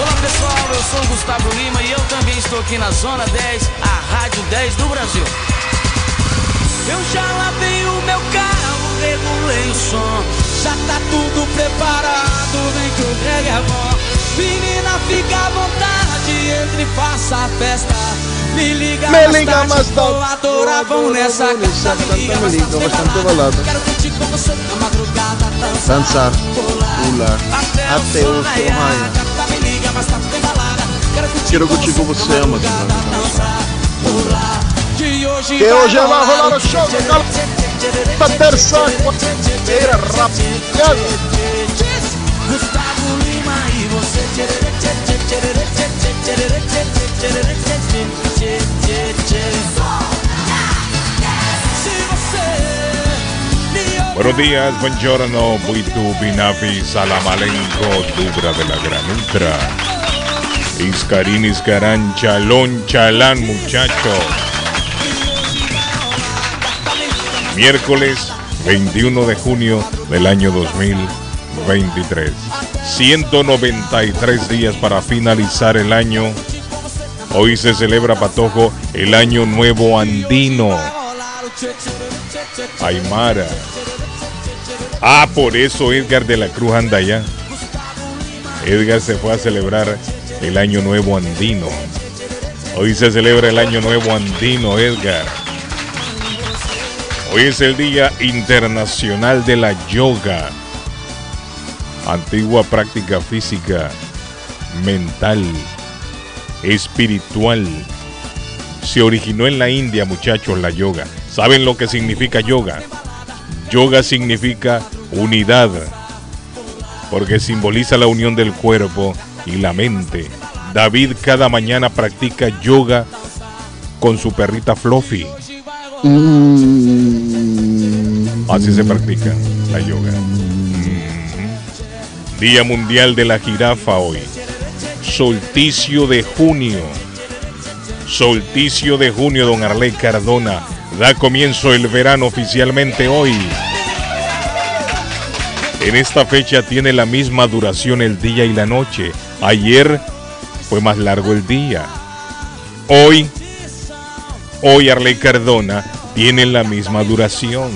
Olá pessoal, eu sou o Gustavo Lima e eu também estou aqui na Zona 10, a Rádio 10 do Brasil. Eu já lavei o meu carro, regulei o som, já tá tudo preparado, vem que o Greg é bom. Menina, fica à vontade, entre e faça a festa. Me liga, Me mais liga tarde, mais vou tarde. adorar, vamos nessa canta, me liga mais tarde, bastante balada. Quero curtir com você na madrugada, dançar, pular, até, o sol raiar. Quero curtir com você, ama. Que hoje é lá, rolar no show do Galo. Tá sangue, quarta-feira, rapaziada. Gustavo Lima e você. Se você Buenos días, buongiorno, buitu, binafi, salamalenco, dubra de la granutra. Iscarín, iscarán, chalón, chalán, muchachos. Miércoles 21 de junio del año 2023. 193 días para finalizar el año. Hoy se celebra, Patojo, el Año Nuevo Andino. Aymara. Ah, por eso Edgar de la Cruz anda allá. Edgar se fue a celebrar el Año Nuevo Andino. Hoy se celebra el Año Nuevo Andino, Edgar. Hoy es el Día Internacional de la Yoga. Antigua práctica física, mental, espiritual. Se originó en la India, muchachos, la yoga. ¿Saben lo que significa yoga? Yoga significa unidad, porque simboliza la unión del cuerpo y la mente. David cada mañana practica yoga con su perrita Fluffy. Así se practica la yoga. Mhm. Día Mundial de la Jirafa hoy. Solsticio de junio. Solsticio de junio, don Arley Cardona. Da comienzo el verano oficialmente hoy. En esta fecha tiene la misma duración el día y la noche. Ayer fue más largo el día. Hoy, hoy Arley Cardona tiene la misma duración.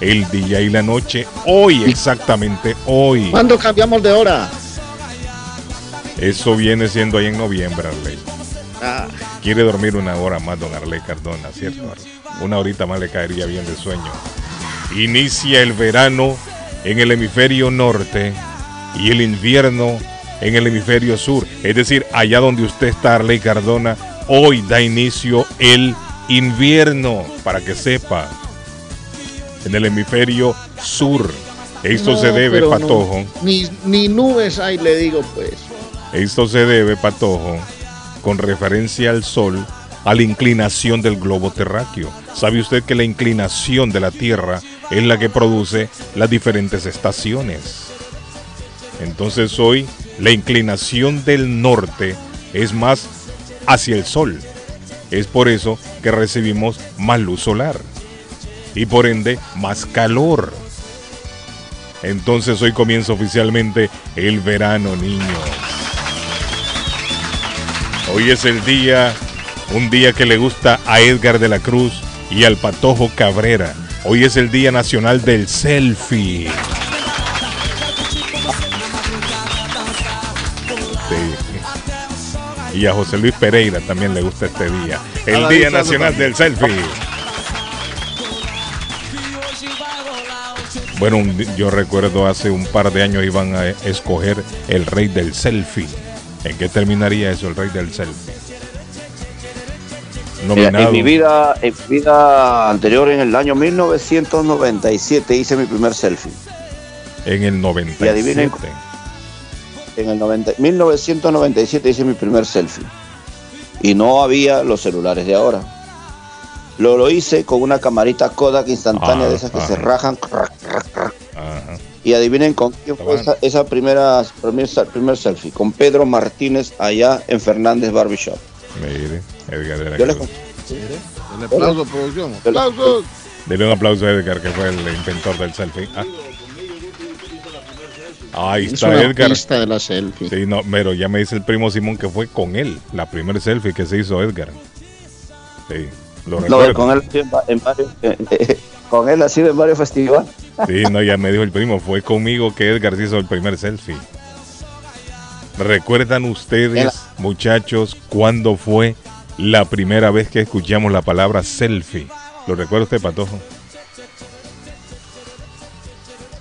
El día y la noche. Hoy, exactamente hoy. ¿Cuándo cambiamos de hora? Eso viene siendo ahí en noviembre, Arley. Ah, Quiere dormir una hora más, don Arley Cardona, ¿cierto? Una horita más le caería bien de sueño. Inicia el verano en el hemisferio norte y el invierno en el hemisferio sur. Es decir, allá donde usted está, Arley Cardona, hoy da inicio el invierno, para que sepa. En el hemisferio sur. Esto no, se debe, no. Patojo. Ni, ni nubes hay, le digo pues. Esto se debe, Patojo, con referencia al Sol, a la inclinación del globo terráqueo. ¿Sabe usted que la inclinación de la Tierra es la que produce las diferentes estaciones? Entonces hoy la inclinación del norte es más hacia el Sol. Es por eso que recibimos más luz solar y por ende más calor. Entonces hoy comienza oficialmente el verano, niños. Hoy es el día, un día que le gusta a Edgar de la Cruz y al Patojo Cabrera. Hoy es el Día Nacional del Selfie. Sí. Y a José Luis Pereira también le gusta este día. El Día Nacional del Selfie. Bueno, yo recuerdo hace un par de años iban a escoger el rey del selfie. ¿En qué terminaría eso, el rey del selfie? Mira, en mi vida, en mi vida anterior, en el año 1997, hice mi primer selfie. en el Y 97. adivinen- En el 90 1997 hice mi primer selfie. Y no había los celulares de ahora. Lo, lo hice con una camarita Kodak instantánea Ah, de esas que se rajan. Y adivinen con quién fue esa, esa primera primer, primer selfie. Con Pedro Martínez allá en Fernández Barbershop. Mire, Edgar de la Yo le Cruz. El aplauso, producción. ¡Aplausos! Dele un aplauso a Edgar, que fue el inventor del selfie. Ah. Ahí Es está una Edgar. pista de la selfie. Sí, no, pero ya me dice el primo Simón que fue con él, la primera selfie que se hizo Edgar. Sí, lo No, recuerdo. con él, en varios, eh, eh, con él ha sido en varios festivales. Sí, no, ya me dijo el primo, fue conmigo que Edgar se hizo el primer selfie. ¿Recuerdan ustedes, muchachos, cuándo fue la primera vez que escuchamos la palabra selfie? ¿Lo recuerda usted, Patojo?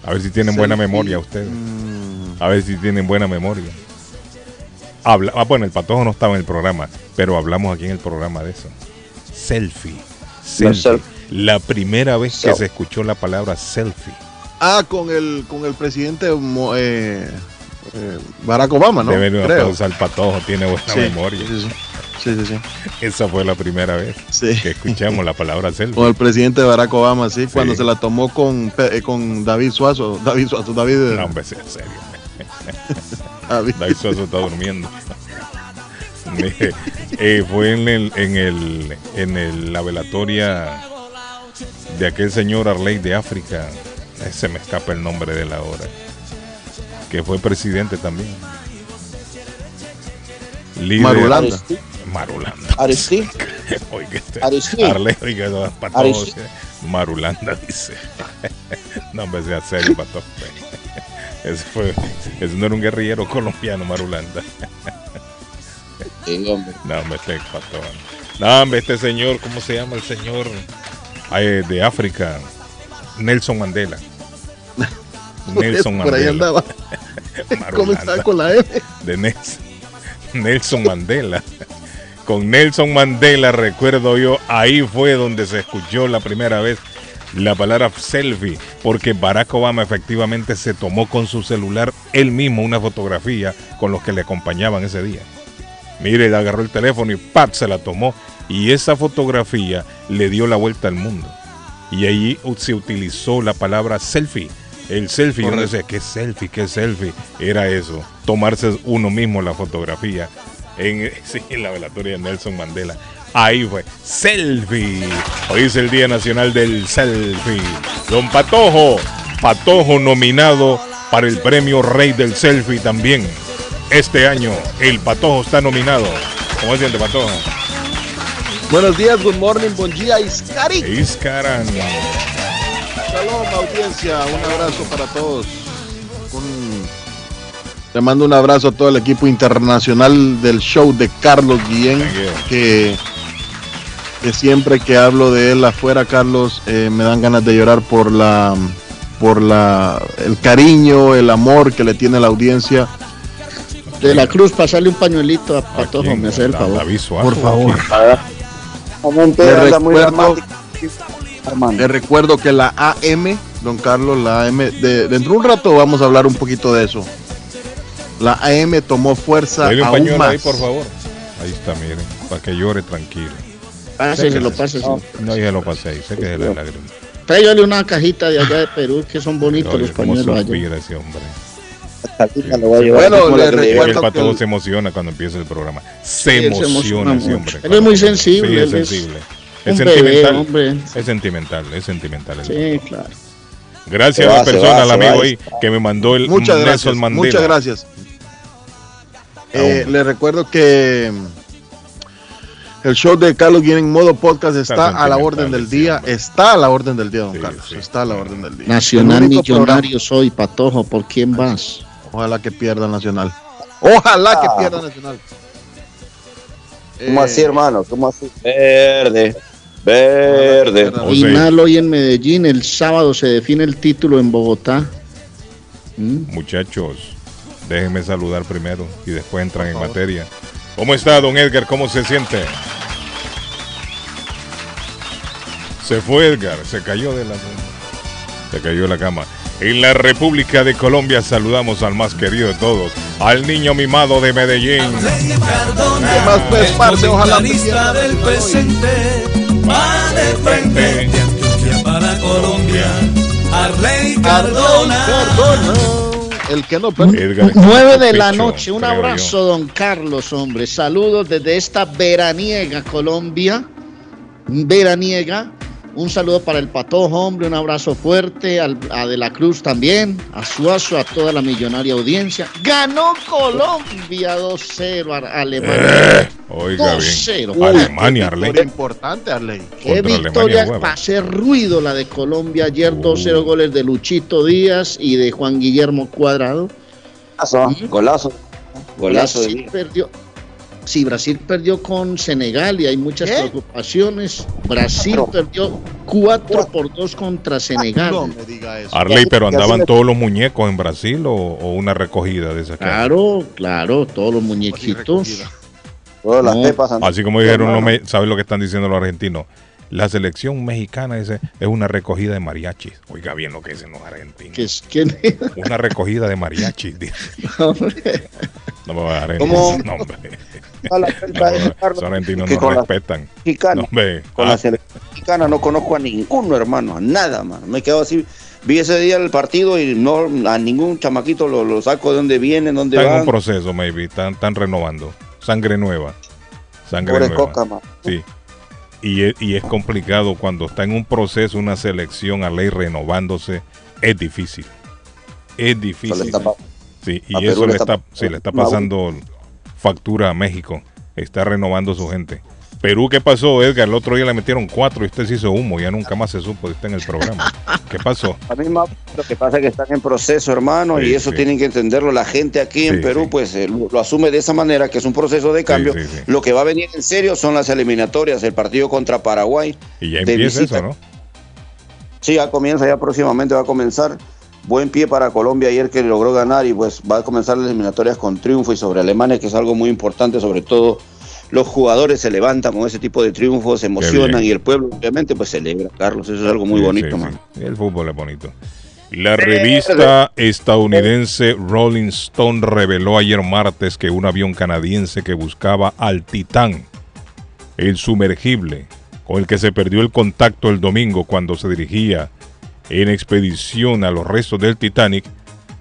A ver si tienen buena memoria ustedes. mm, A ver si tienen buena memoria. Habla, ah, bueno, el Patojo no estaba en el programa, pero hablamos aquí en el programa de eso. Selfie. Selfie. La primera vez que se escuchó la palabra selfie. Ah, con el, con el presidente eh, eh, Barack Obama, ¿no? Debe un Creo. aplauso al Patojo, tiene buena Sí, memoria. Sí, sí, sí. Esa fue la primera vez Sí. que escuchamos la palabra selfie. Con el presidente Barack Obama, sí, cuando se la tomó con, eh, con David Suazo. David Suazo, David. eh, No, hombre, en serio. David. David Suazo está durmiendo. Eh, fue en el, en el, en el, la velatoria de aquel señor Arley de África. Se me escapa el nombre de la hora. Que fue presidente también. Líder- Marulanda. Marulanda. Aristí, Oiga, este- Aristí. Arley, oiga, no, Aristí. eh. Marulanda dice. no, hombre, sea serio, para todos. Ese, fue, ese no era un guerrillero colombiano, Marulanda. Sí, hombre. No, hombre, este pato. No, hombre, este señor, ¿cómo se llama el señor eh, de África? Nelson Mandela. Nelson Por ahí Mandela. andaba. ¿Cómo estaba Marulanda. con la M? de Nelson, Nelson Mandela. Con Nelson Mandela, recuerdo yo, ahí fue donde se escuchó la primera vez la palabra selfie, porque Barack Obama efectivamente se tomó con su celular él mismo una fotografía con los que le acompañaban ese día. Mire, le agarró el teléfono y ¡pap! se la tomó. Y esa fotografía le dio la vuelta al mundo. Y ahí se utilizó la palabra selfie. El selfie, yo no sé qué selfie, qué selfie. Era eso, tomarse uno mismo la fotografía en, sí, en la velatoria de Nelson Mandela. Ahí fue, selfie. Hoy es el Día Nacional del Selfie. Don Patojo, Patojo nominado para el premio Rey del Selfie también. Este año el Patojo está nominado. ¿Cómo se siente Patojo? Buenos días, good morning, buen día, Iscari. Iscaran. Shalom, audiencia. Un abrazo para todos. Un- Le mando un abrazo a todo el equipo internacional del show de Carlos Guillén, Thank you. que, que siempre que hablo de él afuera, Carlos, eh, me dan ganas de llorar por la por la el cariño, el amor que le tiene la audiencia. De la Cruz, pasarle un pañuelito a ¿A Patojo, me hace el favor. Suazo, Por favor. recuerdo- dramático, Armando. Les recuerdo que la AM, don Carlos, la AM, de, dentro de un rato vamos a hablar un poquito de eso. La AM tomó fuerza Dale un aún pañuelo más. ahí, por favor. Ahí está, miren, para que llore tranquilo. Páseselo, páseselo. No, ya lo pasé ahí, sé que es la lágrima. Tráigale una cajita de allá de Perú, que son bonitos Oye, los pañuelos allá. suspira ese hombre. Ahorita lo voy a llevar. Bueno, le recuerdo el que el- se emociona cuando empieza el programa. Se Sí, emociona ese hombre. Él es muy Sí, sensible, él es sensible. Es bebé, sentimental. hombre. Es sentimental, es sentimental. el Sí, claro. Gracias a la persona, va, al amigo va. ahí, que me mandó el Muchas Nelson gracias. Mandela. Muchas gracias. Eh, le recuerdo que el show de Carlos Guillén en modo podcast está, Está a la orden del día. Está a la orden del día, don Sí, Carlos. sí. Está a la orden del día. Nacional millonario soy, Patojo. ¿Por quién vas? Ojalá que pierda Nacional. Ojalá que Ah. pierda Nacional. ¿Cómo Eh, así, hermano? ¿Cómo así? Verde. Verde. Final hoy en Medellín, el sábado se define el título en Bogotá. Mm, Muchachos, déjenme saludar primero y después entran en materia. ¿Cómo está, don Edgar? ¿Cómo se siente? Se fue Edgar, se cayó de la se cayó de la cama. En la República de Colombia saludamos al más querido de todos, al niño mimado de Medellín. ¿Qué más pues, parce? Ojalá del presente va de frente de Antioquia para Colombia. Arley Cardona. Cardona. El que no está Nueve de la noche, un abrazo, don Carlos, hombre. Saludos desde esta veraniega Colombia. Veraniega. Un saludo para el Patojo, hombre. Un abrazo fuerte. al- a De la Cruz también. A Suazo, a toda la millonaria audiencia. Ganó Colombia 2-0 a Alemania. Oiga 2-0. bien. Alemania, Arley. importante, Arley. Qué Contra victoria Alemania, para hacer ruido la de Colombia ayer, 2-0 goles de Luchito Díaz y de Juan Guillermo Cuadrado. Golazo, golazo. Golazo de Brasil perdió. Sí, Brasil perdió con Senegal y hay muchas ¿Qué? preocupaciones. Brasil Cuatro. perdió 4 por 2 contra Senegal. No me diga eso. Arley, pero andaban todos los muñecos en Brasil o, o una recogida de esas que- Claro, claro, todos los muñequitos. las No. Así como dijeron, me- ¿sabes lo que están diciendo los argentinos? La selección mexicana ese, es una recogida de mariachis. Oiga bien lo que dicen los argentinos. Es que Una recogida de mariachis. No me va a en ¿Cómo? no, hombre. La No, no con la respetan. mexicana, No, hombre. con Ah, la selección mexicana no conozco a ninguno, hermano, a nada, mano. Me quedo así. Vi ese día el partido y no a ningún chamaquito lo, lo saco de dónde vienen, dónde Están en un proceso, maybe. Están, están renovando. Sangre nueva. Sangre Pobre nueva. coca. Sí. Y es, y es complicado cuando está en un proceso, una selección a ley renovándose. Es difícil. Es difícil. Sí, y a eso Perú le está, está- sí, le está pasando factura a México. Está renovando su gente. Perú, ¿qué pasó, Edgar? El otro día le metieron cuatro y usted se hizo humo. Ya nunca más se supo de usted en el programa. ¿Qué pasó? A mí más, lo que pasa es que están en proceso, hermano, Sí, y eso sí. tienen que entenderlo. La gente aquí en Sí, Perú, pues eh, lo, lo asume de esa manera, que es un proceso de cambio. Lo que va a venir en serio son las eliminatorias, el partido contra Paraguay. Y ya empieza eso, ¿no? Sí, ya comienza, ya próximamente va a comenzar. Buen pie para Colombia ayer que logró ganar y pues va a comenzar las eliminatorias con triunfo y sobre Alemania, que es algo muy importante, sobre todo los jugadores se levantan con ese tipo de triunfos, se emocionan y el pueblo obviamente pues celebra, Carlos, eso es algo muy Sí, bonito, sí, man. sí. El fútbol es bonito. La revista estadounidense Rolling Stone reveló ayer martes que un avión canadiense que buscaba al Titán, el sumergible, con el que se perdió el contacto el domingo cuando se dirigía en expedición a los restos del Titanic,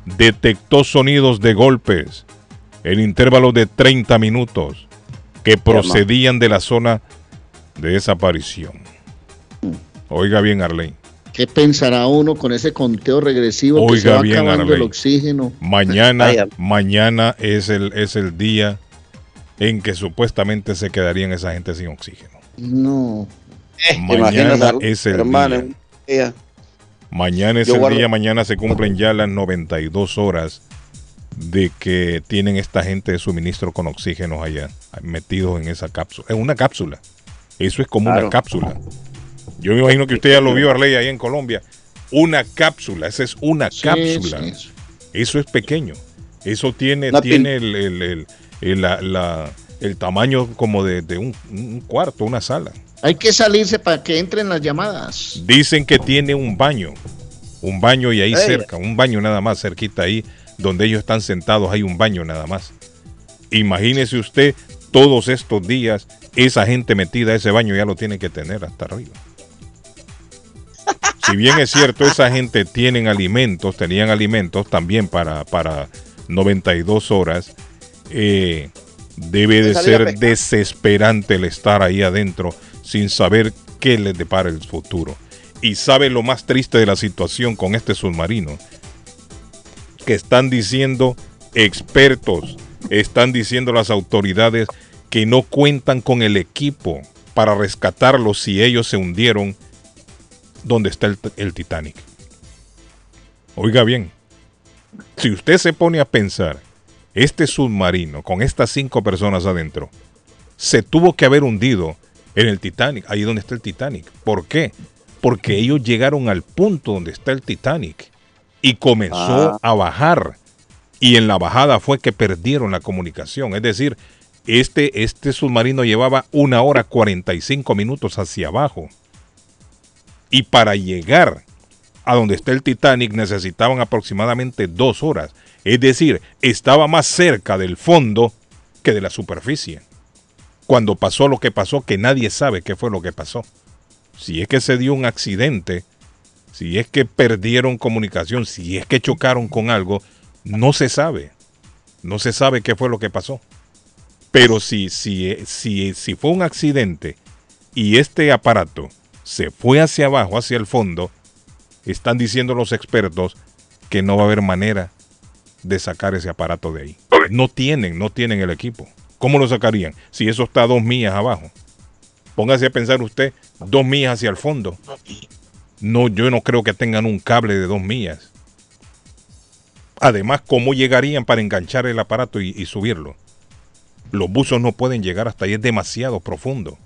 detectó sonidos de golpes en intervalos de 30 minutos que procedían de la zona de desaparición. Oiga bien, Arlene. ¿Qué pensará uno con ese conteo regresivo que se va bien, acabando Arley. el oxígeno? Mañana, mañana es el, es el día en que supuestamente se quedarían esa gente sin oxígeno. No. ¿Te imaginas, Mañana Arley? es el hermano, día. Mañana es Yo el guardo- día, mañana se cumplen ya las 92 horas de que tienen esta gente de suministro con oxígeno allá, metidos en esa cápsula. Es una cápsula. Eso es como una cápsula. Yo me imagino que usted ya lo vio, Arley, ahí en Colombia. Una cápsula, esa es una Sí, cápsula. sí. Eso es pequeño. Eso tiene, tiene el, el- el- el- la- la- el tamaño como de, de un, un cuarto, una sala. Hay que salirse para que entren las llamadas. Dicen que tiene un baño. Un baño y ahí Ey. cerca, un baño nada más cerquita ahí, donde ellos están sentados, hay un baño nada más. Imagínese usted todos estos días, esa gente metida a ese baño ya lo tiene que tener hasta arriba. Si bien es cierto, esa gente tienen alimentos, tenían alimentos también para, para 92 horas, eh, debe de ser desesperante el estar ahí adentro sin saber qué les depara el futuro. Y sabe lo más triste de la situación con este submarino, que están diciendo expertos, están diciendo las autoridades que no cuentan con el equipo para rescatarlos si ellos se hundieron donde está el, el Titanic. Oiga bien, si usted se pone a pensar, este submarino con estas cinco personas adentro se tuvo que haber hundido En el Titanic, ahí donde está el Titanic. ¿Por qué? Porque ellos llegaron al punto donde está el Titanic y comenzó Ah. a bajar. Y en la bajada fue que perdieron la comunicación. Es decir, este, este submarino llevaba una hora 45 minutos hacia abajo. Y para llegar a donde está el Titanic necesitaban aproximadamente dos horas. Es decir, estaba más cerca del fondo que de la superficie. Cuando pasó lo que pasó, que nadie sabe qué fue lo que pasó. Si es que se dio un accidente, si es que perdieron comunicación, si es que chocaron con algo, no se sabe. No se sabe qué fue lo que pasó. Pero si, si, si, si fue un accidente y este aparato se fue hacia abajo, hacia el fondo, están diciendo los expertos que no va a haber manera de sacar ese aparato de ahí. No tienen, no tienen el equipo. ¿Cómo lo sacarían? Si eso está a dos millas abajo. Póngase a pensar usted, dos millas hacia el fondo. No, yo no creo que tengan un cable de dos millas. Además, ¿cómo llegarían para enganchar el aparato y, y subirlo? Los buzos no pueden llegar hasta ahí, es demasiado profundo.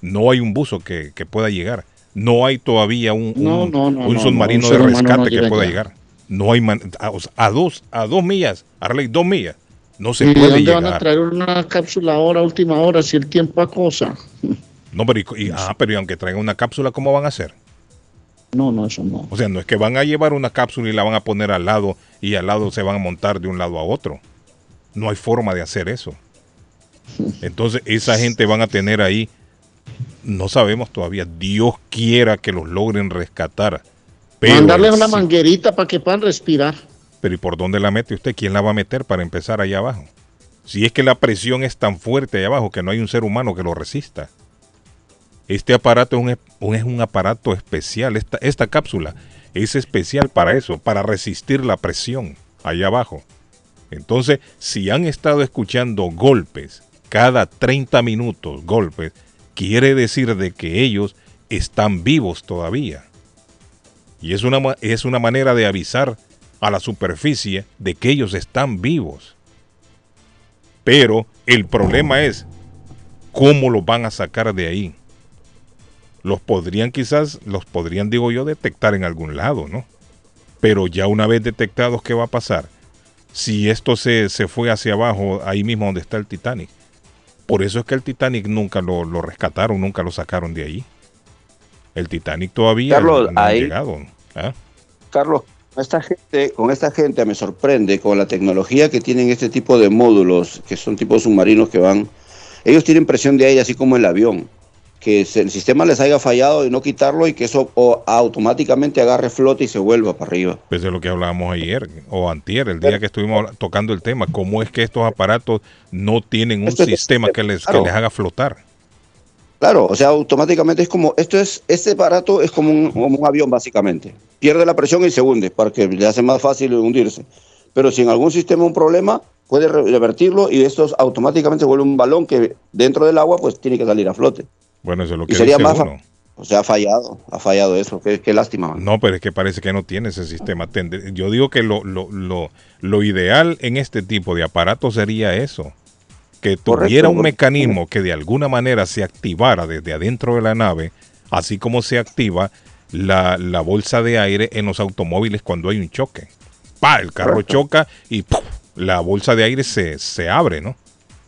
No hay un buzo que, que pueda llegar. No hay todavía un, No, un- no, no, un no, submarino de rescate que pueda llegar. No hay man- a, a dos, a dos millas, Arley, dos millas. No se ¿Y de puede dónde van a llegar. traer una cápsula ahora, última hora, si el tiempo acosa? No, pero, y- y- ah, pero y aunque traigan una cápsula, ¿cómo van a hacer? No, no, eso no. O sea, no es que van a llevar una cápsula y la van a poner al lado y al lado se van a montar de un lado a otro. No hay forma de hacer eso. Entonces, esa gente van a tener ahí, no sabemos todavía, Dios quiera que los logren rescatar. Pero, Mandarles una manguerita para que puedan respirar. Pero ¿y por dónde la mete usted? ¿Quién la va a meter para empezar allá abajo? Si es que la presión es tan fuerte allá abajo que no hay un ser humano que lo resista. Este aparato es un, es un aparato especial. Esta, esta cápsula es especial para eso, para resistir la presión allá abajo. Entonces, si han estado escuchando golpes cada 30 minutos, golpes, quiere decir de que ellos están vivos todavía. Y es una, es una manera de avisar a la superficie de que ellos están vivos. Pero el problema es cómo los van a sacar de ahí. Los podrían quizás, los podrían, digo yo, detectar en algún lado, ¿no? Pero ya una vez detectados, ¿qué va a pasar? Si esto se, se fue hacia abajo, ahí mismo donde está el Titanic. Por eso es que el Titanic nunca lo, lo rescataron, nunca lo sacaron de ahí. El Titanic todavía Carlos, no ha ahí- llegado. ¿ah? Carlos, esta gente, con esta gente me sorprende con la tecnología que tienen este tipo de módulos, que son tipos submarinos que van, ellos tienen presión de aire así como el avión, que el sistema les haya fallado y no quitarlo y que eso o- automáticamente agarre flote y se vuelva para arriba. Pues de lo que hablábamos ayer o antier, el día que estuvimos tocando el tema, cómo es que estos aparatos no tienen un Esto es- sistema que les, que les haga flotar. Claro, o sea, automáticamente es como, esto es, este aparato es como un, como un avión básicamente. Pierde la presión y se hunde para que le hace más fácil hundirse. Pero si en algún sistema un problema, puede re- revertirlo y esto automáticamente vuelve un balón que dentro del agua pues tiene que salir a flote. Bueno, eso es lo Y que sería dice más uno. O sea, ha fallado, ha fallado eso, qué, qué lástima. man. No, pero es que parece que no tiene ese sistema. Yo digo que lo, lo, lo, lo ideal en este tipo de aparatos sería eso. Que tuviera un mecanismo que de alguna manera se activara desde adentro de la nave, así como se activa la, la bolsa de aire en los automóviles cuando hay un choque. ¡Pa! El carro Correcto. choca y ¡puf! la bolsa de aire se, se abre, ¿no?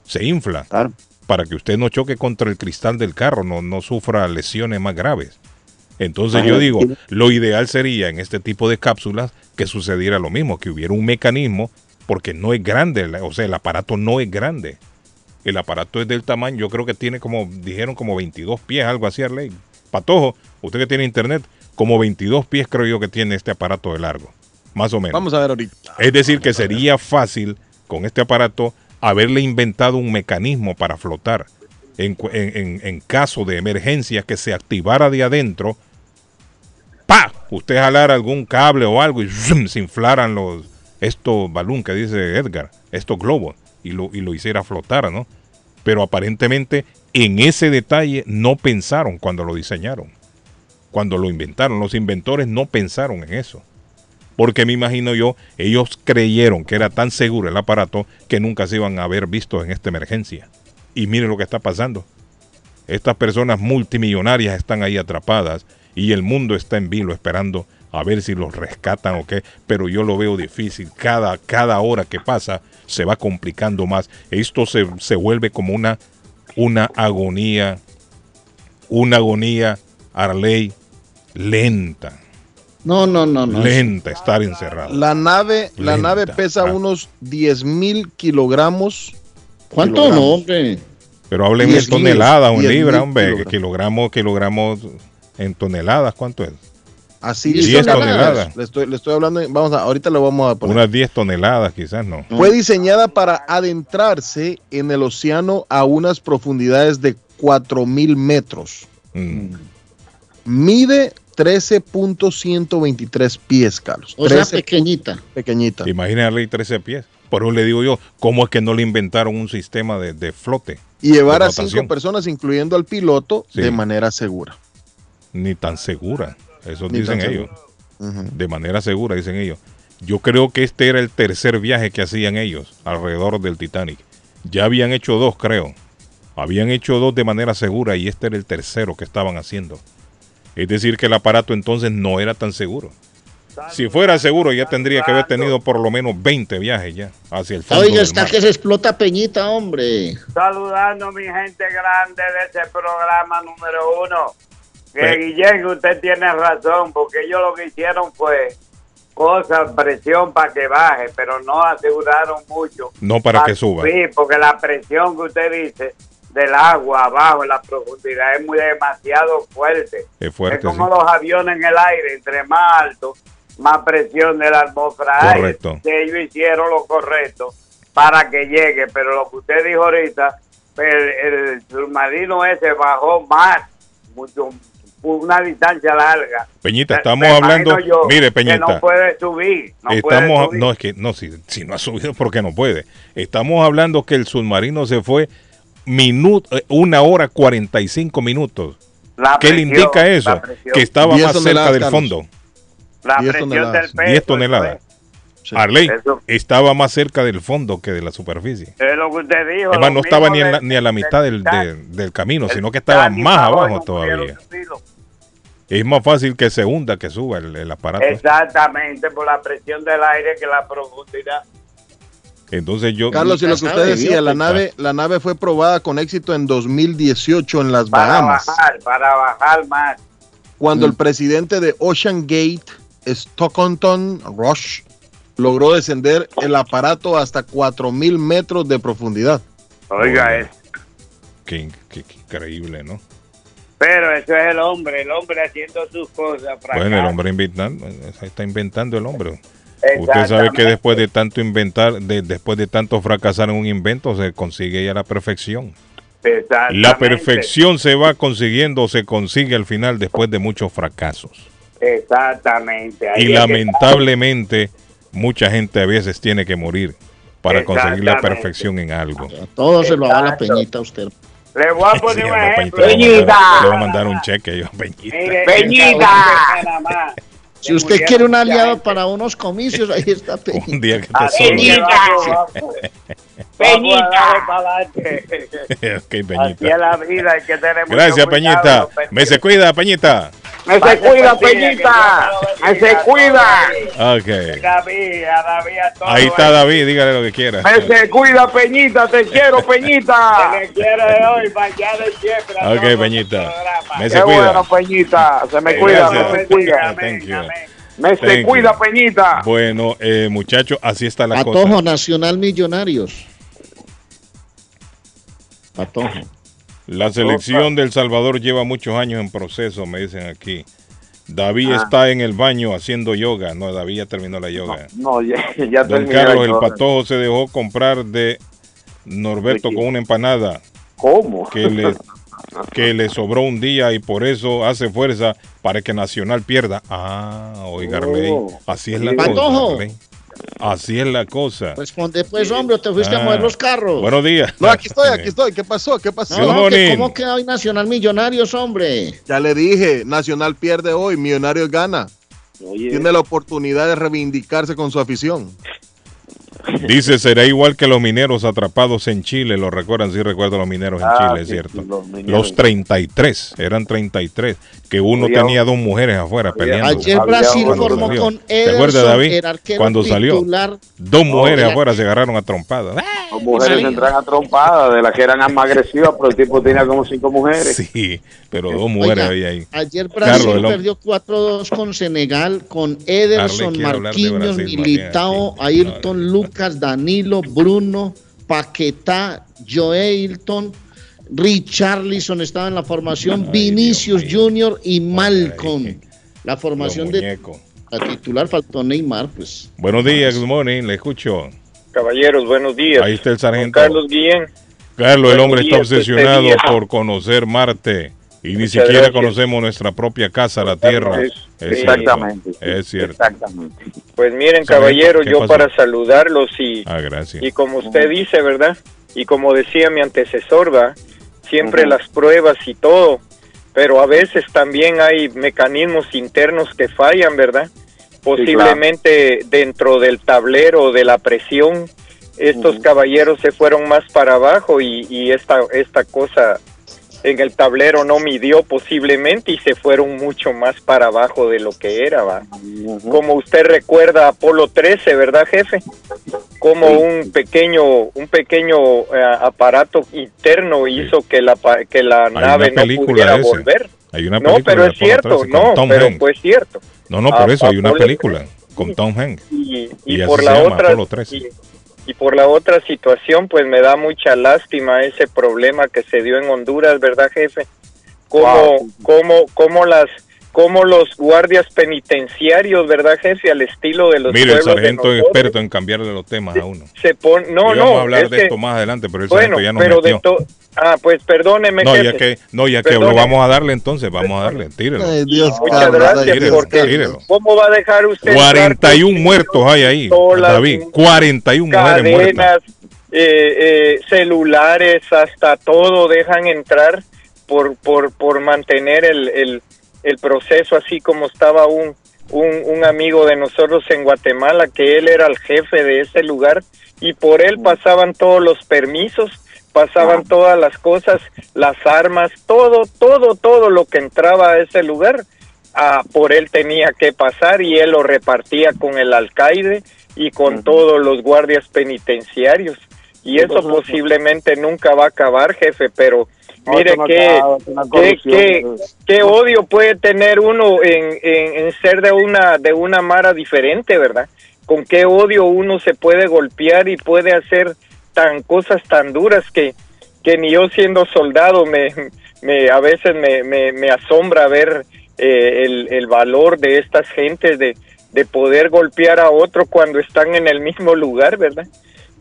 Se infla Claro. para que usted no choque contra el cristal del carro, no, no sufra lesiones más graves. Entonces yo digo, lo ideal sería en este tipo de cápsulas que sucediera lo mismo, que hubiera un mecanismo, porque no es grande, o sea, el aparato no es grande. El aparato es del tamaño, yo creo que tiene como, dijeron como 22 pies, algo así, Arley. Patojo, usted que tiene internet, como 22 pies creo yo que tiene este aparato de largo, más o menos. Vamos a ver ahorita. Es decir, que sería fácil con este aparato haberle inventado un mecanismo para flotar en, cu- en- en- en caso de emergencia que se activara de adentro. ¡Pa! Usted jalara algún cable o algo y ¡zum! se inflaran los estos balón que dice Edgar, estos globos y lo, hiciera flotar, ¿no? Pero aparentemente en ese detalle no pensaron cuando lo diseñaron, cuando lo inventaron. Los inventores no pensaron en eso. Porque me imagino yo, ellos creyeron que era tan seguro el aparato que nunca se iban a haber visto en esta emergencia. Y miren lo que está pasando. Estas personas multimillonarias están ahí atrapadas y el mundo está en vilo esperando a ver si los rescatan o qué, pero yo lo veo difícil. Cada, cada hora que pasa se va complicando más. Esto se, se vuelve como una, una agonía, una agonía, Arley, lenta. No, no, no, no. Lenta estar encerrado. La nave, la nave pesa ah. unos 10 mil kilogramos. ¿Cuánto no, hombre? Pero hablen en 10.000, toneladas o en 10.000 libras, hombre. kilogramos. Kilogramos, kilogramos en toneladas, ¿cuánto es? Así 10 dice la- toneladas. Le estoy, le estoy hablando, vamos a, ahorita lo vamos a poner. Unas 10 toneladas, quizás no. Fue diseñada para adentrarse en el océano a unas profundidades de 4000 metros. Mm. Mide 13.123 pies, Carlos. O sea, 13 pequeñita. pequeñita. Imagínate 13 pies. Por eso le digo yo, ¿cómo es que no le inventaron un sistema de, de flote? Y llevar a cinco personas, incluyendo al piloto, Sí. de manera segura. Ni tan segura. Eso dicen ellos. De manera segura, dicen ellos. Yo creo que este era el tercer viaje que hacían ellos alrededor del Titanic. Ya habían hecho dos, creo. Habían hecho dos de manera segura y este era el tercero que estaban haciendo. Es decir, que el aparato entonces no era tan seguro. Si fuera seguro, ya tendría que haber tenido por lo menos 20 viajes ya hacia el fondo. Oiga, está mar. que se explota Peñita, hombre. Saludando mi gente grande de ese programa número uno. Que Sí. Guillén, usted tiene razón, porque ellos lo que hicieron fue cosas, presión para que baje, pero no aseguraron mucho. No para que suba. Sí, porque la presión que usted dice del agua abajo en la profundidad es muy demasiado fuerte. Es fuerte, es como sí. los aviones en el aire, entre más alto, más presión de la atmósfera. Correcto. Que ellos hicieron lo correcto para que llegue, pero lo que usted dijo ahorita, el, el submarino ese bajó más, mucho, una distancia larga. Peñita, estamos me hablando. yo Mire, que Peñita. no puede subir. No puede Estamos, subir. no es que no si, si no ha subido porque no puede. Estamos hablando que el submarino se fue minuto, eh, una hora 45 minutos. La ¿Qué le indica eso? Que estaba 10 más cerca del fondo. La 10 presión toneladas. del peso. 10 toneladas. Sí. Arley Eso. estaba más cerca del fondo que de la superficie. Es, lo que usted dijo. Es más, lo no estaba ni, en la- del- ni a la mitad del, Titanic. de- del camino, El sino que estaba más abajo todavía. subirlo. Es más fácil que se hunda que suba el, el aparato. Exactamente, por la presión del aire que la profundidad. Entonces yo... Carlos, y lo que usted decía, la nave, la nave fue probada con éxito en 2018 en las Para Bahamas, bajar, para bajar más. cuando Mm. el presidente de Ocean Gate, Stockton Rush, logró descender el aparato hasta 4000 metros de profundidad. Oiga. Qué, qué- qué increíble, ¿no? Pero eso es el hombre, el hombre haciendo sus cosas. Bueno, el hombre inventando, está inventando el hombre. Usted sabe que después de tanto inventar, de- después de tanto fracasar en un invento, se consigue ya la perfección. Exactamente. La perfección se va consiguiendo o se consigue al final después de muchos fracasos. Exactamente. ahí Y lamentablemente mucha gente a veces tiene que morir para conseguir la perfección en algo. A todo se lo da la. Peñita a usted. Le voy a Sí, poner un hombre, ejemplo. Peñita, le voy a mandar- un cheque yo, Peñita. Mire, Peñita. Si usted quiere un aliado para unos comicios, ahí está Un Peñita. día que te Así sobra. que vamos, vamos. Vamos a darle para adelante. ok, Así Peñita. es la vida, hay que tener mucho Gracias, Peñita. Me se cuida, Peñita. Me se cuida, Peñita. Me se cuida. Ok. David, a David, a todos. Ahí está David, dígale lo que quiera. Me se cuida, Peñita. Te quiero, Peñita. Que me quiere hoy, mañana y siempre. Ok, Peñita. Me se Qué cuida. bueno, Peñita. Se me cuida, gracias. me se cuida. Thank Amén, you. Me se Thank cuida, you. Peñita. Bueno, eh, muchachos, así está la Patojo cosa. Nacional Millonarios. Patojo. La selección del Salvador lleva muchos años en proceso, me dicen aquí. David Ah. está en el baño haciendo yoga. No, David ya terminó la yoga. No, ya, ya Don terminé Carlos, el patojo se dejó comprar de Norberto con una empanada ¿Cómo? que le, que le sobró un día y por eso hace fuerza para que Nacional pierda. Ah, oiga, Arley, Oh. así es la Patojo. cosa. Arley. Así es la cosa. Responde pues, hombre, o te fuiste a Ah, mover los carros. Buenos días. No, aquí estoy, aquí estoy. ¿Qué pasó? ¿Qué pasó? No, que. ¿Cómo queda hoy Nacional Millonarios, hombre? Ya le dije, Nacional pierde hoy, Millonarios gana. Oye, Tiene la oportunidad de reivindicarse con su afición. Dice, será igual que los mineros atrapados en Chile. Lo recuerdan, sí recuerdo los mineros en Ah, Chile, es sí, cierto. sí, los Los, mineros. 33, eran 33. Que uno Había- tenía dos mujeres afuera peleando. Ayer Había Brasil formó salió. con ¿Te acuerdas, Ederson, David? el arquero Cuando salió. titular. Dos mujeres era- afuera se agarraron a trompadas. Las mujeres se entran a trompadas, de las que eran más agresivas, pero el tipo tenía como cinco mujeres. Sí, pero dos mujeres Oiga, había ahí. Ayer Brasil Carlos, perdió 4-2 con Senegal, con Ederson, Marquinhos, Brasil, Militao. Ayrton, Lucas, Danilo, Bruno, Paquetá, Joelton, Richarlison estaba en la formación, Vinicius Dios. Junior y Malcolm. La formación de la titular faltó Neymar, pues. Buenos días, good morning, le escucho. Caballeros, buenos días. Ahí está el sargento. Carlos Guillén. Carlos, el hombre está días, este obsesionado por conocer Marte y ni Muchas siquiera gracias. conocemos nuestra propia casa, la Tierra. Es- Es Exactamente. cierto. Es cierto. Exactamente. Pues miren, ¿qué yo pasó? para saludarlos y, Ah, gracias. y como usted dice, ¿verdad? Y como decía mi antecesor, ¿va? Siempre las pruebas y todo, pero a veces también hay mecanismos internos que fallan, ¿verdad? Posiblemente dentro del tablero de la presión, estos caballeros se fueron más para abajo y, y esta, esta cosa en el tablero no midió posiblemente y se fueron mucho más para abajo de lo que era, ¿va? Como usted recuerda Apolo 13, ¿verdad, jefe? Como Sí. un pequeño un pequeño eh, aparato interno hizo que la que la nave no pudiera ese. volver. Hay una No, película pero de es cierto, 13 con no, Tom pero cierto. No, no, por A- eso hay una Apolo película con Tom Hanks. Y, Y y así por la otra Apolo 13. Y, por la otra situación, pues me da mucha lástima ese problema que se dio en Honduras, ¿verdad, jefe? Cómo Wow. cómo cómo las cómo los guardias penitenciarios, ¿verdad, jefe, al estilo de los Mire, el sargento es experto en cambiarle los temas a uno. se pon no Y vamos no a hablar es de que- esto más adelante, pero el bueno sargento ya nos pero de to- ah pues perdóneme No, jefe. ya que, no, ya que lo vamos a darle entonces, vamos a darle, tírelo. Ay, Dios, Muchas gracias, Dios, porque tírelo. ¿cómo va a dejar usted entrar 41 con muertos hay ahí, David. 41 mujeres muertas. cadenas, eh, eh, celulares, hasta todo dejan entrar por por por mantener el, el, el proceso así como estaba un, un un amigo de nosotros en Guatemala que él era el jefe de ese lugar y por él pasaban todos los permisos pasaban todas las cosas, las armas, todo, todo, todo lo que entraba a ese lugar, ah, por él tenía que pasar y él lo repartía con el alcaide y con todos los guardias penitenciarios. Y eso Entonces, posiblemente nunca va a acabar, jefe, pero No, mire qué, qué, qué odio puede tener uno en, en, en ser de una, de una mara diferente, ¿verdad? Con qué odio uno se puede golpear y puede hacer tan cosas tan duras que, que ni yo siendo soldado me, me a veces me, me, asombra ver eh, el, el valor de estas gentes de, de poder golpear a otro cuando están en el mismo lugar, ¿verdad?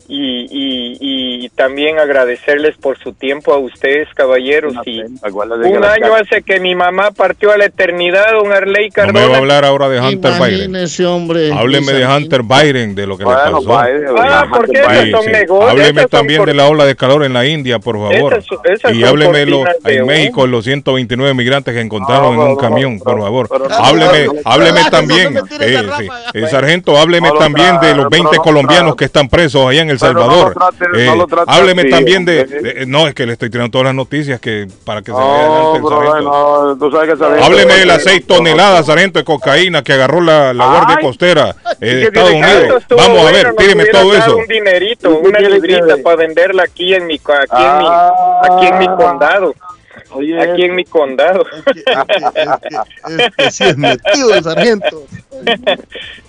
Y, y, y también agradecerles por su tiempo a ustedes, caballeros. Y un año hace que mi mamá partió a la eternidad, don Arley No Cardona. me va a hablar ahora de Hunter Biden. Imagínese, hombre. Hábleme de. Hunter Biden, de lo que Bueno, le pasó. Biden, Ah, ¿por qué? Sí, Esas son sí. negocios, Hábleme son también por- de la ola de calor en la India, por favor. Esas son- esas y hábleme lo- de en humo. México los 129 migrantes que encontraron No, en un no, camión, pero- por favor. pero- hábleme, no, no, hábleme no, también, no eh, sí. Eh, sargento, hábleme No lo también de los 20 pero no lo colombianos que están presos allá en El No lo Salvador. trate, Eh, no lo trate hábleme así, también de, no es que le estoy tirando todas las noticias que para que se vea el sargento. no, tú sabes que Hábleme de las 6 toneladas, sargento, de cocaína que agarró la, la Guardia Ay. Costera eh, de ¿Y qué Estados Unidos. Vamos a ver, tíreme todo eso. un dinerito, ¿Y qué una librita para venderla aquí en mi aquí en mi Ah. aquí en mi condado, Oye, aquí en mi condado. Es que, es que- es que- es que sí es metido el sargento.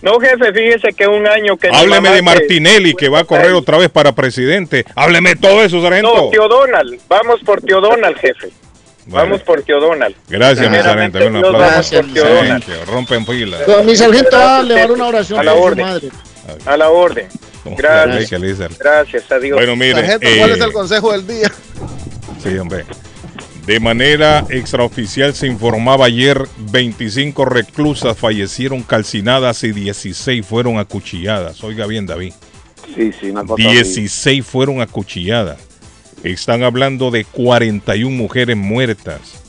No, jefe, fíjese que un año que Hábleme de Martinelli que va a correr otra vez para presidente. Hábleme todo eso, sargento. No, tío Donald, vamos por tío Donald, jefe. Vale. Vamos por tío Donald. Gracias, mi sargento. Un aplauso. vamos por Rompen fila. Don mi sargento va a elevar una oración A la su orden. madre. A la orden. Gracias. ¿Qué le? Gracias a Dios. Bueno, mire, Sargento, ¿cuál eh, es el consejo del día? Sí, hombre. De manera extraoficial se informaba ayer 25 reclusas fallecieron calcinadas y 16 fueron acuchilladas. Oiga bien, David. Sí, sí, una cosa así. 16 fueron acuchilladas. Están hablando de 41 mujeres muertas.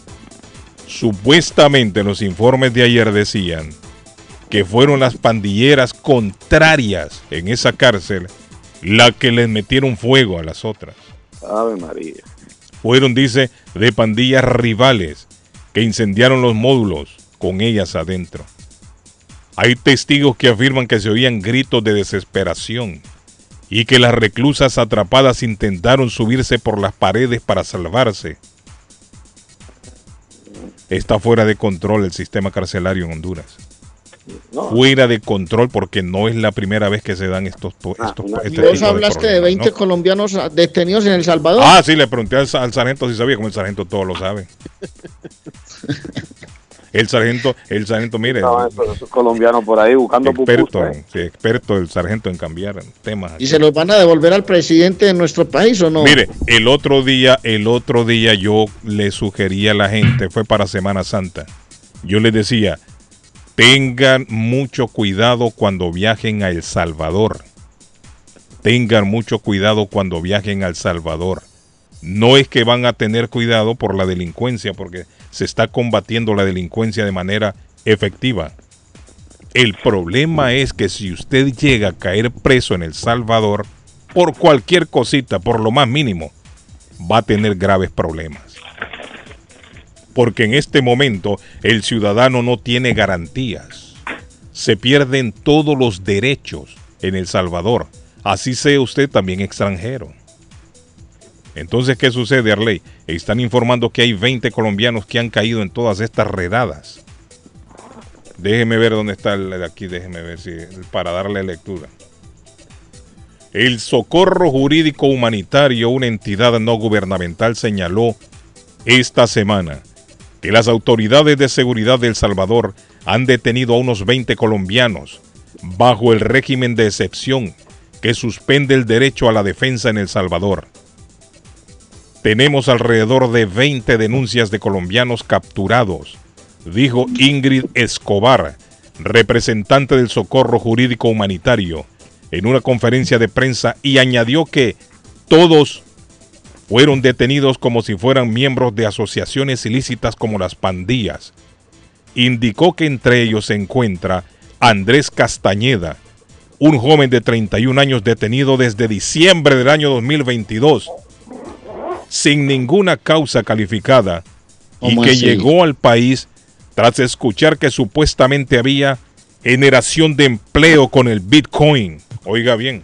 Supuestamente los informes de ayer decían que fueron las pandilleras contrarias en esa cárcel la que les metieron fuego a las otras. Ave María. Fueron, dice, de pandillas rivales que incendiaron los módulos con ellas adentro. Hay testigos que afirman que se oían gritos de desesperación y que las reclusas atrapadas intentaron subirse por las paredes para salvarse. Está fuera de control el sistema carcelario en Honduras. No. Fuera de control porque no es la primera vez que se dan estos, to- Ah, estos este Vos tipo hablaste de problemas, 20 ¿no? colombianos detenidos en El Salvador. Ah, sí, le pregunté al, sa- al sargento si sabía, como el sargento todo lo sabe. El sargento, el sargento, mire, Estaban esos, esos colombianos por ahí buscando experto, sí, experto el sargento en cambiar temas. ¿Y se los van a devolver al presidente de nuestro país o no? Mire, el otro día, el otro día yo le sugería a la gente, fue para Semana Santa. Yo les decía, tengan mucho cuidado cuando viajen a El Salvador. Tengan mucho cuidado cuando viajen a El Salvador. No es que van a tener cuidado por la delincuencia, porque se está combatiendo la delincuencia de manera efectiva. El problema es que si usted llega a caer preso en El Salvador, por cualquier cosita, por lo más mínimo, va a tener graves problemas. Porque en este momento el ciudadano no tiene garantías. Se pierden todos los derechos en El Salvador. Así sea usted también extranjero. Entonces, ¿qué sucede, Arley? Están informando que hay 20 colombianos que han caído en todas estas redadas. Déjeme ver dónde está el de aquí, déjeme ver si para darle lectura. El Socorro Jurídico Humanitario, una entidad no gubernamental, señaló esta semana que las autoridades de seguridad de El Salvador han detenido a unos 20 colombianos bajo el régimen de excepción que suspende el derecho a la defensa en El Salvador. Tenemos alrededor de 20 denuncias de colombianos capturados, dijo Ingrid Escobar, representante del Socorro Jurídico Humanitario, en una conferencia de prensa y añadió que todos fueron detenidos como si fueran miembros de asociaciones ilícitas como las pandillas. Indicó que entre ellos se encuentra Andrés Castañeda, un joven de 31 años detenido desde diciembre del año 2022, sin ninguna causa calificada, y ¿Cómo que así? llegó al país tras escuchar que supuestamente había generación de empleo con el Bitcoin. Oiga bien,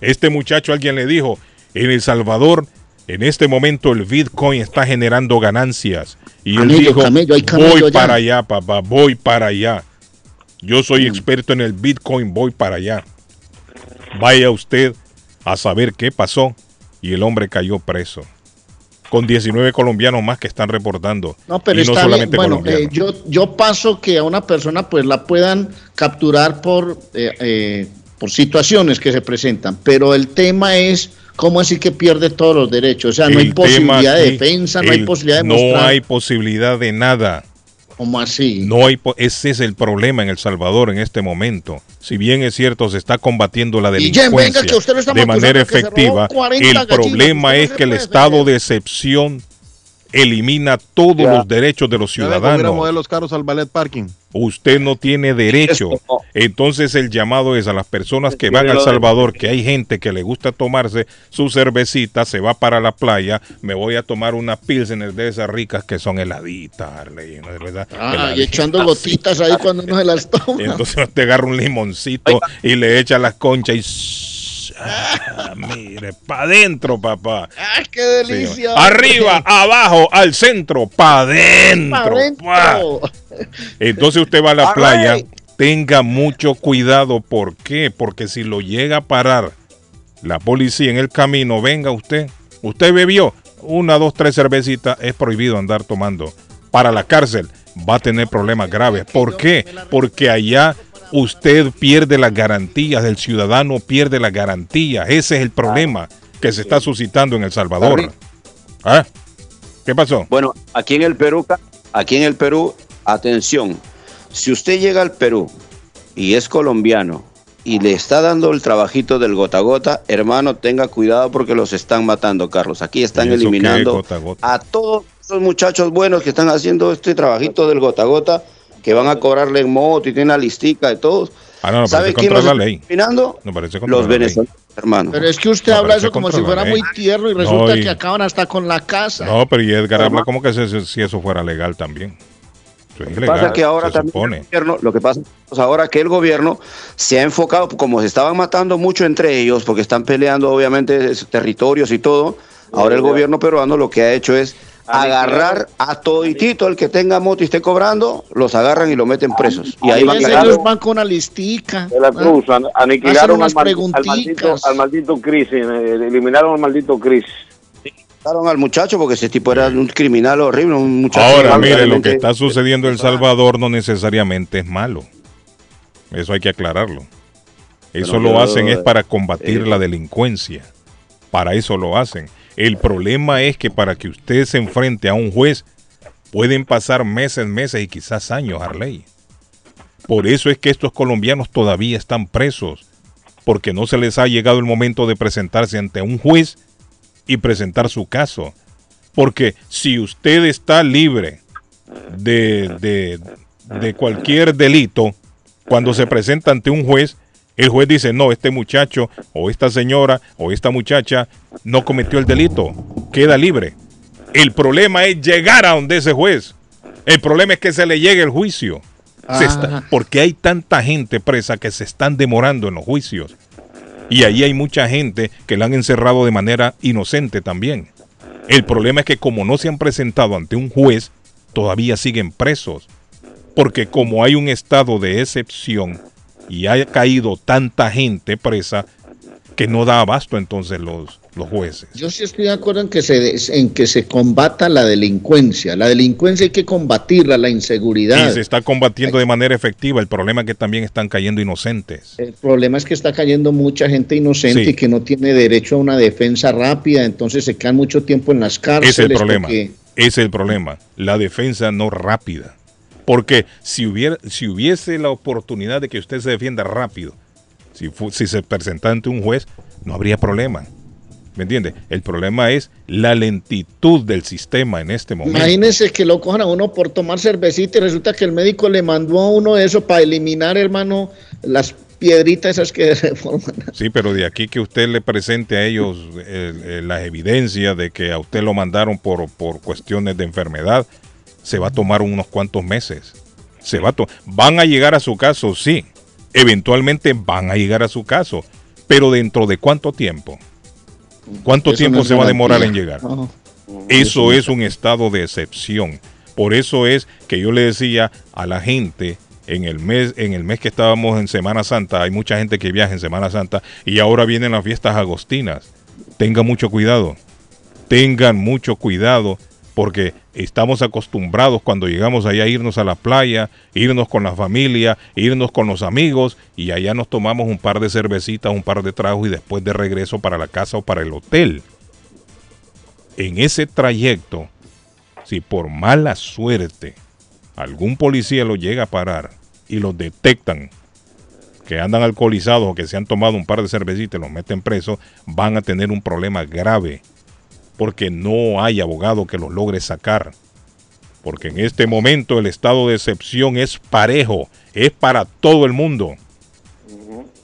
este muchacho alguien le dijo, en El Salvador, en este momento el Bitcoin está generando ganancias. Y él Camello, dijo, camello, hay camello voy ya". para allá, papá, voy para allá. Yo soy experto en el Bitcoin, voy para allá. Vaya usted a saber qué pasó. Y el hombre cayó preso. Con 19 colombianos más que están reportando. No, pero y no está solamente bien. Bueno, eh, yo, yo paso que a una persona pues la puedan capturar por, eh, eh, por situaciones que se presentan, pero el tema es cómo así que pierde todos los derechos. O sea, no hay El posibilidad de defensa, no hay posibilidad de No mostrar. hay posibilidad de nada. ¿Cómo así? No hay, po- ese es el problema en El Salvador en este momento. Si bien es cierto, se está combatiendo la Jen, delincuencia venga, de manera efectiva, robó 40 el gallinas. problema es que el estado de excepción elimina todos Ya. los derechos de los ciudadanos. mover los carros al ballet parking. Usted no tiene derecho. Entonces el llamado es a las personas que van a El Salvador, que hay gente que le gusta tomarse su cervecita, se va para la playa, me voy a tomar una pilsener de esas ricas que son heladitas, Arley, ¿no? ¿verdad? Ah, y echando gotitas ahí cuando uno se las toma. Entonces te agarra un limoncito y le echa las conchas y... ah, mire, para adentro, papá. ¡Ay, qué Sí, delicia! Arriba, abajo, al centro, para Pa' adentro. adentro. Entonces usted va a la All playa, right. tenga mucho cuidado. ¿Por qué? Porque si lo llega a parar la policía en el camino, venga usted. Usted bebió una, dos, tres cervecitas, es prohibido andar tomando. Para la cárcel va a tener problemas graves. ¿Por qué? Porque allá usted pierde las garantías, el ciudadano pierde las garantías. Ese es el problema que se está suscitando en El Salvador. ¿Ah? ¿Qué pasó? Bueno, aquí en el Perú, aquí en el Perú, atención, si usted llega al Perú y es colombiano y le está dando el trabajito del gota a gota, hermano, tenga cuidado porque los están matando, Carlos. Aquí están ¿Y eso qué es eliminando gota a gota? a todos esos muchachos buenos que están haciendo este trabajito del gota a gota, que van a cobrarle en moto y tiene una listica de todos. Ah, no, no, ¿Sabe parece quién contra los la está ley. discriminando? No parece contra Los la ley. venezolanos, hermano. Pero es que usted No, habla eso como si la fuera muy tierno y resulta No, y- que acaban hasta con la casa. No, pero y Edgar habla como que se- si eso fuera legal también. Lo que pasa ilegal, es que ahora también el gobierno, lo que pasa es ahora que el gobierno se ha enfocado, como se estaban matando mucho entre ellos, porque están peleando obviamente territorios y todo, ahora el gobierno peruano lo que ha hecho es agarrar a toditito el que tenga moto y esté cobrando, los agarran y lo meten presos. Y ahí van ellos van con una listica. De la ¿ah? Cruz, aniquilaron al, mal- al maldito, preguntitas. al maldito Chris, eh, eliminaron al maldito Chris. Al muchacho porque ese tipo era un criminal horrible, un muchacho. Ahora, mire, lo que está sucediendo en El Salvador no necesariamente es malo. Eso hay que aclararlo. Eso Pero lo hacen es para combatir eh, la delincuencia. Para eso lo hacen. El problema es que para que usted se enfrente a un juez pueden pasar meses, meses y quizás años, Arley. Por eso es que estos colombianos todavía están presos. Porque no se les ha llegado el momento de presentarse ante un juez y presentar su caso. Porque si usted está libre de, de- de cualquier delito, cuando se presenta ante un juez, el juez dice, no, este muchacho o esta señora o esta muchacha no cometió el delito, queda libre. El problema es llegar a donde ese juez. El problema es que se le llegue el juicio. Se está- porque hay tanta gente presa que se están demorando en los juicios. Y ahí hay mucha gente que la han encerrado de manera inocente también. El problema es que como no se han presentado ante un juez, todavía siguen presos. Porque como hay un estado de excepción y ha caído tanta gente presa, que no da abasto entonces los, los jueces. Yo sí estoy de acuerdo en que, se, en que se combata la delincuencia. La delincuencia hay que combatirla, la inseguridad. Y se está combatiendo de manera efectiva. El problema es que también están cayendo inocentes. El problema es que está cayendo mucha gente inocente Sí. y que no tiene derecho a una defensa rápida, entonces se quedan mucho tiempo en las cárceles. Es el problema. porque- es el problema. La defensa no rápida. Porque si, hubiera, si hubiese la oportunidad de que usted se defienda rápido, si, se presenta ante un juez, no habría problema. ¿Me entiende? El problema es la lentitud del sistema en este momento. Imagínense que lo cojan a uno por tomar cervecita y resulta que el médico le mandó a uno eso para eliminar, hermano, las piedritas esas que se forman. Sí, pero de aquí que usted le presente a ellos eh, eh, las evidencias de que a usted lo mandaron por, por cuestiones de enfermedad, se va a tomar unos cuantos meses. Se va a to- van a llegar a su caso, sí. Eventualmente van a llegar a su caso. Pero dentro de cuánto tiempo? ¿Cuánto Eso tiempo no se va a demorar en llegar? No. Eso es un estado de excepción. Por eso es que yo le decía a la gente en el mes en el mes que estábamos en Semana Santa, hay mucha gente que viaja en Semana Santa y ahora vienen las fiestas agostinas. Tengan mucho cuidado. Tengan mucho cuidado porque estamos acostumbrados cuando llegamos allá a irnos a la playa, irnos con la familia, irnos con los amigos y allá nos tomamos un par de cervecitas, un par de tragos y después de regreso para la casa o para el hotel. En ese trayecto, si por mala suerte algún policía lo llega a parar y los detectan que andan alcoholizados o que se han tomado un par de cervecitas y los meten presos, van a tener un problema grave porque no hay abogado que los logre sacar. Porque en este momento el estado de excepción es parejo, es para todo el mundo.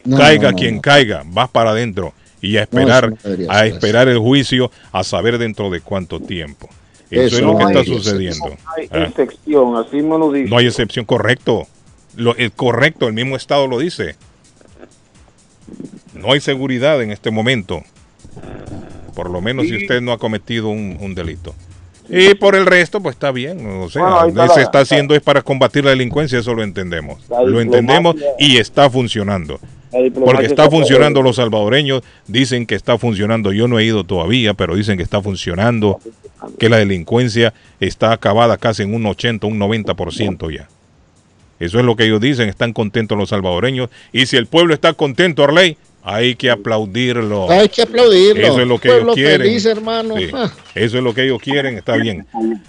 No, caiga no, no, quien no. caiga, vas para adentro y a esperar, a esperar el juicio, a saber dentro de cuánto tiempo. Eso, Eso es lo no que está sucediendo. No hay Ah, excepción, así me lo dice. No hay excepción, correcto. Lo, el correcto, el mismo Estado lo dice. No hay seguridad en este momento. Por lo menos si usted no ha cometido un, un delito. Y por el resto, pues está bien. O sea, Bueno, está se la- está haciendo es para combatir la delincuencia, eso lo entendemos. Lo entendemos y está funcionando. Porque está está funcionando, los salvadoreños dicen que está funcionando. Yo no he ido todavía, pero dicen que está funcionando, que la delincuencia está acabada casi en un 80, un 90% ya. Eso es lo que ellos dicen, están contentos los salvadoreños. Y si el pueblo está contento, Arley, hay que aplaudirlo. Hay que aplaudirlo. Eso es lo que Pueblo ellos quieren. feliz, hermano. Sí. Ah. Eso es lo que ellos quieren, está bien.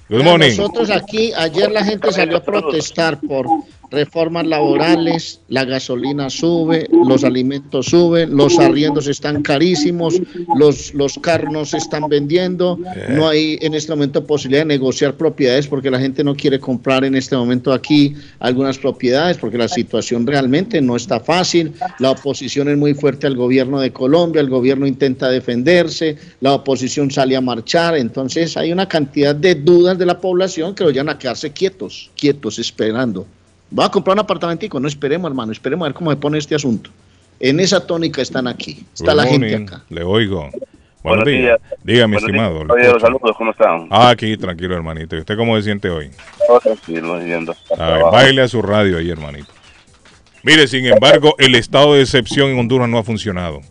Good morning. Nosotros aquí, ayer la gente salió a protestar por reformas laborales, la gasolina sube, los alimentos suben, los arriendos están carísimos, los, los carros no se están vendiendo, no hay en este momento posibilidad de negociar propiedades porque la gente no quiere comprar en este momento aquí algunas propiedades porque la situación realmente no está fácil, la oposición es muy fuerte al gobierno de Colombia, el gobierno intenta defenderse, la oposición sale a marchar, entonces hay una cantidad de dudas de la población que lo llevan a quedarse quietos, quietos, esperando. Va a comprar un apartamentico, no esperemos, hermano, esperemos a ver cómo se pone este asunto. En esa tónica están aquí, está Good la gente morning. acá. Le oigo. Buenos, Buenos días. días. Dígame, Buenos días. estimado. le Oye, saludos, ¿cómo están? Ah, aquí, tranquilo, hermanito. ¿Y usted cómo se siente hoy? Todo tranquilo, yendo A ver, bájale a su radio ahí, hermanito. Mire, sin embargo, el estado de excepción en Honduras no ha funcionado.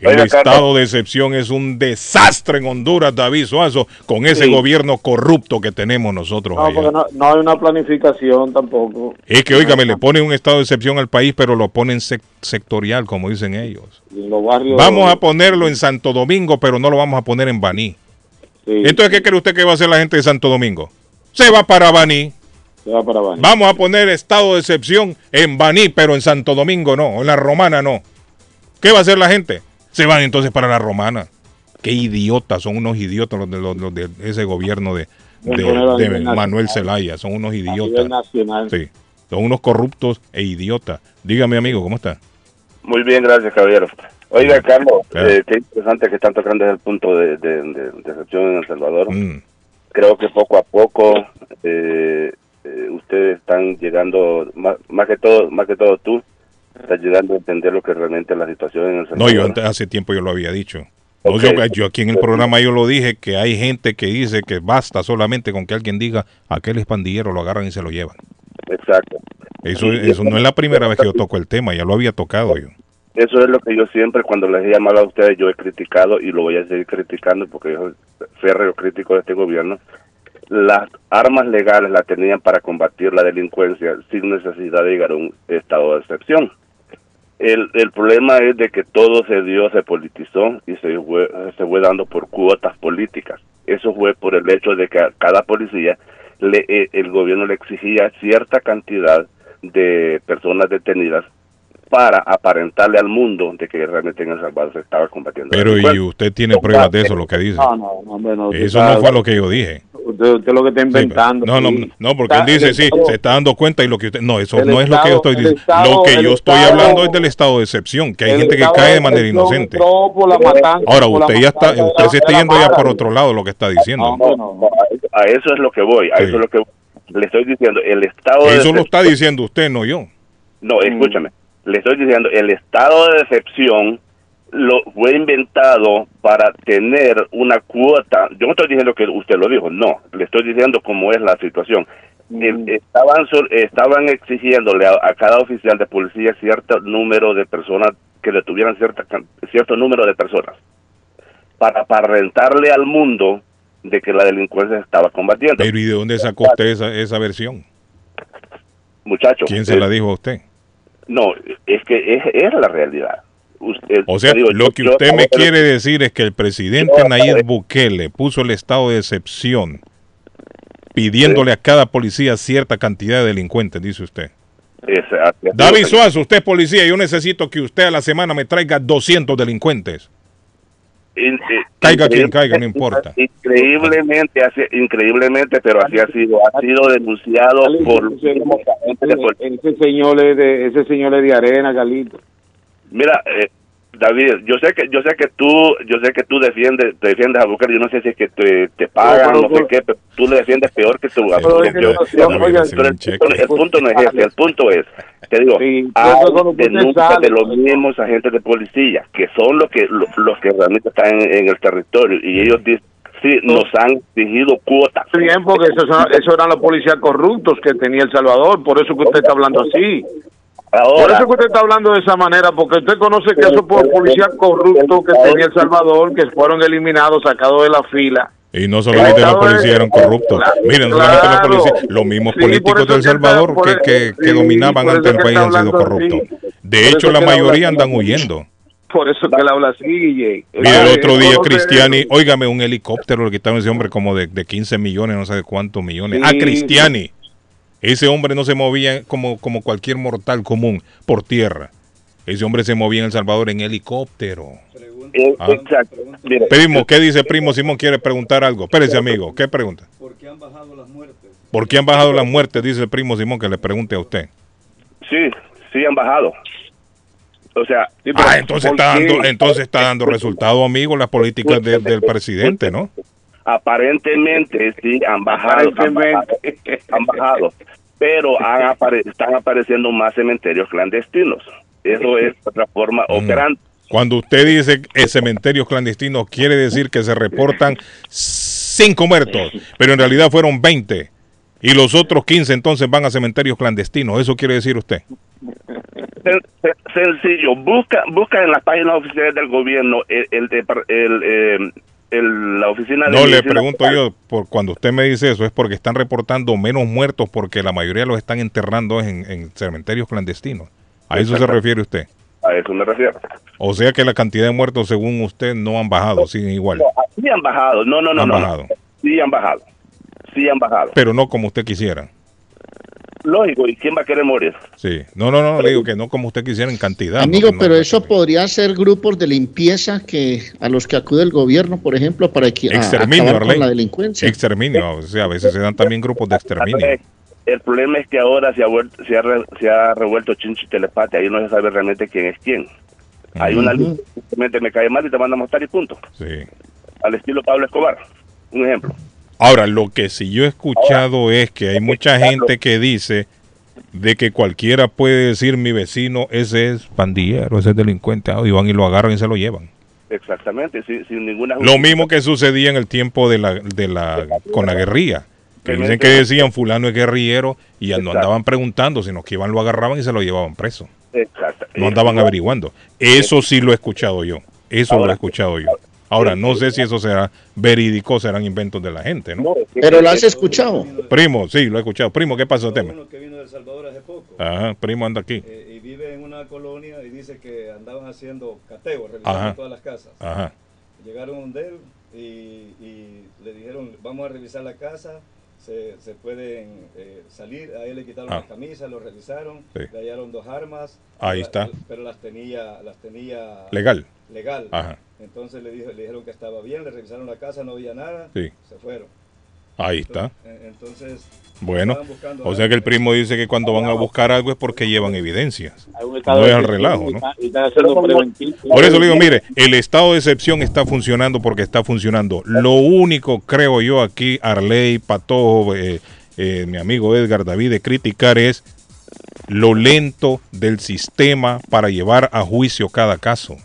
El Oiga, estado Carlos. de excepción es un desastre en Honduras, David Suazo, con ese Sí. gobierno corrupto que tenemos nosotros No, allá. porque no, no hay una planificación tampoco. Es que, oígame, le ponen un estado de excepción al país, pero lo ponen sec- sectorial, como dicen ellos. Y en los barrios. Vamos a ponerlo en Santo Domingo, pero no lo vamos a poner en Baní. Sí, Entonces, ¿qué cree usted que va a hacer la gente de Santo Domingo? Se va para Baní. se va para abajo. Vamos a poner estado de excepción en Baní, pero en Santo Domingo no, en la Romana no. ¿Qué va a hacer la gente? Se van entonces para la Romana. Qué idiotas, son unos idiotas los de, los- los de ese gobierno de, Manuel. Zelaya, son unos idiotas. Sí, son unos corruptos e idiotas. Dígame, amigo, ¿cómo está? Muy bien, gracias, caballero. Oiga, Carlos, Claro. eh, qué interesante que están tocando desde el punto de, de, de- de excepción en El Salvador. Mm. Creo que poco a poco eh, eh, ustedes están llegando, más, más que todo, más que todo tú, estás llegando a entender lo que realmente es la situación en El No, Salvador. yo antes, hace tiempo yo lo había dicho. No, yo aquí en el programa yo lo dije que hay gente que dice que basta solamente con que alguien diga aquel es pandillero, lo agarran y se lo llevan. Exacto. Eso, eso no es la primera vez que yo toco el tema, ya lo había tocado yo. Eso es lo que yo siempre, cuando les he llamado a ustedes, yo he criticado y lo voy a seguir criticando porque yo soy férreo crítico de este gobierno. Las armas legales las tenían para combatir la delincuencia sin necesidad de llegar a un estado de excepción. El, el problema es de que todo se dio, se politizó y se fue, se fue dando por cuotas políticas. Eso fue por el hecho de que a cada policía le, eh, el gobierno le exigía cierta cantidad de personas detenidas para aparentarle al mundo de que realmente en El Salvador se estaba combatiendo. Pero y usted tiene pruebas de eso, lo que dice. No, no, no, hombre, no, usted Eso no fue lo que yo dije. Usted, usted lo que está inventando. No, no, no, porque él dice, sí, Estado- se está dando cuenta y lo que usted... No, eso no es lo que yo estoy diciendo. Estado- Lo que yo estoy Estado- hablando es del estado de excepción, que hay gente que cae de de manera inocente. entró por la matanza, Ahora, por la usted ya está, usted la- se está yendo ya por otro lado lo que está diciendo. No, no, a eso es lo que voy, a Sí. eso es lo que le estoy diciendo. El estado de Eso lo está diciendo usted, no yo. No, escúchame. Le estoy diciendo, el estado de excepción lo fue inventado para tener una cuota. Yo no estoy diciendo que usted lo dijo, no. Le estoy diciendo cómo es la situación. El- estaban exigiéndole a, a cada oficial de policía cierto número de personas que detuvieran cierta cierto número de personas para para rentarle al mundo de que la delincuencia se estaba combatiendo. Pero ¿y de dónde sacó usted esa, esa versión? Muchachos, ¿Quién se eh, la dijo a usted? No, es que es, es la realidad. Usted- O sea, digo, lo yo- que yo usted me quiere decir es que el presidente Nayib Bukele puso el estado de excepción pidiéndole a cada policía cierta cantidad de delincuentes, dice usted. Así es. David Suazo, usted es policía, yo necesito que usted a la semana me traiga 200 delincuentes. In- eh, Caiga quien caiga, no importa. Increíblemente, así, increíblemente, pero así ha sido, ha sido denunciado por pol- Ese señor es de, ese señor es de arena, Galito. Mira, eh, David, yo sé que yo sé que tú yo sé que tú defiendes defiendes a Bukele, yo no sé si es que te, te pagan pero- no sé qué, pero tú le defiendes peor que tú. Pero es que yo- yo- oiga, pero el, punto- el punto no es ese, el punto es, te digo, Sí, sale, de los mismos agentes de policía, que son los que lo- los que realmente están en, en el territorio y ellos dicen sí nos han exigido cuotas. Bien, porque esos, esos eran los policías corruptos que tenía El Salvador, por eso que usted está hablando así. Por eso que usted está hablando de esa manera, porque usted conoce que esos po- policías corruptos que tenía El Salvador, que fueron eliminados, sacados de la fila. Y no solamente los de- policías eran corruptos. Claro, Miren, no solamente los policías, los mismos Sí, por políticos que está- Salvador por que, que, que sí, dominaban por ante el que país han sido corruptos. así. De Por hecho, la que mayoría andan huyendo. Por eso que él habla así. Mira, el otro día Cristiani, óigame, un helicóptero le quitaron a ese hombre como de, de 15 millones, no sé de cuántos millones. Sí, a Cristiani. Ese hombre no se movía como, como cualquier mortal común por tierra. Ese hombre se movía en El Salvador en helicóptero. Eh, Ah. Exacto. Primo, ¿qué dice Primo Simón? ¿Quiere preguntar algo? Espérese, amigo. ¿Qué pregunta? ¿Por qué han bajado las muertes? ¿Por qué han bajado las muertes? Dice el Primo Simón que le pregunte a usted. sí, sí han bajado. O sea, Ah, entonces está, dando, entonces está dando resultado, amigo, las políticas de- del presidente, ¿no? Aparentemente sí han bajado, han bajado, han bajado, pero han apare- están apareciendo más cementerios clandestinos. Eso es otra forma operante. Cuando usted dice cementerios clandestinos, quiere decir que se reportan cinco muertos, pero en realidad fueron 20. Y los otros 15 entonces van a cementerios clandestinos. ¿Eso quiere decir usted? Sen- sen- Sencillo, busca busca en las páginas oficiales del gobierno el, el, depar- el, eh, el- la oficina de No le pregunto yo, por cuando usted me dice eso, es porque están reportando menos muertos porque la mayoría los están enterrando en, en cementerios clandestinos. ¿A eso se refiere usted? A eso me refiero. O sea que la cantidad de muertos, según usted, no han bajado, siguen igual. No, sí han bajado. No, no, no, Han no. bajado. Sí han bajado. Sí han bajado. Pero no como usted quisiera. Lógico, ¿y quién va a querer morir? Sí. No, no, no, le digo que no como usted quisiera en cantidad. Amigo, no, no, pero eso podría ser grupos de limpieza que a los que acude el gobierno, por ejemplo, para que, a- Exterminio, acabar con Arley. la delincuencia. Exterminio. O sea, a veces se dan también grupos de exterminio. El problema es que ahora se ha, vuelto, se ha, re- se ha revuelto chinchi telepate. Ahí no se sabe realmente quién es quién. Hay una lista, simplemente me cae mal y te manda a matar y punto. Sí. Al estilo Pablo Escobar. Un ejemplo. Ahora, lo que sí yo he escuchado es que hay mucha gente que dice de que cualquiera puede decir mi vecino, ese es pandillero, ese es delincuente, ah, y van y lo agarran y se lo llevan. Exactamente, sin, sin ninguna Lo mismo que sucedía en el tiempo de la, de la, con la guerrilla. Que dicen que decían fulano es guerrillero y ya no andaban preguntando, sino que iban, lo agarraban y se lo llevaban preso. Exacto. No andaban averiguando. Eso sí lo he escuchado yo. Eso lo he escuchado yo. Ahora, no sé si eso será verídico, serán inventos de la gente, ¿no? Pero lo has escuchado. Primo, sí, lo he escuchado. Primo, ¿qué pasó, tema? Uno que vino de El Salvador hace poco Ajá, primo anda aquí. eh, y vive en una colonia y dice que andaban haciendo cateo, revisando todas las casas. Ajá. Llegaron donde él y, y le dijeron, vamos a revisar la casa, se, se pueden eh, salir. A él le quitaron Ah. la camisa, lo revisaron, Sí. le hallaron dos armas. Ahí la- está. Pero las tenía, las tenía Legal. legal. Ajá. Entonces le, dijo, le dijeron que estaba bien, le revisaron la casa, no había nada, Sí. se fueron. Ahí está. Eh, Entonces, Bueno, o sea que el primo dice que cuando van a buscar algo es porque llevan evidencias. No es al relajo, ¿no? Por eso le digo, mire, el estado de excepción está funcionando porque está funcionando. Lo único, creo yo, aquí, Arley, Patojo, eh, eh, mi amigo Edgar David, de criticar es lo lento del sistema para llevar a juicio cada caso.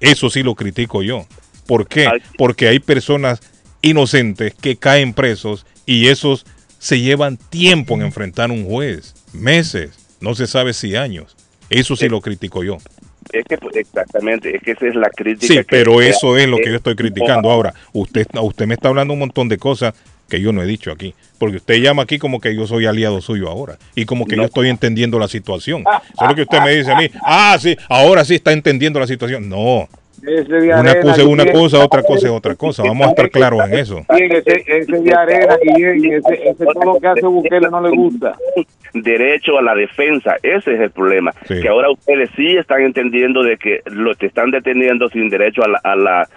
Eso sí lo critico yo. ¿Por qué? Porque hay personas inocentes que caen presos y esos se llevan tiempo en enfrentar a un juez, meses, no se sabe si años. Eso sí lo critico yo. Es que, pues, exactamente, es que esa es la crítica. Sí, que- pero eso es lo que que- yo estoy criticando. Ahora, usted, usted me está hablando un montón de cosas que yo no he dicho aquí. Porque usted llama aquí como que yo soy aliado suyo ahora. Y como que yo estoy entendiendo la situación. Eso es lo que usted me dice a mí. Ah, sí, ahora sí está entendiendo la situación. No. Una cosa es una cosa, otra cosa es otra cosa. Vamos a estar claros en eso. Sí, ese, ese de arena, y ese, ese todo lo que hace Bukele no le gusta. derecho a la defensa. Ese es el problema. Sí. Que ahora ustedes sí están entendiendo de que lo te están deteniendo sin derecho a la, a la,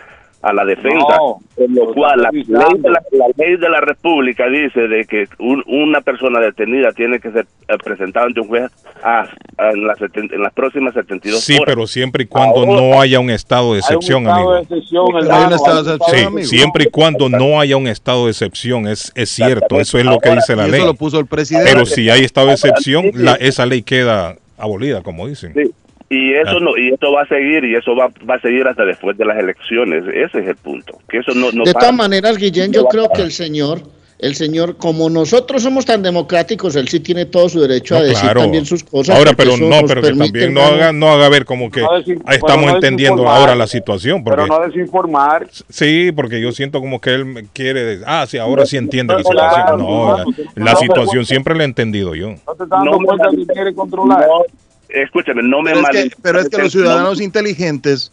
a la defensa. No, Con lo cual, la ley, de la, la ley de la República dice de que un- una persona detenida tiene que ser eh, presentada ante un juez a- a- en, las seten- en las próximas 72 Sí, horas. pero siempre y cuando no haya un estado de excepción, amigo. Sí, siempre y cuando no haya un estado de excepción, es, es cierto, eso es lo que dice la ley. eso lo puso el presidente. Pero si hay estado de excepción, la, esa ley queda abolida, como dicen. Sí. Y eso no y esto va a seguir y eso va, va a seguir hasta después de las elecciones. Ese es el punto. Que eso no, no de todas maneras, Guillén, yo creo que el señor, el señor, como nosotros somos tan democráticos, él sí tiene todo su derecho a decir claro. también sus cosas. Ahora, pero no, pero que también no haga, no haga ver como que No estamos no entendiendo ahora la situación. Porque, Pero no desinformar. Sí, porque yo siento como que él me quiere. decir, Ah, sí, ahora sí entiende la situación. No, la situación siempre la he entendido yo. No te estás dando cuenta que quiere controlar. Escúchame, no me Pero es, que, malinterpreten, pero es que los no- ciudadanos inteligentes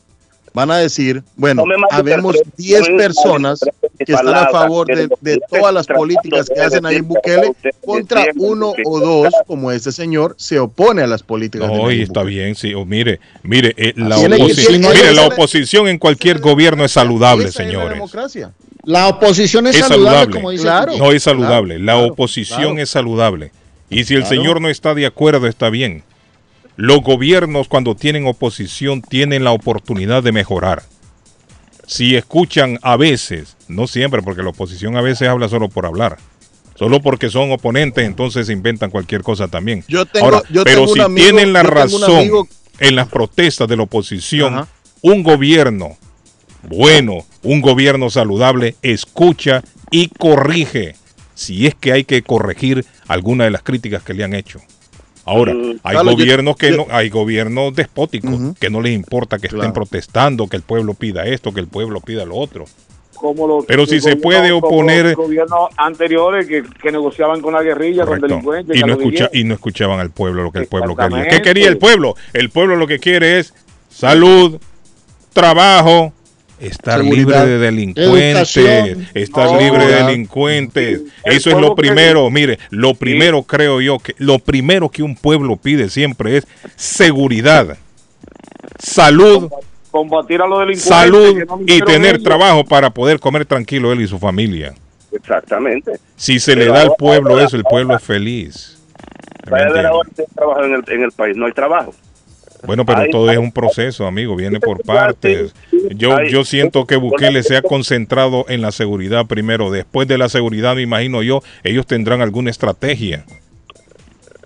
van a decir, bueno, No habemos malinterpreten, 10 no me personas que están a favor de, todas las políticas que hacen ahí decir Bukele contra uno o dos, como este señor, se opone a las políticas No, y está bien, sí. o mire, mire, eh, la, Tiene que- oposi- tiene que mire, la oposición en cualquier gobierno es saludable, la señores. democracia. La oposición es, Es saludable, saludable. como dice Claro. No es saludable. La oposición claro. es saludable. Y si el Claro. señor no está de acuerdo, está bien. Los gobiernos cuando tienen oposición tienen la oportunidad de mejorar. Si escuchan a veces, no siempre, porque la oposición a veces habla solo por hablar. Solo porque son oponentes, entonces inventan cualquier cosa también. Yo tengo- Ahora, yo pero tengo si amigo- tienen la razón en las protestas de la oposición, Ajá. un gobierno bueno, un gobierno saludable, escucha y corrige si es que hay que corregir alguna de las críticas que le han hecho. Ahora, Mm, hay yo- gobiernos que yo- no, hay gobiernos despóticos que no les importa que estén protestando, que el pueblo pida esto, que el pueblo pida lo otro. Como los, Pero si se puede como oponer- los gobiernos anteriores que, que negociaban con la guerrilla, con Correcto. delincuentes. Y no, con escucha, y no escuchaban al pueblo lo que el pueblo quería. ¿Qué quería el pueblo? El pueblo lo que quiere es salud, trabajo, estar Seguridad. libre de delincuentes, estar No, libre de delincuentes. El Eso es lo que- primero. Mire, lo primero creo yo que lo primero que un pueblo pide siempre es seguridad, salud, Combatir a los delincuentes. salud no y tener trabajo para poder comer tranquilo él y su familia. Exactamente. Si se le da al pueblo ahora- eso, el pueblo es feliz. ¿Me Vaya a ver entiende? ahora si hay trabajo en el, en el país. No hay trabajo. Bueno, pero Hay- todo es un proceso, amigo, viene por partes. Yo, hay- yo siento que Bukele se ha concentrado en la seguridad primero. Después de la seguridad, me imagino yo, ellos tendrán alguna estrategia.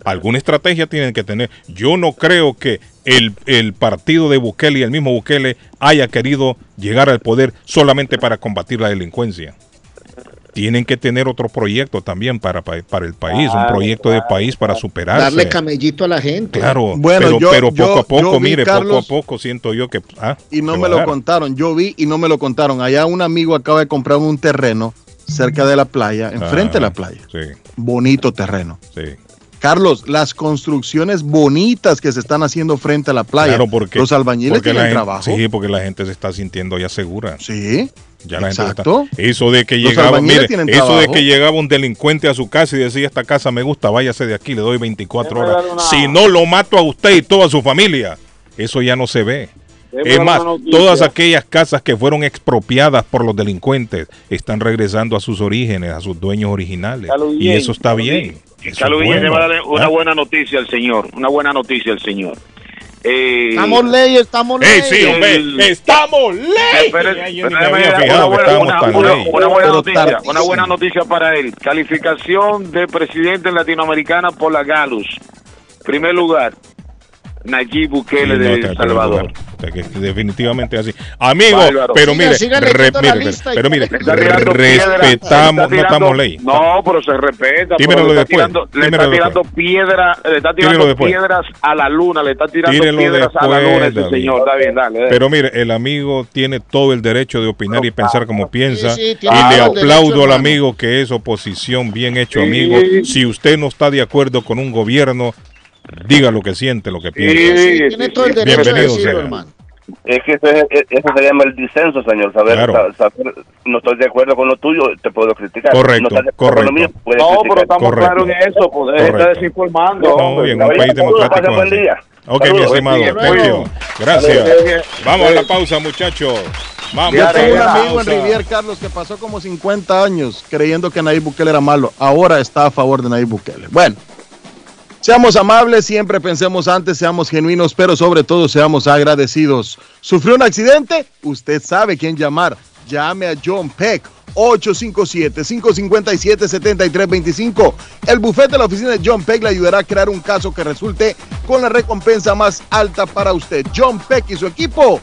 Alguna estrategia tienen que tener. Yo no creo que el, el partido de Bukele y el mismo Bukele haya querido llegar al poder solamente para combatir la delincuencia. Tienen que tener otro proyecto también para, pa- para el país, un Claro, proyecto de país para superarse. Darle camellito a la gente. Claro, Bueno, pero, yo- pero yo- poco a poco, vi, mire, Carlos, poco a poco siento yo que... ah, Y no me lo contaron. Yo vi y no me lo contaron. Allá un amigo acaba de comprar un terreno cerca de la playa, enfrente de la Ah, playa. Sí, Bonito terreno. sí. Carlos, las construcciones bonitas que se están haciendo frente a la playa. Claro, porque, los albañiles porque tienen gente- trabajo. Sí, porque la gente se está sintiendo ya segura. Sí. Ya la gente Exacto. está- eso de que llegaba, mire, eso de que llegaba un delincuente a su casa y decía esta casa me gusta, váyase de aquí, le doy 24 Déjame horas. Si no lo mato a usted y toda su familia, eso ya no se ve. Es más, todas aquellas casas que fueron expropiadas por los delincuentes están regresando a sus orígenes, a sus dueños originales. Y eso está bien. Guillén. Eso es bueno. va a dar una ¿Ah? buena noticia al señor. Una buena noticia al señor. Eh, Estamos ley, estamos ¡Ey, ley. sí, hombre! el- ¡Estamos ley! Una buena noticia para él. Calificación de presidente latinoamericana por la Galus. Primer lugar, Nayib Bukele Sí, no, de El Salvador. que definitivamente así. Amigo, Bárbaro. pero mire, siga re- mire, pero mire, respetamos, no estamos ley. No, pero se respeta. Dímelo pero le está después, tirando, le está tirando piedra, le está tirando después. piedras a la luna, le está tirando piedras a la después, luna ese David. señor. Está bien, dale. dale. Pero mire, el amigo tiene todo el derecho de opinar y pensar como piensa. sí, y le aplaudo derecho, al amigo que es oposición, bien hecho, Sí. amigo. Si usted no está de acuerdo con un gobierno, diga lo que siente, lo que piensa. Sí, Sí, tiene sí, todo el sí. derecho de Bienvenido hermano. Es que eso, es- eso se llama el disenso, señor. Saber, Claro. saber- no estoy de acuerdo con lo tuyo, te puedo criticar. Correcto, no correcto. mío, No, pero estamos Correcto. claros en eso, pues desinformando. No, hombre. y en un país democrático. buen día. Ok, mi estimado, thank you. Gracias. Vamos a la pausa, muchachos. Vamos Yo tengo un amigo en. Rivier, Carlos, que pasó como 50 años creyendo que Nayib Bukele era malo. Ahora está a favor de Nayib Bukele. Bueno, seamos amables, siempre pensemos antes, seamos genuinos, pero sobre todo seamos agradecidos. ¿Sufrió un accidente? Usted sabe quién llamar. Llame a John Peck. 857-557-7325. El bufete de la oficina de John Peck le ayudará a crear un caso que resulte con la recompensa más alta para usted. John Peck y su equipo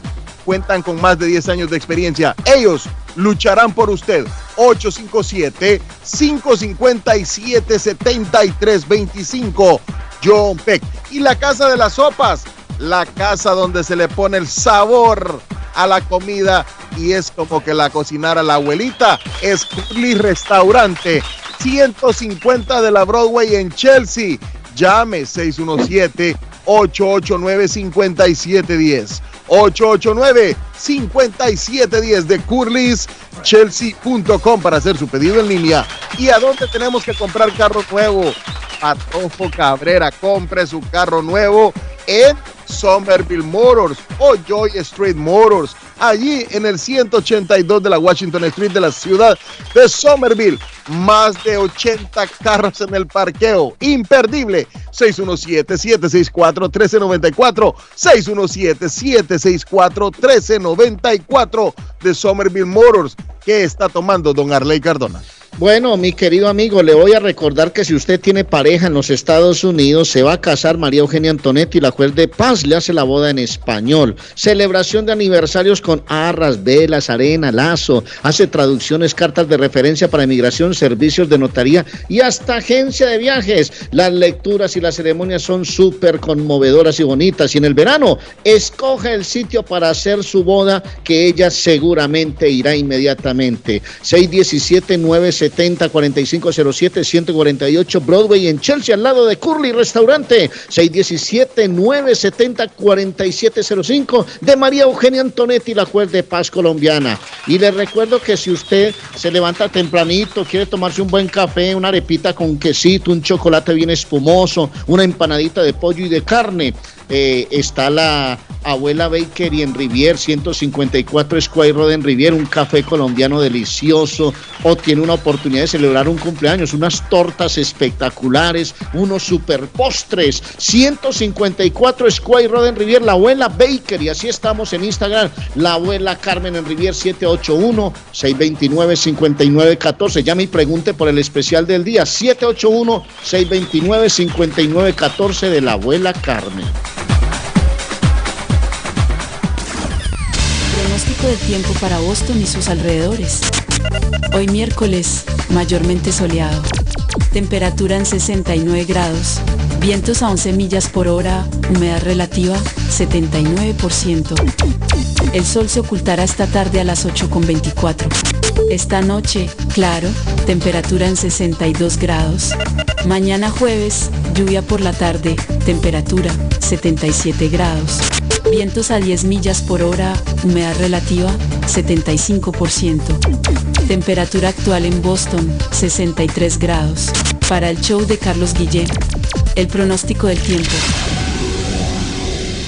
cuentan con más de 10 años de experiencia. Ellos lucharán por usted. 857-557-7325. John Peck. Y la casa de las sopas, la casa donde se le pone el sabor a la comida y es como que la cocinara la abuelita. Es Curly Restaurante. 150 de la Broadway en Chelsea. Llame 617-889-5710. 889-5710 de curlischelsea.com para hacer su pedido en línea. ¿Y a dónde tenemos que comprar carro nuevo? Patojo Cabrera, compre su carro nuevo en Somerville Motors o Joy Street Motors, allí en el 182 de la Washington Street de la ciudad de Somerville. Más de 80 carros en el parqueo. Imperdible. 617-764-1394. 617-764-1394 de Somerville Motors. ¿Qué está tomando don Arley Cardona? Bueno, mi querido amigo, le voy a recordar que si usted tiene pareja en los Estados Unidos, se va a casar María Eugenia Antonetti, la juez de paz le hace la boda en español. Celebración de aniversarios con arras, velas, arena, lazo, hace traducciones, cartas de referencia para inmigración, servicios de notaría y hasta agencia de viajes. Las lecturas y las ceremonias son súper conmovedoras y bonitas. Y en el verano, escoge el sitio para hacer su boda, que ella seguramente irá inmediatamente. 617 970 4507 148 Broadway en Chelsea, al lado de Curly Restaurante. 617 970 4705 de María Eugenia Antonetti, la juez de paz colombiana. Y les recuerdo que si usted se levanta tempranito, quiere tomarse un buen café, una arepita con quesito, un chocolate bien espumoso, una empanadita de pollo y de carne, eh, está la abuela Bakery en Rivier, 154 Square Road en Rivier, un café colombiano delicioso, o tiene una oportunidad de celebrar un cumpleaños, unas tortas espectaculares, unos super postres, 154 Square Road en Rivier, la abuela Bakery, así estamos en Instagram, la abuela Carmen en Rivier, 781-629-5914, llame y pregunte por el especial del día, 781-629-5914 de la abuela Carmen. Pronóstico del tiempo para Boston y sus alrededores. Hoy miércoles, mayormente soleado. Temperatura en 69 grados. Vientos a 11 millas por hora. Humedad relativa 79%. El sol se ocultará esta tarde a las 8.24. Esta noche, claro, temperatura en 62 grados. Mañana jueves, lluvia por la tarde, temperatura 77 grados. Vientos a 10 millas por hora, humedad relativa 75%. Temperatura actual en Boston 63 grados. Para el show de Carlos Guillén, el pronóstico del tiempo.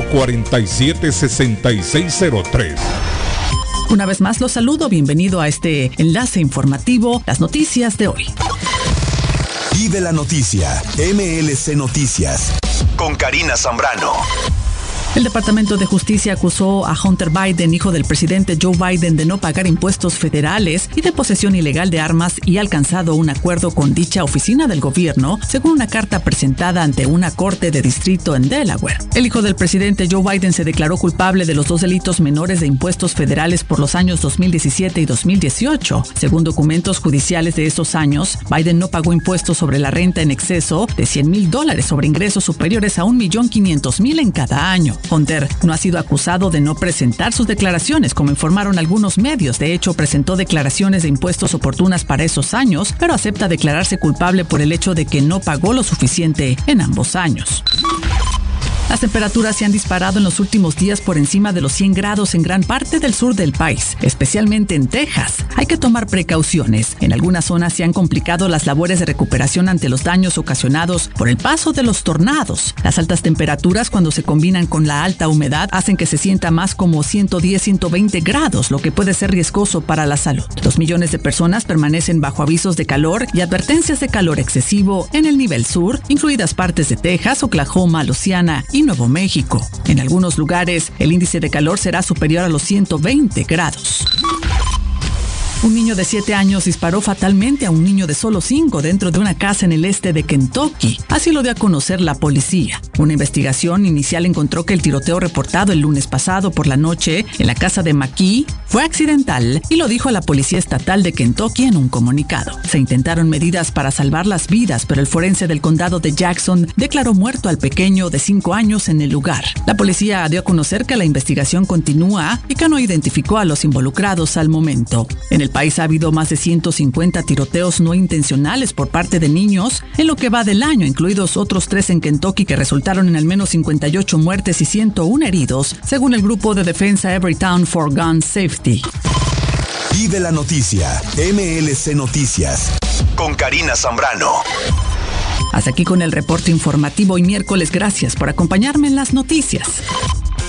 447-6603. Una vez más los saludo, bienvenido a este enlace informativo, las noticias de hoy. Vive la noticia, MLC Noticias, con Karina Zambrano. El Departamento de Justicia acusó a Hunter Biden, hijo del presidente Joe Biden, de no pagar impuestos federales y de posesión ilegal de armas y ha alcanzado un acuerdo con dicha oficina del gobierno, según una carta presentada ante una corte de distrito en Delaware. El hijo del presidente Joe Biden se declaró culpable de los dos delitos menores de impuestos federales por los años 2017 y 2018. Según documentos judiciales de esos años, Biden no pagó impuestos sobre la renta en exceso de 100 mil dólares sobre ingresos superiores a 1.500.000 en cada año. Hunter no ha sido acusado de no presentar sus declaraciones, como informaron algunos medios. De hecho, presentó declaraciones de impuestos oportunas para esos años, pero acepta declararse culpable por el hecho de que no pagó lo suficiente en ambos años. Las temperaturas se han disparado en los últimos días por encima de los 100 grados en gran parte del sur del país, especialmente en Texas. Hay que tomar precauciones. En algunas zonas se han complicado las labores de recuperación ante los daños ocasionados por el paso de los tornados. Las altas temperaturas cuando se combinan con la alta humedad hacen que se sienta más como 110-120 grados, lo que puede ser riesgoso para la salud. Dos millones de personas permanecen bajo avisos de calor y advertencias de calor excesivo en el nivel sur, incluidas partes de Texas, Oklahoma, Luciana y Nuevo México. En algunos lugares, el índice de calor será superior a los 120 grados. Un niño de 7 años disparó fatalmente a un niño de solo 5 dentro de una casa en el este de Kentucky. Así lo dio a conocer la policía. Una investigación inicial encontró que el tiroteo reportado el lunes pasado por la noche en la casa de McKee fue accidental y lo dijo a la policía estatal de Kentucky en un comunicado. Se intentaron medidas para salvar las vidas, pero el forense del condado de Jackson declaró muerto al pequeño de 5 años en el lugar. La policía dio a conocer que la investigación continúa y que no identificó a los involucrados al momento. En el país ha habido más de 150 tiroteos no intencionales por parte de niños en lo que va del año, incluidos otros tres en Kentucky que resultaron en al menos 58 muertes y 101 heridos, según el grupo de defensa Everytown for Gun Safety. Vive la noticia, MLC Noticias, con Karina Zambrano. Hasta aquí con el reporte informativo y miércoles. Gracias por acompañarme en las noticias.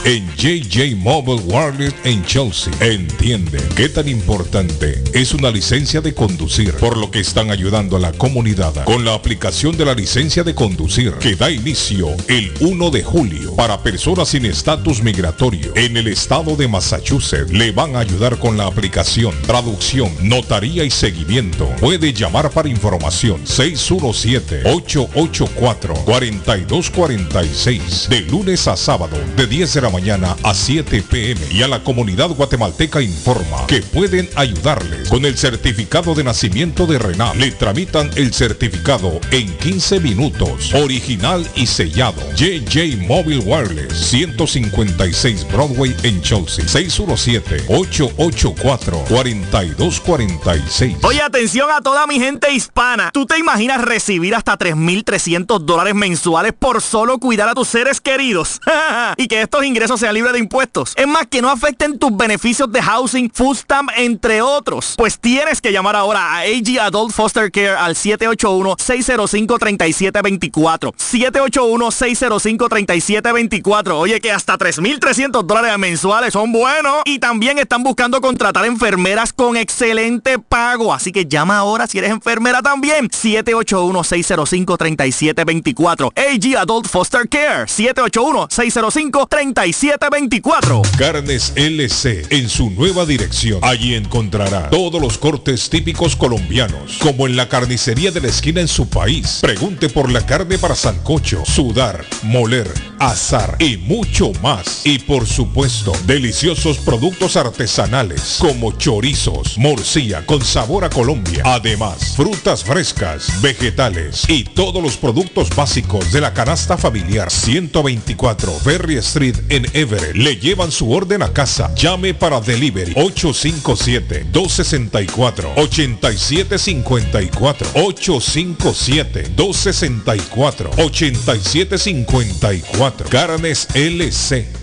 En JJ Mobile Wireless en Chelsea entienden qué tan importante es una licencia de conducir, por lo que están ayudando a la comunidad con la aplicación de la licencia de conducir que da inicio el 1 de julio para personas sin estatus migratorio en el estado de Massachusetts. Le van a ayudar con la aplicación, traducción, notaría y seguimiento. Puede llamar para información 617-884-4246 de lunes a sábado de 10 de la mañana a 7 pm y a la comunidad guatemalteca informa que pueden ayudarles con el certificado de nacimiento de Renal. Le tramitan el certificado en 15 minutos, original y sellado. JJ Mobile Wireless 156 Broadway en Chelsea 617-884-4246. Oye, atención a toda mi gente hispana. ¿Tú te imaginas recibir hasta 3.300 dólares mensuales por solo cuidar a tus seres queridos? y que estos ingresos sean libres de impuestos. Es más, que no afecten tus beneficios de housing, food stamp, entre otros. Pues tienes que llamar ahora a AG Adult Foster Care al 781-605-3724. 781-605-3724. Oye, que hasta 3.300 dólares mensuales son buenos. Y también están buscando contratar enfermeras con excelente pago. Así que llama ahora si eres enfermera también. 781-605-3724. AG Adult Foster Care. 781-605-3724. 724. Carnes LC en su nueva dirección. Allí encontrará todos los cortes típicos colombianos, como en la carnicería de la esquina en su país. Pregunte por la carne para sancocho, sudar, moler, azar y mucho más. Y por supuesto, deliciosos productos artesanales como chorizos, morcilla con sabor a Colombia. Además, frutas frescas, vegetales y todos los productos básicos de la canasta familiar 124 Ferry Street en Everett. Le llevan su orden a casa. Llame para delivery 857-264-8754. 857-264-8754. Carnes LC.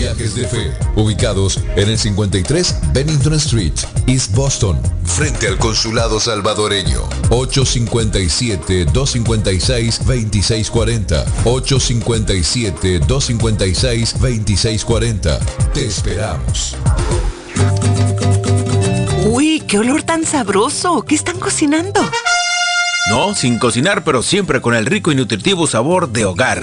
Viajes de Fe, ubicados en el 53 Bennington Street, East Boston, frente al consulado salvadoreño. 857-256-2640. 857-256-2640. Te esperamos. Uy, qué olor tan sabroso. ¿Qué están cocinando? No, sin cocinar, pero siempre con el rico y nutritivo sabor de hogar.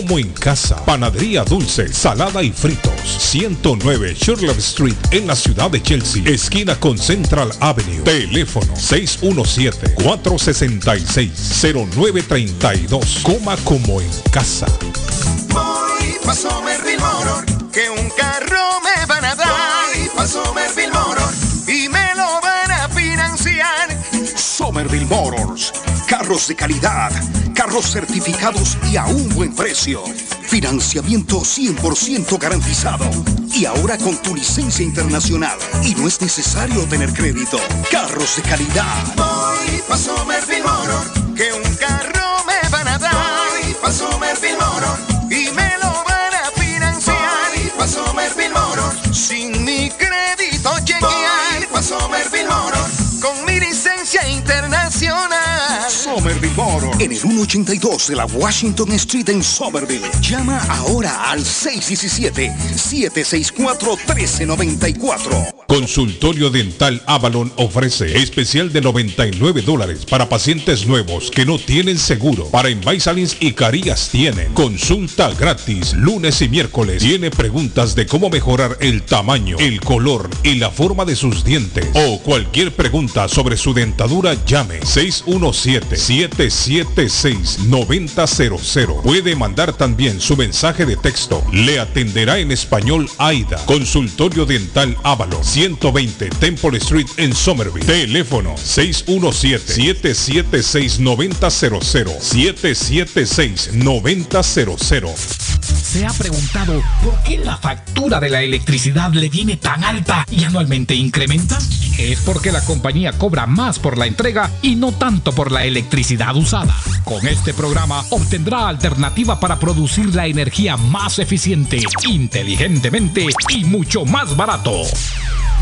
Como en casa. Panadería dulce, salada y fritos. 109 Sherlock Street en la ciudad de Chelsea. Esquina con Central Avenue. Teléfono 617-466-0932. Coma como en casa. Voy pa' Somerville Motor, que un carro me van a dar. Voy pa' Somerville Motor y me lo van a financiar. Somerville Motors. Carros de calidad, carros certificados y a un buen precio. Financiamiento 100% garantizado. Y ahora con tu licencia internacional. Y no es necesario tener crédito. Carros de calidad. Voy pa' Somerville Motor, que un carro me van a dar. Voy pa' Somerville Motor y me lo van a financiar. Voy pa' Somerville Motor sin mi crédito chequear. Voy pa' Somerville Motor con mi licencia internacional. Somerville. En el 182 de la Washington Street en Somerville. Llama ahora al 617-764-1394. Consultorio Dental Avalon ofrece especial de 99 dólares para pacientes nuevos que no tienen seguro. Para Invisalins y Carías tienen consulta gratis lunes y miércoles. Tiene preguntas de cómo mejorar el tamaño, el color y la forma de sus dientes o cualquier pregunta sobre su dentadura llame 617-776-9000. Puede mandar también su mensaje de texto. Le atenderá en español AIDA. Consultorio Dental Avalon 120 Temple Street en Somerville. Teléfono 617-776-9000. 776-9000. ¿Se ha preguntado por qué la factura de la electricidad le viene tan alta y anualmente incrementa? Es porque la compañía cobra más por la entrega y no tanto por la electricidad usada. Con este programa obtendrá alternativa para producir la energía más eficiente, inteligentemente y mucho más barato.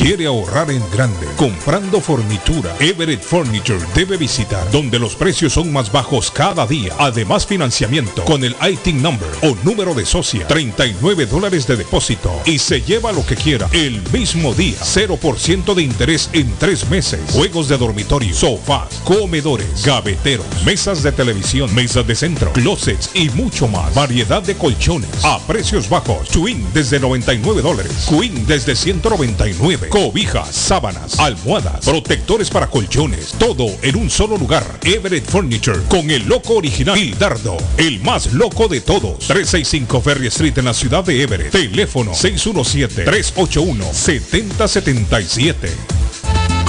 ¿Quiere ahorrar en grande? Comprando fornitura. Everett Furniture debe visitar donde los precios son más bajos cada día. Además financiamiento con el IT number o número de socia. 39 dólares de depósito y se lleva lo que quiera el mismo día. 0% de interés en tres meses. Juegos de dormitorio, sofás, comedores, gaveteros, mesas de televisión, mesas de centro, closets y mucho más. Variedad de colchones a precios bajos. Twin desde 99 dólares. Queen desde 199 cobijas, sábanas, almohadas, protectores para colchones, todo en un solo lugar. Everett Furniture con el loco original Gildardo, el más loco de todos. 365 Ferry Street en la ciudad de Everett. Teléfono 617-381-7077.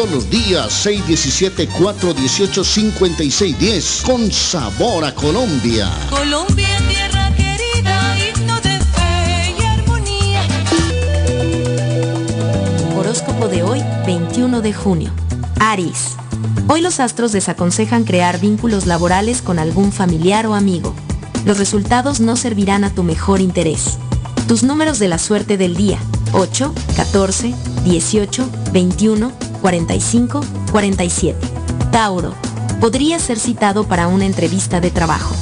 todos los días, 617-418-5610. Con sabor a Colombia. Colombia, tierra querida, himno de fe y armonía. Horóscopo de hoy, 21 de junio. Aries. Hoy los astros desaconsejan crear vínculos laborales con algún familiar o amigo. Los resultados no servirán a tu mejor interés. Tus números de la suerte del día. 8, 14, 18, 21, 45, 47. Tauro. podrías ser citado para una entrevista de trabajo.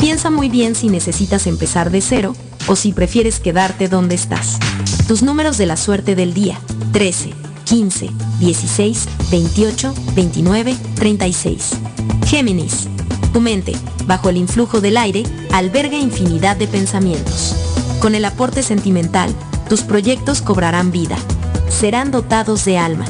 Piensa muy bien si necesitas empezar de cero o si prefieres quedarte donde estás. Tus números de la suerte del día. 13, 15, 16, 28, 29, 36. Géminis. Tu mente, bajo el influjo del aire, alberga infinidad de pensamientos. Con el aporte sentimental, tus proyectos cobrarán vida. Serán dotados de alma.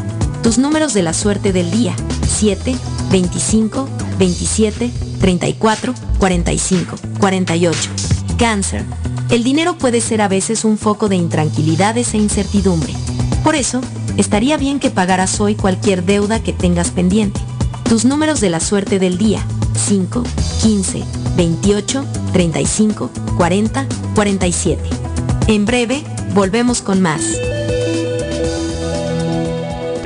Tus números de la suerte del día. 7, 25, 27, 34, 45, 48. Cáncer. El dinero puede ser a veces un foco de intranquilidades e incertidumbre. Por eso, estaría bien que pagaras hoy cualquier deuda que tengas pendiente. Tus números de la suerte del día. 5, 15, 28, 35, 40, 47. En breve, volvemos con más.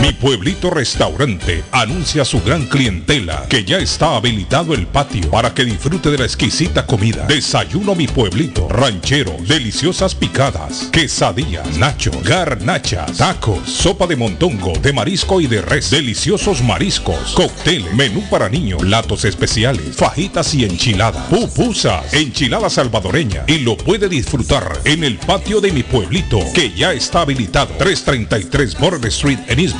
Mi pueblito restaurante anuncia a su gran clientela que ya está habilitado el patio para que disfrute de la exquisita comida. Desayuno mi pueblito, ranchero, deliciosas picadas, quesadillas, nacho, garnachas, tacos, sopa de montongo, de marisco y de res, deliciosos mariscos, cóctel, menú para niños, platos especiales, fajitas y enchiladas, pupusas, enchilada salvadoreña y lo puede disfrutar en el patio de mi pueblito que ya está habilitado. 333 Border Street en East.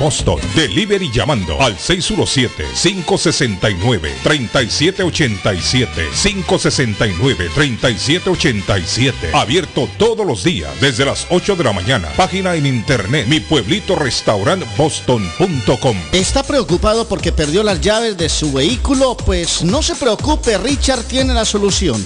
Delivery llamando al 617-569-3787. 569-3787. Abierto todos los días desde las 8 de la mañana. Página en internet mi pueblito restaurant boston.com. ¿Está preocupado porque perdió las llaves de su vehículo? Pues no se preocupe, Richard tiene la solución.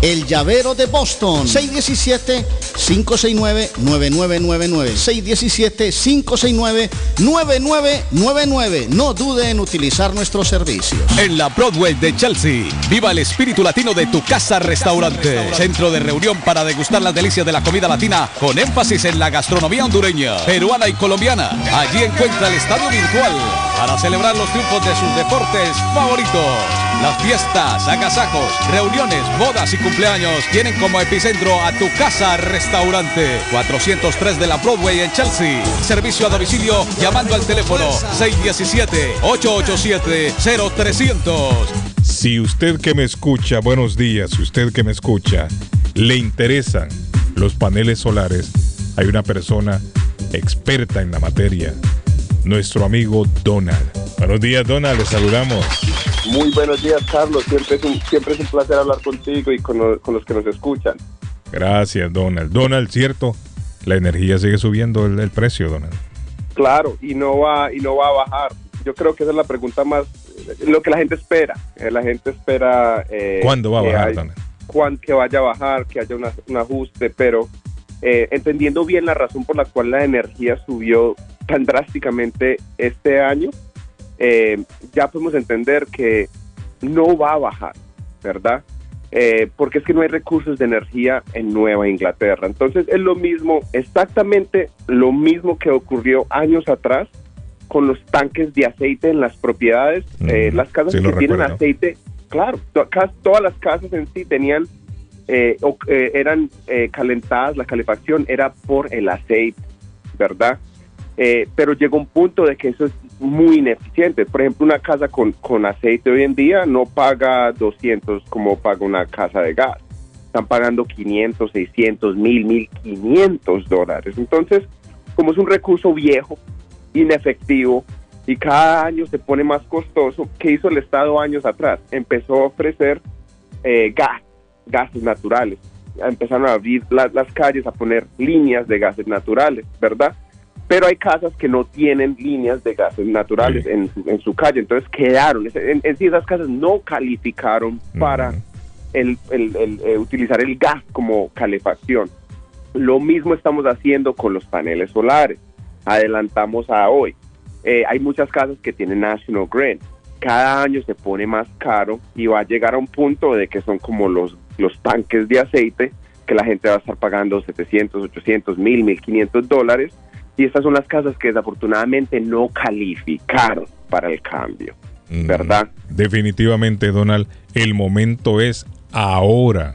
El llavero de Boston. 617-569-9999. 617-569-9999. No dude en utilizar nuestros servicios. En la Broadway de Chelsea, viva el espíritu latino de tu casa restaurante. Centro de reunión para degustar las delicias de la comida latina con énfasis en la gastronomía hondureña, peruana y colombiana. Allí encuentra el estadio virtual para celebrar los triunfos de sus deportes favoritos. Las fiestas, agasajos, reuniones, bodas y cumpleaños tienen como epicentro a tu casa restaurante 403 de la Broadway en Chelsea. Servicio a domicilio llamando al teléfono 617-887-0300. Si usted que me escucha, buenos días, si usted que me escucha, le interesan los paneles solares, hay una persona experta en la materia, nuestro amigo Donald. Buenos días, Donald, le saludamos. Muy buenos días, Carlos. Siempre es un, siempre es un placer hablar contigo y con, lo- con los que nos escuchan. Gracias, Donald. Donald, cierto, la energía sigue subiendo el, el precio, Donald. Claro, y no va y no va a bajar. Yo creo que esa es la pregunta más lo que la gente espera. Eh, la gente espera... eh, ¿Cuándo va a bajar, hay- Donald? cuán- que vaya a bajar, que haya una- un ajuste, pero eh, entendiendo bien la razón por la cual la energía subió tan drásticamente este año, eh, ya podemos entender que no va a bajar, ¿verdad? Eh, porque es que no hay recursos de energía en Nueva Inglaterra. Entonces es lo mismo, exactamente lo mismo que ocurrió años atrás con los tanques de aceite en las propiedades. Eh, las casas sí que tienen recuerdo. aceite, claro, to- todas las casas en sí tenían, eh, o- eh, eran calentadas, la calefacción era por el aceite, ¿verdad? Eh, pero llegó un punto de que eso es muy ineficiente. Por ejemplo, una casa con, con aceite hoy en día no paga 200 como paga una casa de gas. Están pagando 500, 600, 1000, 1500 dólares. Entonces, como es un recurso viejo, inefectivo y cada año se pone más costoso, ¿qué hizo el Estado años atrás? Empezó a ofrecer eh, gas, gases naturales. Empezaron a abrir la- las calles, a poner líneas de gases naturales, ¿verdad? Pero hay casas que no tienen líneas de gases naturales en, su- en su calle, entonces quedaron. En, en sí esas casas no calificaron para el, el- el, eh, utilizar el gas como calefacción. Lo mismo estamos haciendo con los paneles solares. Adelantamos a hoy. Eh, hay muchas casas que tienen National Grid. Cada año se pone más caro y va a llegar a un punto de que son como los, los tanques de aceite que la gente va a estar pagando 700, 800, 1000, 1500 dólares. Y estas son las casas que desafortunadamente no calificaron para el cambio. ¿Verdad? Definitivamente, Donald, el momento es ahora.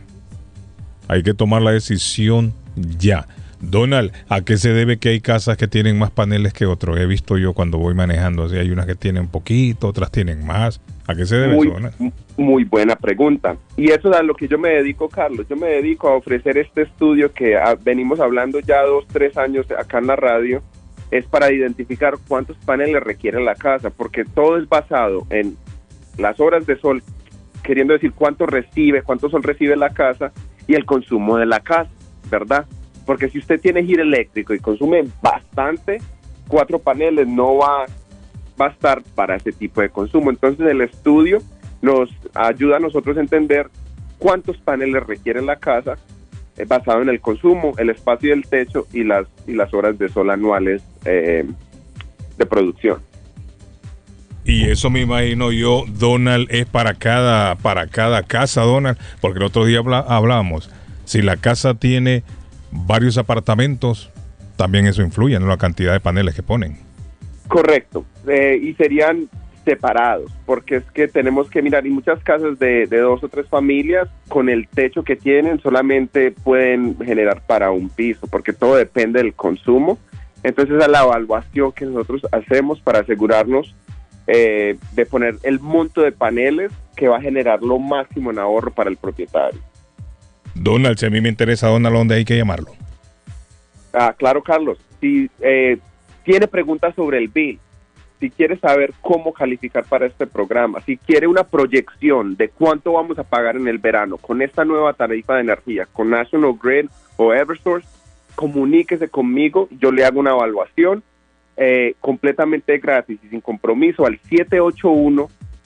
Hay que tomar la decisión ya. Donald, ¿a qué se debe que hay casas que tienen más paneles que otros? He visto yo cuando voy manejando, así hay unas que tienen poquito, otras tienen más. ¿A qué se debe muy, eso, muy buena pregunta. Y eso es a lo que yo me dedico, Carlos. Yo me dedico a ofrecer este estudio que ah, venimos hablando ya dos, tres años acá en la radio. Es para identificar cuántos paneles requiere la casa, porque todo es basado en las horas de sol, queriendo decir cuánto recibe, cuánto sol recibe la casa y el consumo de la casa, ¿verdad? Porque si usted tiene giro eléctrico y consume bastante, cuatro paneles no va va a estar para ese tipo de consumo. Entonces el estudio nos ayuda a nosotros a entender cuántos paneles requiere la casa eh, basado en el consumo, el espacio del techo y las, y las horas de sol anuales eh, de producción. Y eso me imagino yo, Donald, es para cada, para cada casa, Donald, porque el otro día hablábamos, si la casa tiene varios apartamentos, también eso influye en la cantidad de paneles que ponen. Correcto, eh, y serían separados, porque es que tenemos que mirar, y muchas casas de, de dos o tres familias, con el techo que tienen, solamente pueden generar para un piso, porque todo depende del consumo. Entonces, es la evaluación que nosotros hacemos para asegurarnos eh, de poner el monto de paneles que va a generar lo máximo en ahorro para el propietario. Donald, si a mí me interesa Donald, ¿dónde hay que llamarlo? Ah, claro, Carlos. Si eh, tiene preguntas sobre el bill, si quiere saber cómo calificar para este programa, si quiere una proyección de cuánto vamos a pagar en el verano con esta nueva tarifa de energía, con National Grid o Eversource, comuníquese conmigo, yo le hago una evaluación eh, completamente gratis y sin compromiso al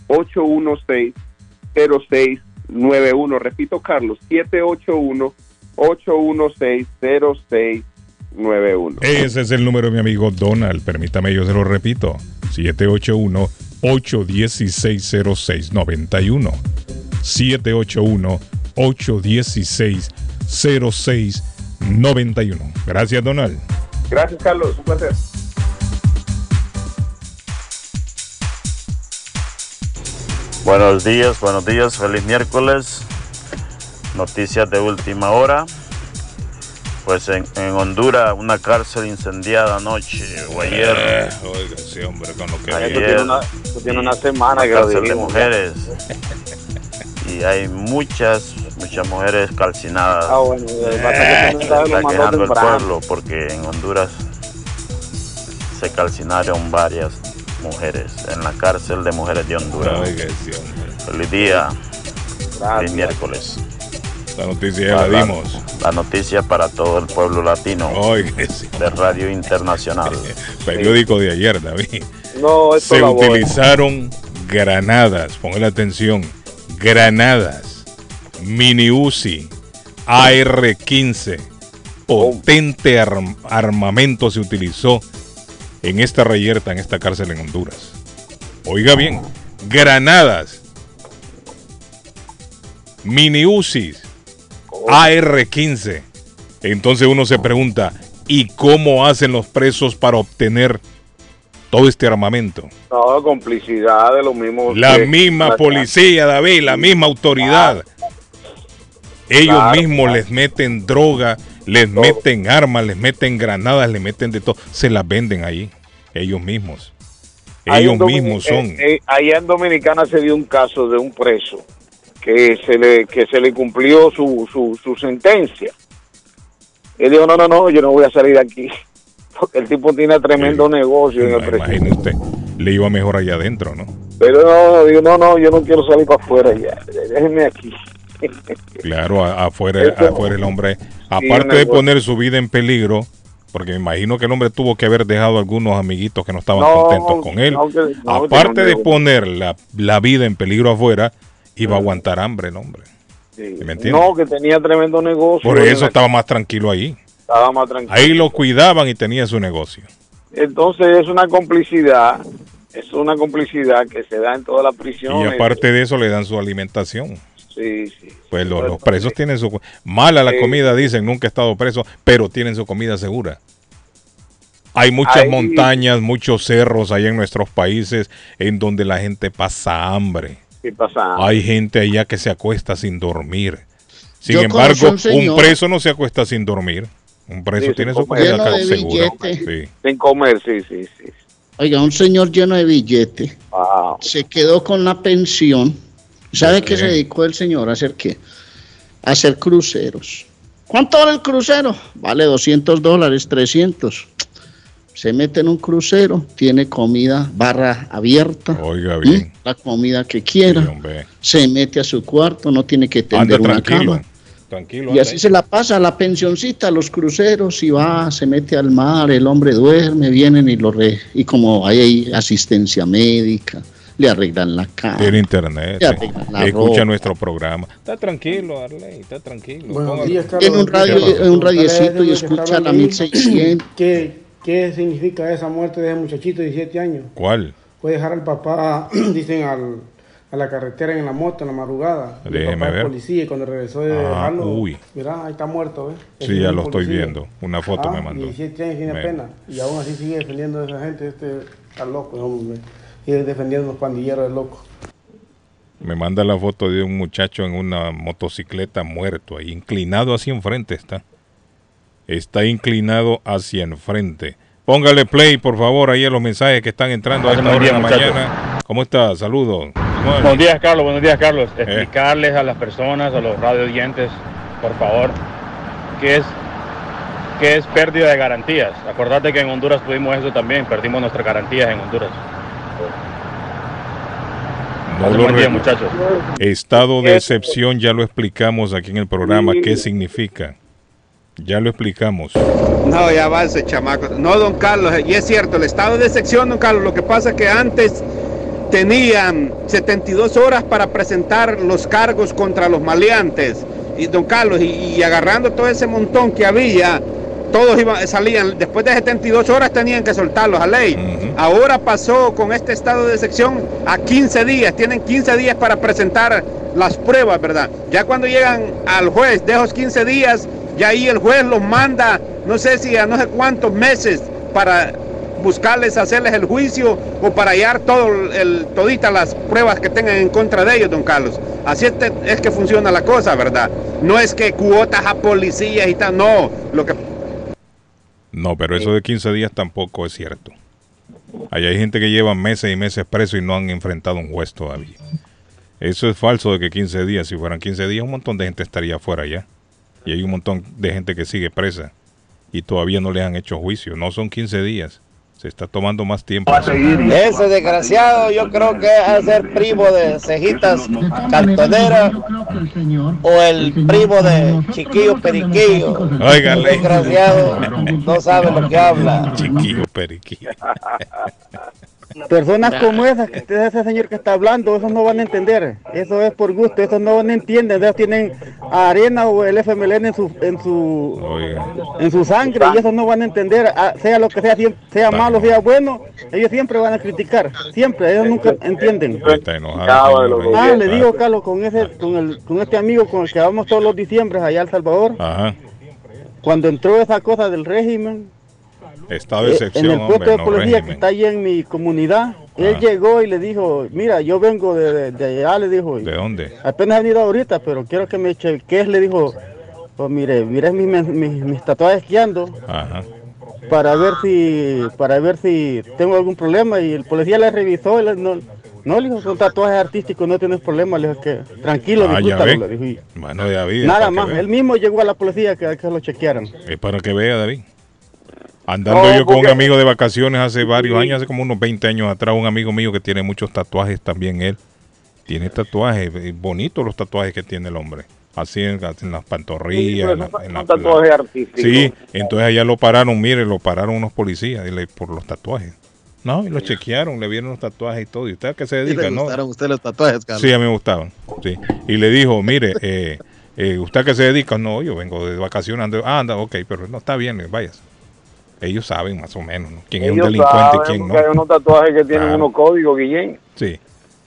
781-816-0691. Repito, Carlos, 781-816-0691. Ese es el número de mi amigo Donald. Permítame, yo se lo repito. 781-816-0691. 781-816-0691. Gracias, Donald. Gracias, Carlos. Un placer. Buenos días, buenos días, feliz miércoles. Noticias de última hora. Pues en, en Honduras una cárcel incendiada anoche o ayer. oiga, ese hombre con lo que Ayer, tiene una, tiene una semana una que lo cárcel de mujeres. y hay muchas, muchas mujeres calcinadas. Ah, bueno, eh, que está quejando el pueblo porque en Honduras se calcinaron varias mujeres en la cárcel de mujeres de Honduras. Oiga, hombre. Feliz día. Gracias. Feliz miércoles. La noticia ya la dimos. La noticia para todo el pueblo latino sí. de Radio Internacional. Periódico de ayer, David. No, esto Se la voy. utilizaron granadas, ponle atención, granadas, mini Uzi, AR-15, potente arm- armamento se utilizó en esta reyerta, en esta cárcel en Honduras. Oiga bien, granadas, mini Uzis, AR-15. Entonces uno se pregunta, ¿y cómo hacen los presos para obtener todo este armamento? No, complicidad de los mismos. La misma policía, David, la misma autoridad. Ellos Claro, mismos claro. les meten droga, les meten armas, les meten granadas, les meten de todo. Se las venden ahí, ellos mismos. Ellos mismos son. eh, eh, allá en Dominicana se dio un caso de un preso que se le que se le cumplió su, su, su sentencia. Él dijo, no, no, no, yo no voy a salir de aquí. Porque el tipo tiene tremendo negocio en el preso. Imagine usted, le iba mejor allá adentro, ¿no? Pero no, digo, no, no, yo no quiero salir para afuera ya. Déjenme aquí. Claro, afuera, afuera el hombre, aparte de poner su vida en peligro, porque me imagino que el hombre tuvo que haber dejado algunos amiguitos que no estaban No, contentos con él. no, que- no, aparte de poner la, la vida en peligro afuera, iba a aguantar hambre el hombre. Sí. ¿Me entiendes? No, que tenía tremendo negocio. Por eso la- estaba más tranquilo ahí. estaba más tranquilo. Ahí lo cuidaban y tenía su negocio. Entonces es una complicidad, es una complicidad que se da en todas las Y prisiones. aparte de eso le dan su alimentación. Sí, sí. Pues los, los presos tienen su... Mala la Sí. comida, dicen, nunca he estado preso, pero tienen su comida segura. Hay muchas Ahí- montañas, muchos cerros allá en nuestros países en donde la gente pasa hambre. ¿Qué pasa? Hay gente allá que se acuesta sin dormir. Sin Yo embargo, un preso no se acuesta sin dormir. Un preso Sí, tiene su comer. comida Lleno ca- de segura. billete. Sí. Sin comer, sí, sí, sí. Oiga, un señor lleno de billete Wow. se quedó con la pensión. ¿Sabe qué se dedicó el señor? ¿A hacer qué? A hacer cruceros. ¿Cuánto vale el crucero? Vale 200 dólares, 300. Se mete en un crucero, tiene comida, barra abierta. Oiga bien. La comida que quiera. Sí, se mete a su cuarto, no tiene que Anda tender una tranquilo. cama. Tranquilo. Y anda así ahí. se la pasa la pensioncita, los cruceros, y va, se mete al mar, el hombre duerme, vienen y lo re, y como hay ahí asistencia médica, le arreglan la cama. Tiene internet. Arreglan la Escucha ropa. nuestro programa. Está tranquilo, Arley, está tranquilo. Días, Carlos. Tiene un radio, un radiecito y a escucha la hablando ahí, 1600. ¿Qué, ¿Qué significa esa muerte de ese muchachito de 17 años? ¿Cuál? Fue dejar al papá, dicen, al, a la carretera en la moto en la madrugada. Y el Déjeme papá ver. policía y cuando regresó de Ah, dejarlo, uy. mira, ahí está muerto, ¿ves? Sí, ya lo estoy viendo. Una foto Ah, me mandó. 17 años tiene Me- pena y aún así sigue defendiendo a esa gente, este está loco, hombre. Sigue defendiendo a los pandilleros de loco. Me manda la foto de un muchacho en una motocicleta muerto ahí, inclinado hacia enfrente está. Está inclinado hacia enfrente. Póngale play, por favor, ahí a los mensajes que están entrando a esta Buenos hora de la muchachos. mañana. ¿Cómo está? Saludos. ¿Cómo Buenos días, Carlos. Buenos días, Carlos. Eh. Explicarles a las personas, a los radio oyentes, por favor, qué es, qué es pérdida de garantías. Acordate que en Honduras tuvimos eso también, perdimos nuestras garantías en Honduras. No lo día, muchachos. Estado de excepción, ya lo explicamos aquí en el programa. ¿Qué significa? Ya lo explicamos. No, ya va ese chamaco. No, don Carlos, y es cierto, el estado de sección, don Carlos, lo que pasa es que antes tenían 72 horas para presentar los cargos contra los maleantes. Y don Carlos, y, y agarrando todo ese montón que había, todos iban, salían, después de 72 horas tenían que soltarlos a ley. Ahora pasó con este estado de sección a 15 días, tienen 15 días para presentar las pruebas, ¿verdad? Ya cuando llegan al juez de esos 15 días, ya ahí el juez los manda, no sé si a no sé cuántos meses para buscarles, hacerles el juicio o para hallar todo el, toditas las pruebas que tengan en contra de ellos, don Carlos. Así es, es que funciona la cosa, ¿verdad? No es que cuotas a policías y tal, no. Lo que No, pero eso de 15 días tampoco es cierto. Allá hay gente que lleva meses y meses preso y no han enfrentado un juez todavía. Eso es falso de que 15 días, si fueran 15 días, un montón de gente estaría afuera ya. Y hay un montón de gente que sigue presa y todavía no les han hecho juicio. No son 15 días. Se está tomando más tiempo. Ese desgraciado yo creo que es ser primo de cejitas cartonera o el primo de chiquillo periquillo. Óigale. Desgraciado no sabe lo que habla. Chiquillo periquillo. Personas como esas, que usted ese señor que está hablando, esos no van a entender. Eso es por gusto, esos no van a entienden. Ellos tienen arena o el FMLN en su en su en su sangre y esos no van a entender, ah, sea lo que sea, sea malo, sea bueno, ellos siempre van a criticar, siempre, ellos nunca entienden. Está enojado, señor Ah, le digo, Carlos, con ese, con el, con este amigo con el que vamos todos los diciembres allá a El Salvador, Ajá. cuando entró esa cosa del régimen, Estado de eh, excepción, en el puesto hombre, de no policía que está ahí en mi comunidad, él Ah. llegó y le dijo, mira, yo vengo de, de- de allá, le dijo, ¿De dónde? apenas he venido ahorita, pero quiero que me cheques, le dijo, pues mire, mire mis, mis, mis tatuajes que ando, Ajá. para ver si para ver si tengo algún problema y el policía le revisó y le, no, no le dijo son tatuajes artísticos no tienes problema le dijo que tranquilo Ah, ya disfrútalo", ve. le dijo, y Bueno, David. nada más él mismo llegó a la policía que, que lo chequearan Es para que vea, David. Andando No, yo con un amigo de vacaciones hace varios años, hace como unos 20 años atrás, un amigo mío que tiene muchos tatuajes también él. Tiene tatuajes, eh, bonitos los tatuajes que tiene el hombre. Así en, en las pantorrillas. en la- en la- Un tatuaje artístico. Sí, entonces allá lo pararon, mire, lo pararon unos policías y le- por los tatuajes. No, y lo chequearon, le vieron los tatuajes y todo. ¿Y usted a qué se ¿Y dedica? le No, gustaron a usted los tatuajes, Carlos? Sí, a mí me gustaban. Sí. Y le dijo, mire, eh, eh, ¿usted a qué se dedica? No, yo vengo de vacaciones. ando- Ah, anda, ok, pero no está bien, eh, vayas. Ellos saben más o menos ¿no? quién es un delincuente y quién no. hay unos tatuajes que tienen Claro. unos códigos, Guillén. Sí.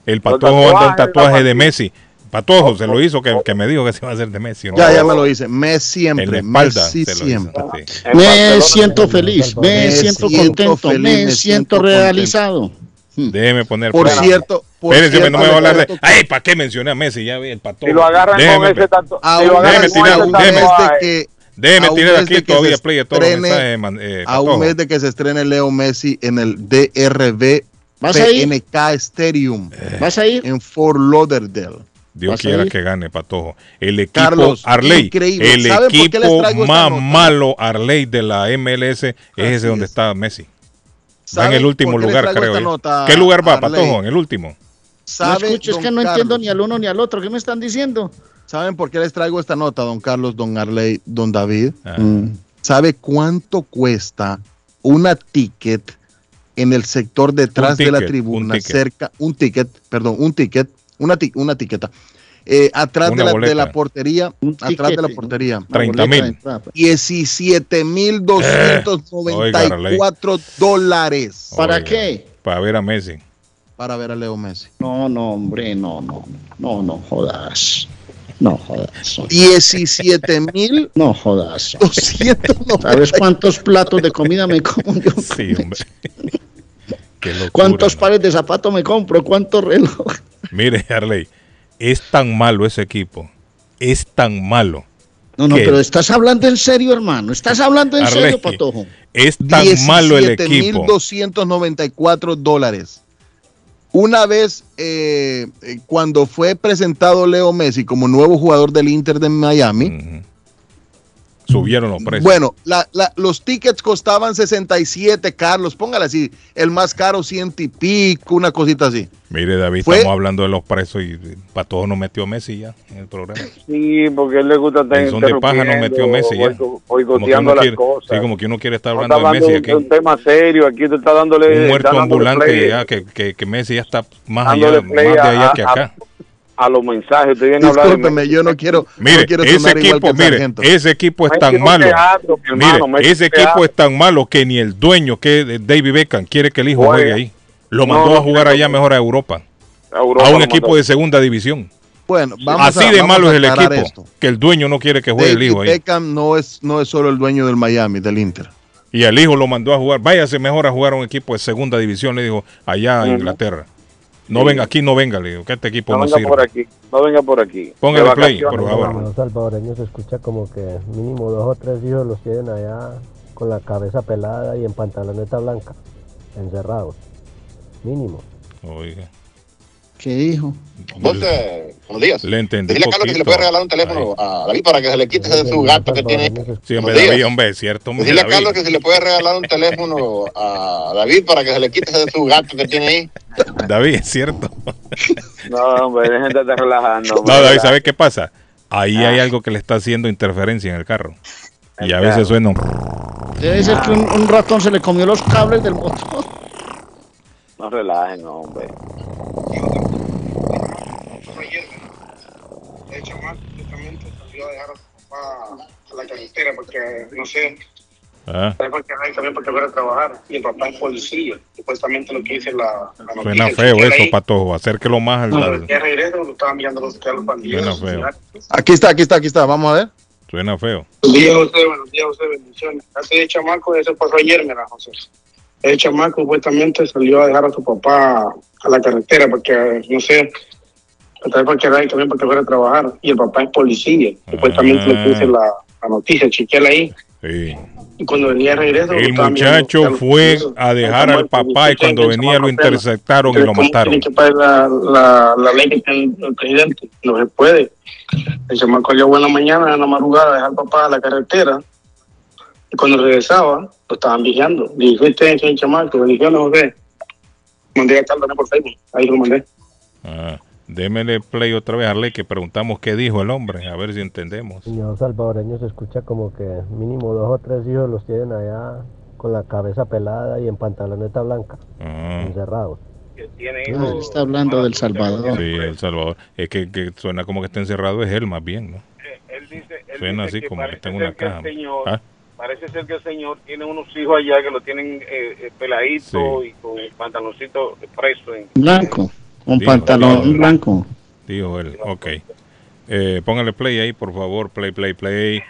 El patojo anda un tatuaje de Messi. Patojo se lo hizo que, que me dijo que se iba a hacer de Messi. ¿no? Ya, ya me lo hice. Me siempre. En la espalda Messi se lo hizo, siempre. sí. Me siento feliz, me Me siento contento, feliz, me me siento siento realizado. Déjeme poner. Por cierto, por Espérense, cierto, no me va a hablar de. ¡Ay, para qué mencioné a Messi! Ya ve el patojo. Si lo agarran Déjeme, con ese A si lo agarran con ese que Déjeme a un tirar mes aquí de que todavía se play todos los mensajes. eh, a un Patojo. mes de que se estrene Leo Messi en el DRB ¿Vas a ir? PNK Stadium ¿Vas a ir? en Fort Lauderdale. Dios ¿Vas a quiera que gane, Patojo. El equipo Carlos, Arley, increíble. el ¿Saben por qué les equipo más malo Arley de la MLS es ese donde está Messi. Va en ¿Saben el último lugar, creo. nota, ¿Qué lugar va, Arley? Patojo? En el último. No ¿Sabe, escucho, es que no Carlos? entiendo ni al uno ni al otro. ¿Qué me están diciendo? ¿Saben por qué les traigo esta nota, don Carlos, don Arley, don David? Ah. Mm. ¿Sabe cuánto cuesta una ticket en el sector detrás de la tribuna, un ticket. cerca, un ticket, perdón, un ticket, una, ti- una tiqueta, eh, atrás Una de la, de la portería, Un atrás de la portería. Una 30 boleta de mil. entrada, pues. 17 mil Oiga, 294 dólares ¿Para Oiga, qué? Para ver a Messi. para ver a Leo Messi. No, no, hombre, no, no, no, no jodas. No jodas. 17 mil No jodas. 290. ¿Sabes cuántos platos de comida me como yo? Sí, hombre. Qué locura, ¿Cuántos ¿no? pares de zapatos me compro? ¿Cuántos relojes? Mire, Arley, es tan malo ese equipo. Es tan malo. No, no, pero estás hablando en serio, hermano. Estás hablando en Arley, serio, Patojo. Es tan malo el equipo. 17.294 dólares. Una vez, eh, eh, cuando fue presentado Leo Messi como nuevo jugador del Inter de Miami. Subieron los precios. bueno, la- la- los tickets costaban 67, Carlos, póngale así, el más caro 100 y pico, una cosita así. Mire, David, Fue- estamos hablando de los precios y Patojo no metió a Messi ya en el programa. Sí, porque a él le gusta estar son de paja no metió Messi ya. boicoteando las quiere, cosas. sí, como que uno quiere estar hablando de Messi de aquí. un tema serio, aquí te está dándole... Un muerto ambulante play- ya, que, que, que Messi ya está más allá, más de allá a- que acá. A los mensajes, usted viene a hablar de Discúlpeme, yo no quiero, Mire, no quiero ese equipo, mire, ese equipo es tan malo. teatro, hermano, Mire, ese equipo teatro. es tan malo que ni el dueño, que es David Beckham, quiere que el hijo Juegue. juegue ahí. Lo mandó no a jugar allá mejor a Europa. A Europa A un equipo mandó. de segunda división. Bueno, vamos Así a- de vamos malo a es el equipo, esto. que el dueño no quiere que juegue el hijo ahí. Beckham no es, no es solo el dueño del Miami, del Inter. Y el hijo lo mandó a jugar. Váyase mejor a jugar a un equipo de segunda división, le dijo, allá en Ujú. Inglaterra. No Sí. venga aquí, no venga, le digo, que este equipo No no, venga sirve. por aquí, no venga por aquí. Póngale play, por favor. Los salvadoreños se escucha como que mínimo dos o tres hijos los tienen allá con la cabeza pelada y en pantaloneta blanca, encerrados. Mínimo. Oiga, ¿Qué dijo? José, buenos días. le entendí Dile a Carlos que se le puede regalar un teléfono a David para que se le quite de su gato que tiene. Sí, hombre. David, hombre, es cierto, hombre, Dile a. Carlos que se le puede regalar un teléfono a David para que se le quite de su gato que tiene ahí. David, es cierto. No, hombre, dejen de estar relajando. No, David, relaja. ¿sabe qué pasa? Ahí Ah. hay algo que le está haciendo interferencia en el carro. Y a veces carro. suena un... Debe ser que un, un ratón se le comió los cables del motor. No relajen, hombre. El chamaco justamente salió a dejar a su papá a la carretera porque, no sé, Ah, porque hay también porque fuera a trabajar. Y el papá es policía, supuestamente lo que dice la, la noticia. suena el feo eso, ahí, Patojo. Acérquelo más al. Al- regreso, lo estaban mirando los, los bandidos. Suena feo. Aquí está, aquí está, aquí está. Vamos a ver. Suena feo. Buenos días, José. Buenos días, José. Bendiciones. Ese chamaco, eso pasó ayer, mira, José. El chamaco supuestamente salió a dejar a su papá a la carretera porque, no sé, vez porque también porque fuera a trabajar. Y el papá es policía, supuestamente lo que dice la, la noticia. Chequeala ahí. Sí. Y cuando venía de regreso, El muchacho fue a dejar al papá y cuando venía lo interceptaron y lo ¿Cómo mataron. Tiene que pagar la, la, la ley que tiene el presidente. No se puede. El chamaco salió buena mañana, en la madrugada, a dejar al papá a la carretera. Y cuando regresaba, lo estaban vigilando. Le dije, usted es el chamaco, bendiciones, José. Mandé a Carlos por Facebook. Ahí lo mandé. Ah, démele play otra vez a Arley que preguntamos qué dijo el hombre, a ver si entendemos. Señor salvadoreño se escucha como que mínimo dos o tres hijos los tienen allá con la cabeza pelada y en pantaloneta blanca, Ah. encerrados. Ah, está hablando del Salvador. Sí, El Salvador. Es que, que suena como que está encerrado, es él más bien, ¿no? Él dice, él Suena dice así que como que está en una caja. señor- Ah, Parece ser que el señor tiene unos hijos allá que lo tienen eh, eh, peladito y con el pantaloncito preso. En, Blanco, con Dijo, pantalón dijo. blanco. dijo él. Ok. Eh, póngale play ahí, por favor. Play, play, play.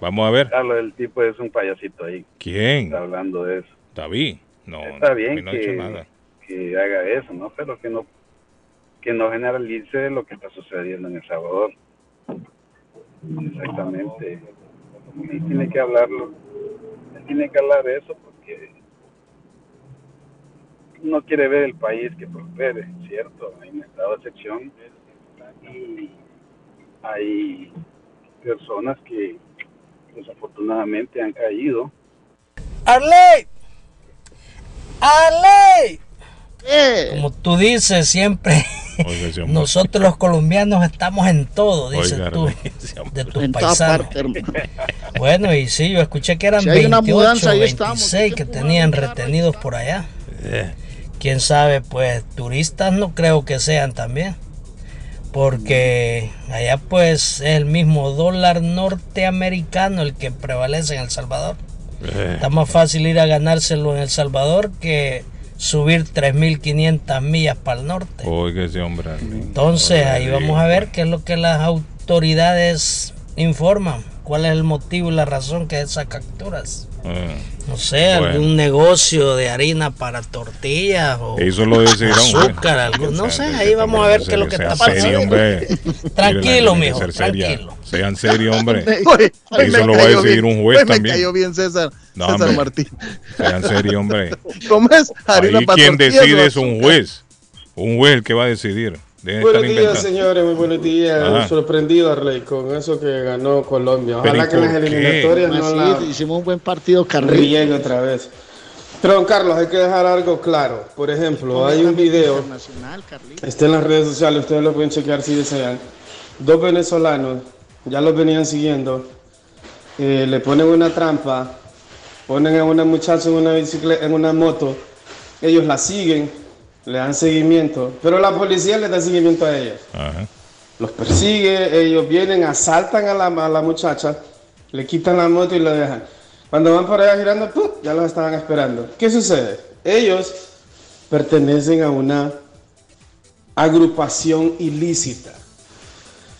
Vamos a ver. Carlos, el tipo es un payasito ahí. ¿Quién? Está hablando de eso. David. No, Está bien no ha hecho que, nada. que haga eso, ¿no? Pero que no que no generalice lo que está sucediendo en El Salvador. Exactamente. Sí, tiene que hablarlo. Él Tiene que hablar de eso porque no quiere ver el país que prospere, ¿cierto? Hay un estado de excepción y hay personas que desafortunadamente han caído Arley, Arley. Como tú dices siempre, Oiga, nosotros los colombianos estamos en todo, dices Oiga, tú, de tus En paisanos. parte. Bueno, y sí, yo escuché que eran Si hay una 28, mudanza, ahí estamos. 26 que tenían retenidos por allá. Eh, Quién sabe, pues turistas no creo que sean también. Porque allá pues es el mismo dólar norteamericano el que prevalece en El Salvador. eh. Está más fácil ir a ganárselo en El Salvador que subir 3.500 millas para el norte. Oiga ese hombre. Entonces ahí vamos a ver qué es lo que las autoridades informan, cuál es el motivo y la razón que esas capturas. Ah. No sé, Bueno. algún negocio de harina para tortillas o Eso lo decidirá un juez. azúcar, algún- no sé, ahí vamos a ver qué es lo que está serio, pasando. hombre. Tranquilo, mijo, tranquilo. Sean serios, hombre. Eso me lo va a decidir bien, un juez hoy me también. cayó bien César, No, César hombre. Martín. Sean serios, hombre. ¿Cómo es? Harina Ahí para quien decide es un juez. Un juez el que va a decidir. Buenos días, inventando. señores, muy buenos días. Ajá. Sorprendido, Arley, con eso que ganó Colombia. Ojalá ¿y que las eliminatorias no Así, la hicimos un buen partido, Carrillo. otra vez. Pero, don Carlos, hay que dejar algo claro. Por ejemplo, hay un video, está en las redes sociales, ustedes lo pueden chequear si desean. Dos venezolanos, ya los venían siguiendo, eh, le ponen una trampa, ponen a una muchacha en una bicicleta, en una moto, ellos la siguen, le dan seguimiento, pero la policía le da seguimiento a ellos. Ajá. Los persigue, ellos vienen, asaltan a la, a la muchacha, le quitan la moto y la dejan. Cuando van por allá girando, ¡pum! ya los estaban esperando. ¿Qué sucede? Ellos pertenecen a una agrupación ilícita.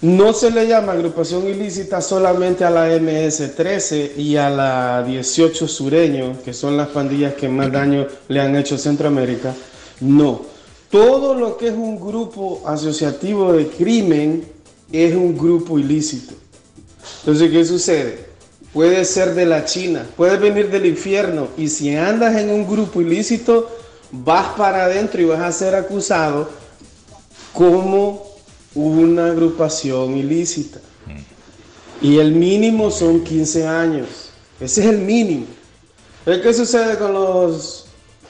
No se le llama agrupación ilícita solamente a la MS-13 y a la 18 sureño, que son las pandillas que más daño le han hecho a Centroamérica. No. Todo lo que es un grupo asociativo de crimen es un grupo ilícito. Entonces, ¿qué sucede? Puede ser de la China, puede venir del infierno y si andas en un grupo ilícito, vas para adentro y vas a ser acusado como una agrupación ilícita. Y el mínimo son 15 años. Ese es el mínimo. ¿Qué sucede con los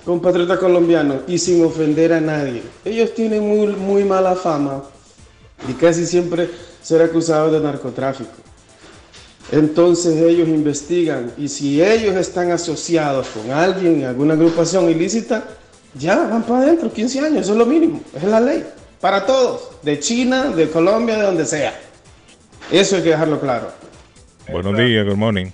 compatriotas colombianos? Y sin ofender a nadie. Ellos tienen muy, muy mala fama y casi siempre ser acusados de narcotráfico. Entonces ellos investigan y si ellos están asociados con alguien, alguna agrupación ilícita, Ya, van para adentro, 15 años, eso es lo mínimo, es la ley. Para todos, de China, de Colombia, de donde sea. Eso hay que dejarlo claro. Buenos días, good morning.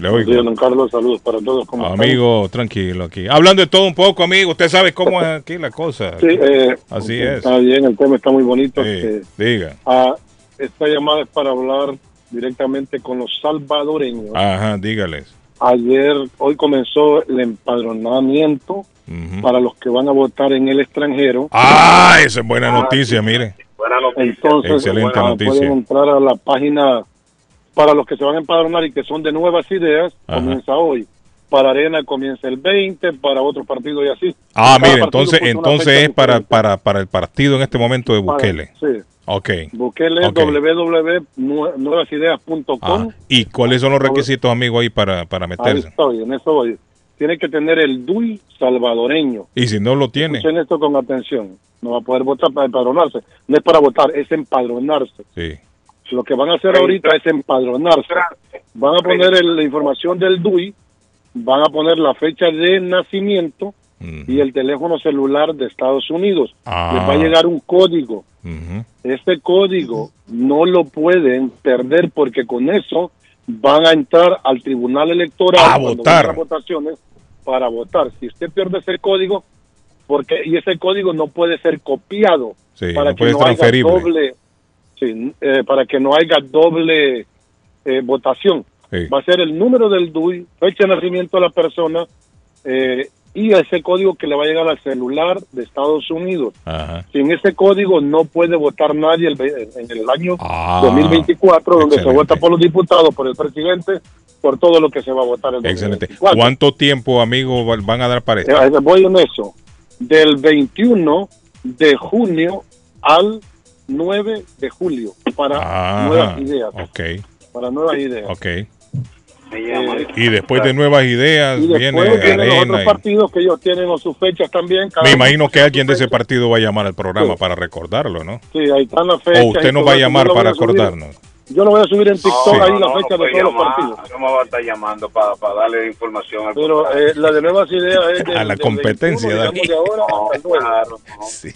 Le oigo. don Carlos. Saludos para todos. ¿Cómo están? Amigo, tranquilo aquí. Hablando de todo un poco, amigo. Usted sabe cómo es aquí la cosa. Sí, eh, Así es. Está bien, el tema está muy bonito. Sí, Este, diga. ah, esta llamada es para hablar directamente con los salvadoreños. Ajá, dígales. Ayer, hoy comenzó el empadronamiento para los que van a votar en el extranjero. Ah, esa es buena noticia, mire. Entonces, Excelente ah, noticia. pueden entrar a la página para los que se van a empadronar y que son de nuevas ideas. Ajá. Comienza hoy. Para Arena comienza el 20, para otros partidos y así. Ah, mire, partido entonces, entonces es para, para, para el partido en este momento de Para- Bukele. Sí. Ok. Bukele www.nuevasideas.com. Ah, ¿Y cuáles son los requisitos, amigo, ahí para, para Ahí meterse? estoy, en eso voy. Tiene que tener el DUI salvadoreño. Y si no lo tiene, Escuchen esto con atención. No va a poder votar para empadronarse. No es para votar, es empadronarse. sí. Lo que van a hacer ahorita es empadronarse. Van a poner el- la información del DUI, van a poner la fecha de nacimiento y el teléfono celular de Estados Unidos. Ah. Les va a llegar un código. Este código no lo pueden perder porque con eso van a entrar al tribunal electoral A votar. las votaciones para votar. Si usted pierde ese código, porque y ese código no puede ser copiado Sí, para no que puede no haya doble, sí, eh, para que no haya doble eh, votación. Sí. Va a ser el número del DUI, fecha de nacimiento de la persona eh, y ese código que le va a llegar al celular de Estados Unidos. Ajá. Sin ese código no puede votar nadie el en el año Ah, 2024, donde se vota por los diputados, por el presidente, por todo lo que se va a votar en Excelente. 2024. ¿Cuánto tiempo, amigo, va- van a dar para esto? Voy en eso. Del 21 de junio al 9 de julio para Ah, nuevas ideas. ok, Para nuevas ideas. ok. Eh, Y después de nuevas ideas y viene vienen los Arena. otros y- partidos que ellos tienen sus fechas también. cada Me imagino que alguien de ese partido va a llamar al programa para recordarlo, ¿no? Sí, ahí están las fechas. O usted nos va a llamar Yo lo voy para a subir- recordarnos. Yo lo voy a subir en TikTok Sí. ahí No, la no, fecha no de puede todos los partidos. ¿Cómo va a estar llamando para, para darle información al Pero eh, la de nuevas ideas es del- A la del competencia, 21, digamos, de ahora hasta el 9. Sí,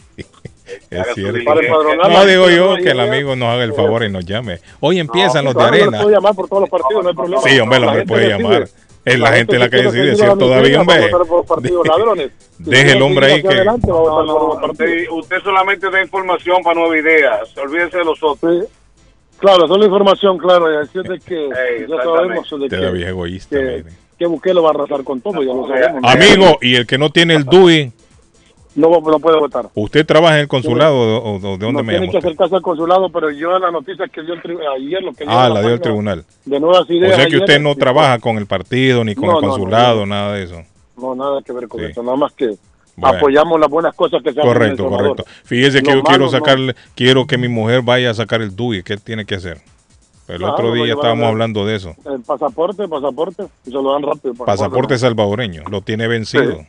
es cierto. Para empadronar No digo yo que el amigo nos haga el favor y nos llame. Hoy empiezan los de arena. lo puedo llamar por todos los partidos, no hay problema. Sí, hombre, me gente puede decide. llamar. Es la gente la que decide, la todavía, hombre. Deje el hombre ahí que. adelante, va a votar por los partidos. Usted, usted solamente da información para nuevas ideas. Olvídese de los otros. Claro, solo información, claro, y así es de que ya exactamente. sabemos de que, bien egoísta, que, que Bukele va a arrasar con todo, ya lo sabemos. Amigo, y el que no tiene el DUI, No, no puede votar. ¿usted trabaja en el consulado o, o de dónde no me tiene que usted? acercarse al consulado, pero yo la noticia que dio el tri- ayer, lo que dio Ah, la dio el tribunal. De nuevas O ideas. sea que ayer, usted no sí, trabaja con el partido ni con No, el consulado, no. nada de eso. No, nada que ver con Sí. eso, nada más que Bueno. apoyamos las buenas cosas que se hacen en El Correcto, correcto. Fíjese que yo quiero malo, sacarle, quiero que mi mujer vaya a sacar el DUI. ¿Qué tiene que hacer? El Claro, otro día estábamos hablando de eso. El pasaporte, pasaporte, y se lo dan rápido. Pasaporte salvadoreño, lo tiene vencido.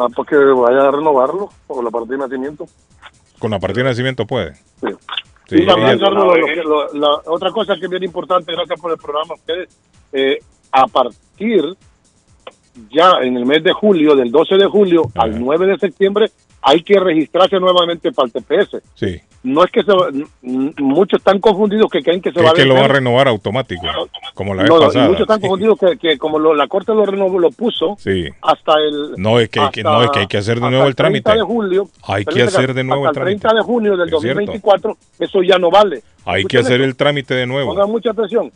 Ah, porque vaya a renovarlo, por la partida de nacimiento. Con la partida de nacimiento puede. Sí. Sí, y también, Carlos, lo que- lo- la otra cosa que es bien importante, gracias por el programa, ustedes, eh, a partir ya en el mes de julio, del 12 de julio al 9 de septiembre, hay que registrarse nuevamente para el TPS. Sí. No es que se, va- muchos están confundidos que creen que se Que va es que lo va a renovar automático, como la vez No, pasada. muchos están confundidos que, que como lo- la Corte lo renovó, lo puso Sí. hasta el... No, es que, hay que- no, es que hay que hacer de hasta nuevo el trámite. 30 de julio. Hay que hacer de nuevo hasta el el trámite. 30 de junio del Es cierto. 2024, eso ya no vale. Hay que hacer el trámite de nuevo. Pongan mucha atención.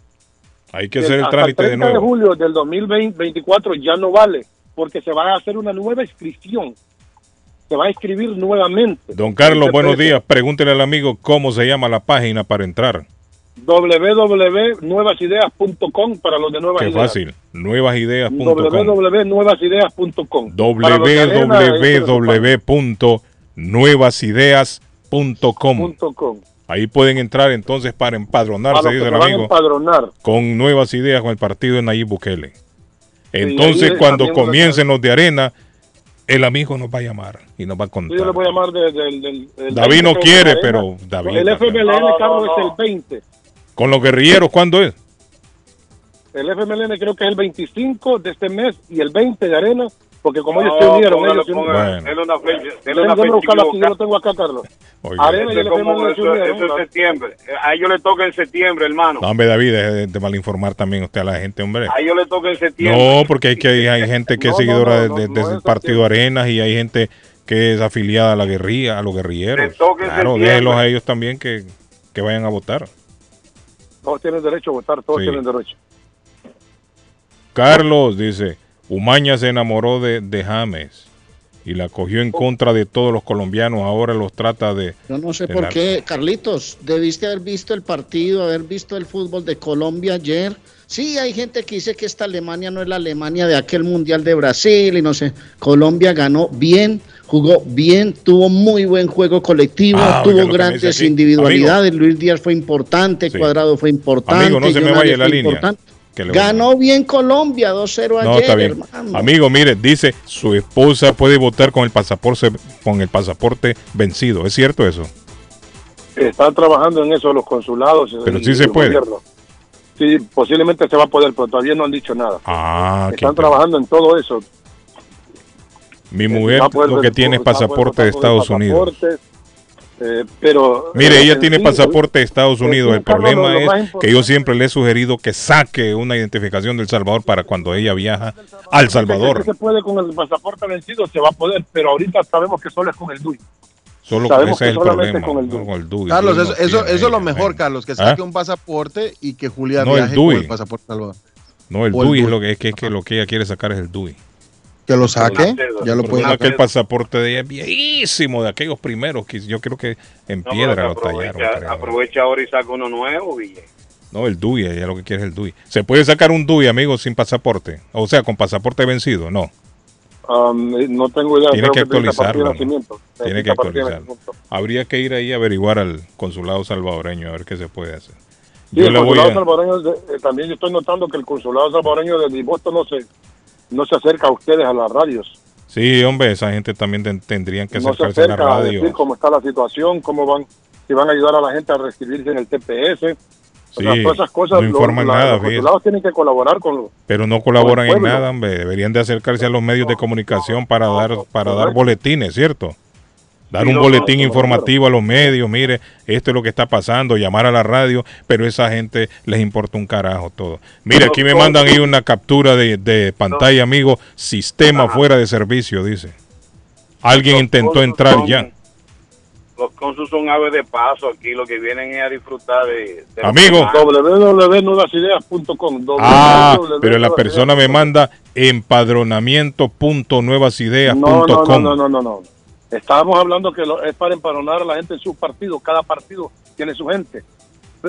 Hay que hacer el hasta trámite de 30 de nuevo. julio del 2024 ya no vale, porque se va a hacer una nueva inscripción. Se va a inscribir nuevamente. Don Carlos, buenos días. Pregúntele al amigo cómo se llama la página para entrar. www.nuevasideas.com para los de Nuevas Qué Ideas. fácil. Nuevasideas.com. www.nuevasideas.com www.nuevasideas.com. .com. Ahí pueden entrar entonces para empadronarse, dice el amigo, empadronar. con nuevas ideas con el partido de Nayib Bukele. Entonces, es cuando comiencen los de arena, el amigo nos va a llamar y nos va a Sí, contar. Yo le voy a llamar de- del- del- del David 20 no de quiere, pero David- El FMLN, No, no, Carlos, no. es el 20. Con los guerrilleros, ¿cuándo es? El FMLN creo que es el 25 de este mes y el 20 de Arena porque como ellos No, se unieron, ellos se unieron. Denle una fecha, denle Déjame una fecha buscarlo aquí, yo lo tengo acá, Carlos. Oiga. Arena y el Eso es eso- es septiembre. Eh, A ellos les toca en septiembre, hermano. No, hombre, David, deje de, malinformar también usted a la gente, hombre. A ellos les toca en septiembre. No, porque hay que hay, gente que es No, no, seguidora no, de- no, de- no desde es el partido Arenas y hay gente que es afiliada a la guerrilla, a los guerrilleros. Claro, déjenlos a ellos también que, que vayan a votar. Todos tienen derecho a votar, todos Sí. tienen derecho. Carlos dice, Umaña se enamoró de, de James y la cogió en contra de todos los colombianos, ahora los trata de... Yo no sé por la- qué, Carlitos, debiste haber visto el partido, haber visto el fútbol de Colombia ayer. Sí, hay gente que dice que esta Alemania no es la Alemania de aquel Mundial de Brasil y no sé. Colombia ganó bien, jugó bien, tuvo muy buen juego colectivo, Ah, tuvo grandes individualidades. Luis Díaz fue importante, Sí. Cuadrado fue importante. Amigo, no se me vaya la línea. importante. Que le voy a- Ganó bien Colombia 2-0 ayer, No, está bien. hermano. Amigo, mire, dice, su esposa puede votar con el pasaporte con el pasaporte vencido. ¿Es cierto eso? Están trabajando en eso los consulados. Pero sí se puede. gobierno. Sí, posiblemente se va a poder, pero todavía no han dicho nada. Ah, Están trabajando en todo eso. Mi mujer a poder lo que tiene es pasaporte de Estados Unidos. Eh, pero Mire, eh, ella en tiene sí, pasaporte de Estados Unidos. El problema lo- lo es que yo siempre le he sugerido que saque una identificación del Salvador para cuando ella viaja al Salvador. Si se puede con el pasaporte vencido, se va a poder, pero ahorita sabemos que solo es con el DUI. Solo Sabemos ese es el problema. con el DUI. con el DUI. Carlos, eso, no eso, tiene eso es lo mejor, ven. Carlos, que ¿Ah? saque un pasaporte y que Julia No, el viaje con el pasaporte Salvador. No, el DUI es lo que, es que, es que lo que ella quiere sacar es el DUI. Que lo saque, ya lo puede que el sacar. pasaporte de ella es viejísimo, de aquellos primeros que yo creo que en No, piedra lo tallaron. aprovecha, creo. aprovecha ahora y saca uno nuevo, Ville. No, el DUI, ella lo que quiere es el DUI. ¿Se puede sacar un DUI, amigo, sin pasaporte? O sea, con pasaporte vencido, no. Um, eh, no tengo idea. Tiene creo que actualizarlo. de ¿no? nacimiento. Tiene que actualizarlo. nacimiento. Habría que ir ahí a averiguar al consulado salvadoreño a ver qué se puede hacer. Sí, Yo el consulado a... salvadoreño, de- eh, también yo estoy notando que el consulado salvadoreño de Boston no se, no se acerca a ustedes a las radios. Sí, hombre, esa gente también ten- tendrían que no se acercarse a la acerca a radio. decir cómo está la situación, cómo van, si van a ayudar a la gente a reescribirse en el TPS. O sea, Sí, todas esas cosas, no informan la- nada, los fíjese. consulados tienen que colaborar con los Pero no colaboran en nada, hombre. Deberían de acercarse a los medios de comunicación para dar para dar boletines, ¿cierto? Dar un boletín informativo a los medios, mire, esto es lo que está pasando, llamar a la radio, pero esa gente les importa un carajo todo. Mire, aquí me mandan ahí una captura de, de pantalla, amigo, sistema fuera de servicio, dice. Alguien intentó entrar ya. Los consus son aves de paso aquí, lo que vienen es a disfrutar de... de Amigo. demás. www.nudasideas.com Ah, pero la persona me manda empadronamiento.nuevasideas.com. No, no, no, no, no, no. Estábamos hablando que lo- es para empadronar a la gente en sus partidos. Cada partido tiene su gente.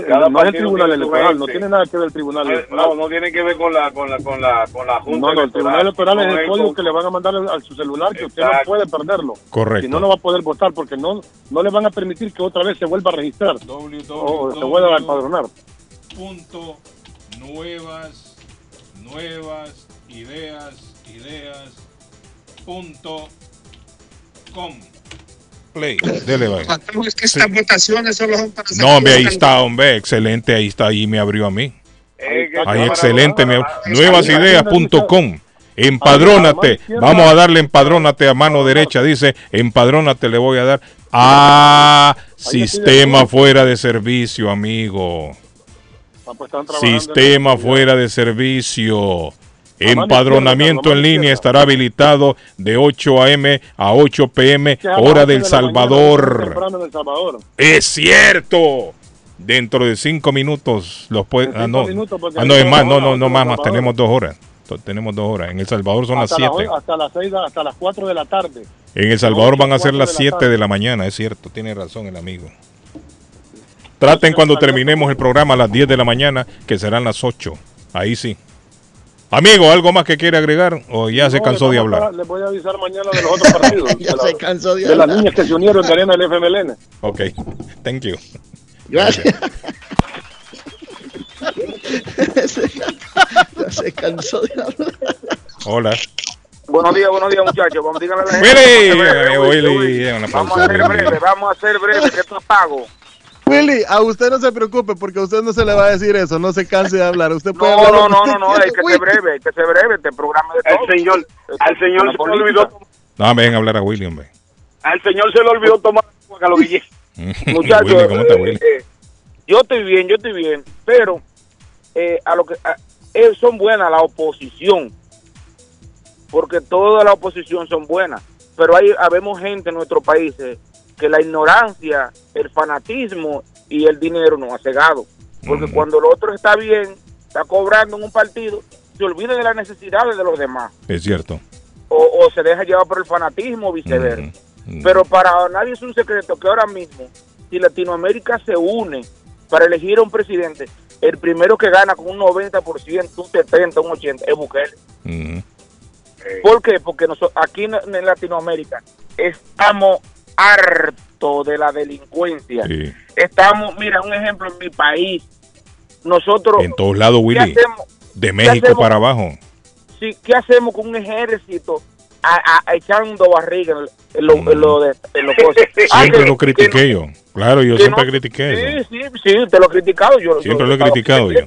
Cada no es el tribunal electoral, no tiene nada que ver el tribunal No, electoral. no, no tiene que ver con la, con la, con la, con la Junta No, no, el tribunal electoral es el código con- que le van a mandar al- a su celular que usted no puede perderlo. Correcto. Si no, no va a poder votar porque no, no le van a permitir que otra vez se vuelva a registrar o se vuelva a empadronar. punto nuevas nuevas ideas ideas punto com. Play dele vaya. Patrón, es que estas votaciones solo son para no hombre ahí está hombre excelente ahí está ahí me abrió a mí. Ahí excelente me nuevasideas.com empadrónate. Vamos a darle empadrónate a mano derecha dice empadrónate le voy a dar a sistema fuera de servicio amigo. Ah, pues Sistema fuera de servicio. Empadronamiento en línea estará habilitado de 8 a.m. a 8 p.m. Las hora del Salvador. Es cierto. Dentro de cinco minutos los puede. Ah, no. Ah, no, es más, no, no, no más, más. Tenemos dos horas. Tenemos dos horas. En El Salvador son las hasta, siete. hasta las seis, hasta las 4 de la tarde. En El Salvador van a ser las de la 7 tarde. de la mañana, es cierto, tiene razón el amigo. Traten cuando terminemos el programa a las 10 de la mañana, que serán las 8. Ahí sí. Amigo, ¿algo más que quiere agregar o ya se No, cansó de a- hablar? Les voy a avisar mañana de los otros partidos. Ya de se la- cansó de de las niñas que se unieron de arena del FMLN. Ok, thank you. Gracias. ya se cansó de hablar. Hola. Buenos días, buenos días, muchachos. Vamos, díganle a la gente. Mire, Vamos a ser a breve, vamos a ser breve, que esto es pago. Willy, a usted no se preocupe porque a usted no se le va a decir eso, no se canse de hablar. Usted puede No, hablar no, no, usted no, no, hay que ser breve, hay que ser breve, este programa de todo. Señor, al señor se le olvidó, No, ven a hablar a Willy, hombre. al señor se le olvidó tomar agua, Carlos Guillén. Muchachos, Willy, ¿cómo está eh, Willy? eh, yo estoy bien, yo estoy bien, pero eh, a lo que a- eh, son buenas la oposición, porque toda la oposición son buenas, pero hay habemos gente en nuestro país eh, que la ignorancia, el fanatismo y el dinero nos ha cegado, porque cuando lo otro está bien, está cobrando en un partido, se olvida de las necesidades de los demás Es cierto. o, o se deja llevar por el fanatismo o viceversa. Pero para nadie es un secreto que ahora mismo, si Latinoamérica se une para elegir a un presidente, el primero que gana con un 90%, un 70%, un 80% es Bukele. ¿Por qué? Porque nosotros, aquí en Latinoamérica estamos hartos de la delincuencia. Sí. Estamos, mira, un ejemplo en mi país. Nosotros, En todos lados, ¿qué Willy. hacemos? De ¿Qué México para abajo. Sí, ¿qué hacemos con un ejército a, a- echando barriga en, lo, en lo de en lo cosas? Ah, Siempre que- lo critiqué yo. Claro, yo siempre no- critiqué eso. Sí, sí, sí, te lo he criticado. Yo, Siempre yo- lo he criticado yo.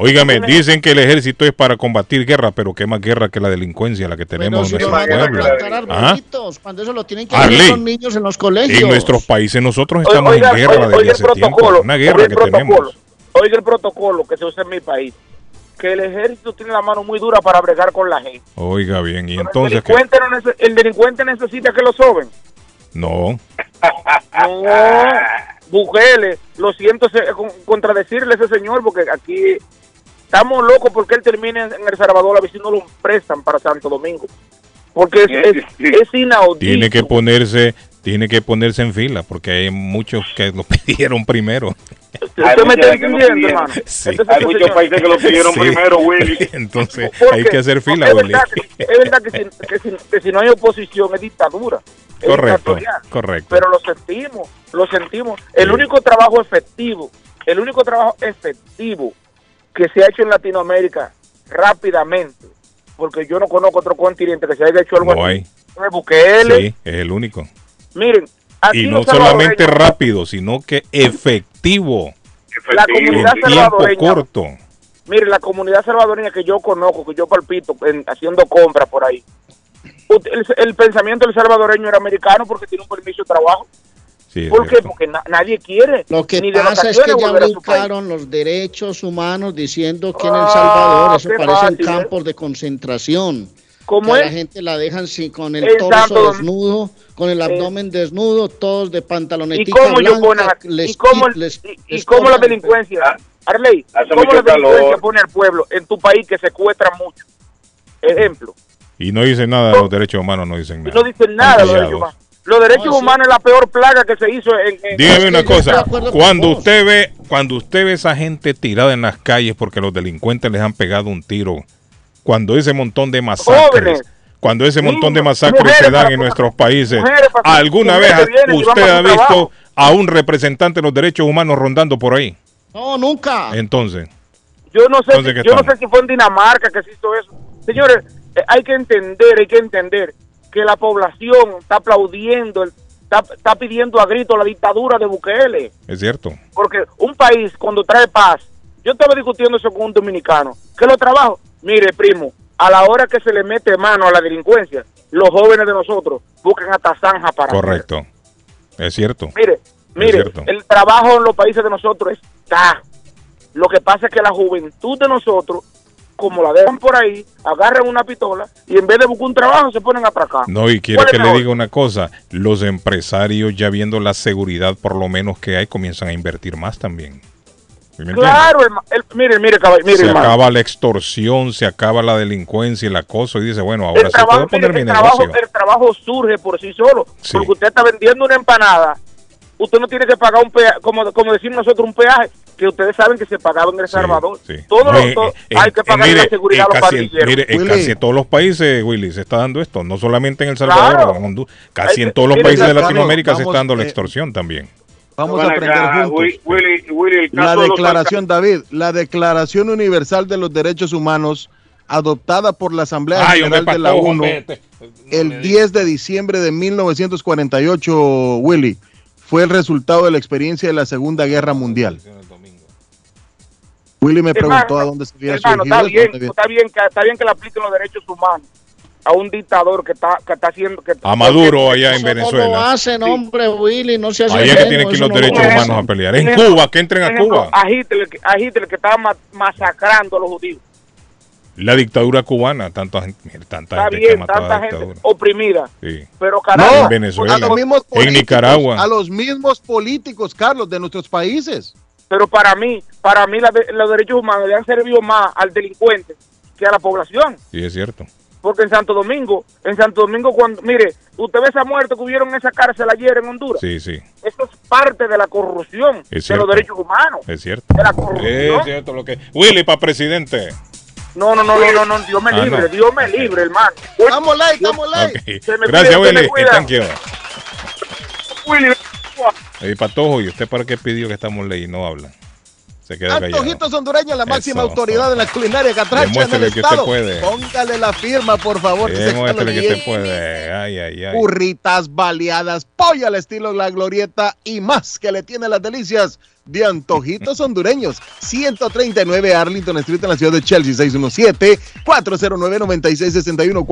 Óigame, dicen que el ejército es para combatir guerra, pero qué más guerra que la delincuencia, la que Pero tenemos si en lo nuestros mandan a pueblos. plantar ¿Ah? arbolitos, cuando eso lo tienen que hacer los niños en los colegios. En nuestros países nosotros estamos oiga, en guerra oiga, desde oiga el hace tiempo. protocolo, Una oiga guerra el que protocolo. tenemos. Oiga el protocolo que se usa en mi país. Que el ejército tiene la mano muy dura para bregar con la gente. Oiga bien, y el, entonces que delincuente no el delincuente necesita que lo soben. no, No, Bukele, lo siento contradecirle a ese señor porque aquí estamos locos porque él termine en El Salvador a ver si no lo prestan para Santo Domingo. Porque es, es, es inaudito. tiene que ponerse, tiene que ponerse en fila porque hay muchos que lo pidieron primero. Usted me está entendiendo, hermano. Sí. Entonces, Hay muchos señor- países que lo pidieron Sí. primero, Willy. Entonces Porque hay que hacer fila, es Willy. verdad, que, es verdad que, si, que si- que si no hay oposición es dictadura. es Correcto, correcto. Pero lo sentimos, lo sentimos. El único trabajo efectivo, el único trabajo efectivo que se ha hecho en Latinoamérica rápidamente, porque yo no conozco otro continente que se haya hecho algo No así. Bukele. Sí, es el único. Miren, aquí Y no solamente rápido, sino que efectivo. la comunidad En tiempo corto. Mire, la comunidad salvadoreña que yo conozco, que yo palpito en- haciendo compras por ahí, el, el pensamiento del salvadoreño era americano porque tiene un permiso de trabajo. Sí, ¿Por qué? cierto. Porque na- nadie quiere Lo que ni de pasa es que ya brincaron los derechos humanos diciendo que en El Ah, Salvador eso parecen fácil, ¿eh? campos de concentración. ¿Cómo que es? la gente la dejan sin, con el torso Santo desnudo, con el abdomen desnudo, todos de ¿Y pantalonetica cómo yo ponen blanca, a- les y cómo, les- y- y les cómo la delincuencia, Arley, Hace cómo la delincuencia calor. pone al pueblo en tu país que secuestra mucho? Ejemplo, Y no dicen nada de los derechos humanos, no dicen y nada. no dicen nada de los derechos humanos. Los derechos humanos es la peor plaga que se hizo en... en- Dígame una cosa, cuando usted ve, cuando usted ve esa gente tirada en las calles porque los delincuentes les han pegado un tiro, cuando ese montón de masacres, Jóvenes, cuando ese montón de masacres se dan para- en nuestros países, mujeres ¿alguna vez usted ha visto a un representante de los derechos humanos rondando por ahí? No, nunca. Entonces, Yo no sé, Entonces, si, ¿qué yo no sé si fue en Dinamarca que se hizo eso. Señores, eh, hay que entender, hay que entender que la población está aplaudiendo, está, está pidiendo a grito la dictadura de Bukele. es cierto. Porque un país cuando trae paz, yo estaba discutiendo eso con un dominicano, que lo trabajo, mire primo, a la hora que se le mete mano a la delincuencia, los jóvenes de nosotros buscan hasta zanja para hacer. Correcto. Es cierto. Mire, mire, el trabajo en los países de nosotros está. Lo que pasa es que la juventud de nosotros, como la dejan por ahí, agarran una pistola y en vez de buscar un trabajo se ponen a atracar. No, y quiero ¿Cuál es que le diga una cosa, los empresarios ya viendo la seguridad por lo menos que hay comienzan a invertir más también. Claro, herma- el- mire, mire, caball- mire, se hermano. acaba la extorsión, se acaba la delincuencia, el acoso y dice, bueno, ahora el sí trabajo, puedo poner mire, mi el, trabajo, el surge por sí solo. Sí. Porque usted está vendiendo una empanada, usted no tiene que pagar un peaje, como, como decimos nosotros, un peaje que ustedes saben que se pagaba en El Salvador. Todo No, lo- en- todo- en- hay que en- pagar mire, la seguridad a los casi, pandilleros. mire, en Willy. casi todos los países, Willy, se está dando esto, no solamente en El Salvador, Claro. en Honduras, casi Hay en todos los mire, países de Latinoamérica se está dando la eh, extorsión también. Vamos a aprender juntos. Willy, Willy, La caso de los declaración, David, la Declaración Universal de los Derechos Humanos, adoptada por la Asamblea Ay, General de la ONU este- el 10 de diciembre de 1948, Willy, fue el resultado de la experiencia de la Segunda Guerra Mundial. Willy me preguntó Hermano, a dónde se había hermano, surgido está bien, ¿dónde había- está bien que está bien que le apliquen los derechos humanos a un dictador que está que está haciendo que A Maduro allá en Eso no lo Venezuela. hacen, hombre, Willy, no se hace Allá que tienen que ir los no derechos humanos a pelear. En Ejemplo, Cuba, que entren a ejemplo, Cuba. A Hitler, que- a Hitler que estaba ma- masacrando a los judíos. La dictadura cubana, tanta gente, mira, tanta Está gente que bien, mató a la tanta gente oprimida. Sí. Pero caramba, No, En Venezuela. a los mismos En Nicaragua. A los mismos políticos, Carlos, de nuestros países. Pero para mí, para mí la de- los derechos humanos le han servido más al delincuente que a la población. Sí, es cierto. Porque en Santo Domingo, en Santo Domingo, cuando, mire, usted ve esa muerte que hubieron en esa cárcel ayer en Honduras. Sí, sí, Eso es parte de la corrupción Es de los derechos humanos. es cierto. De la corrupción. Es cierto lo que. Willy, para presidente. No, no, no, no, no, no, Dios me Ah, libre, no. Dios me libre, hermano. Estamos live, estamos live. Ok. Se me Gracias, Willy. Y cuida. thank you. Willy, Y Patojo, ¿y usted para qué pidió que estamos ley y no habla? Se queda callado. Antojitos hondureños, la máxima Eso. autoridad en la culinaria catracha en el estado. puede. Póngale la firma, por favor. que se Demuéstrele que usted puede. Ay, ay, ay. Burritas baleadas, pollo al estilo La Glorieta y más que le tiene las delicias de antojitos hondureños. 139 Arlington Street en la ciudad de Chelsea, 617-409-9661,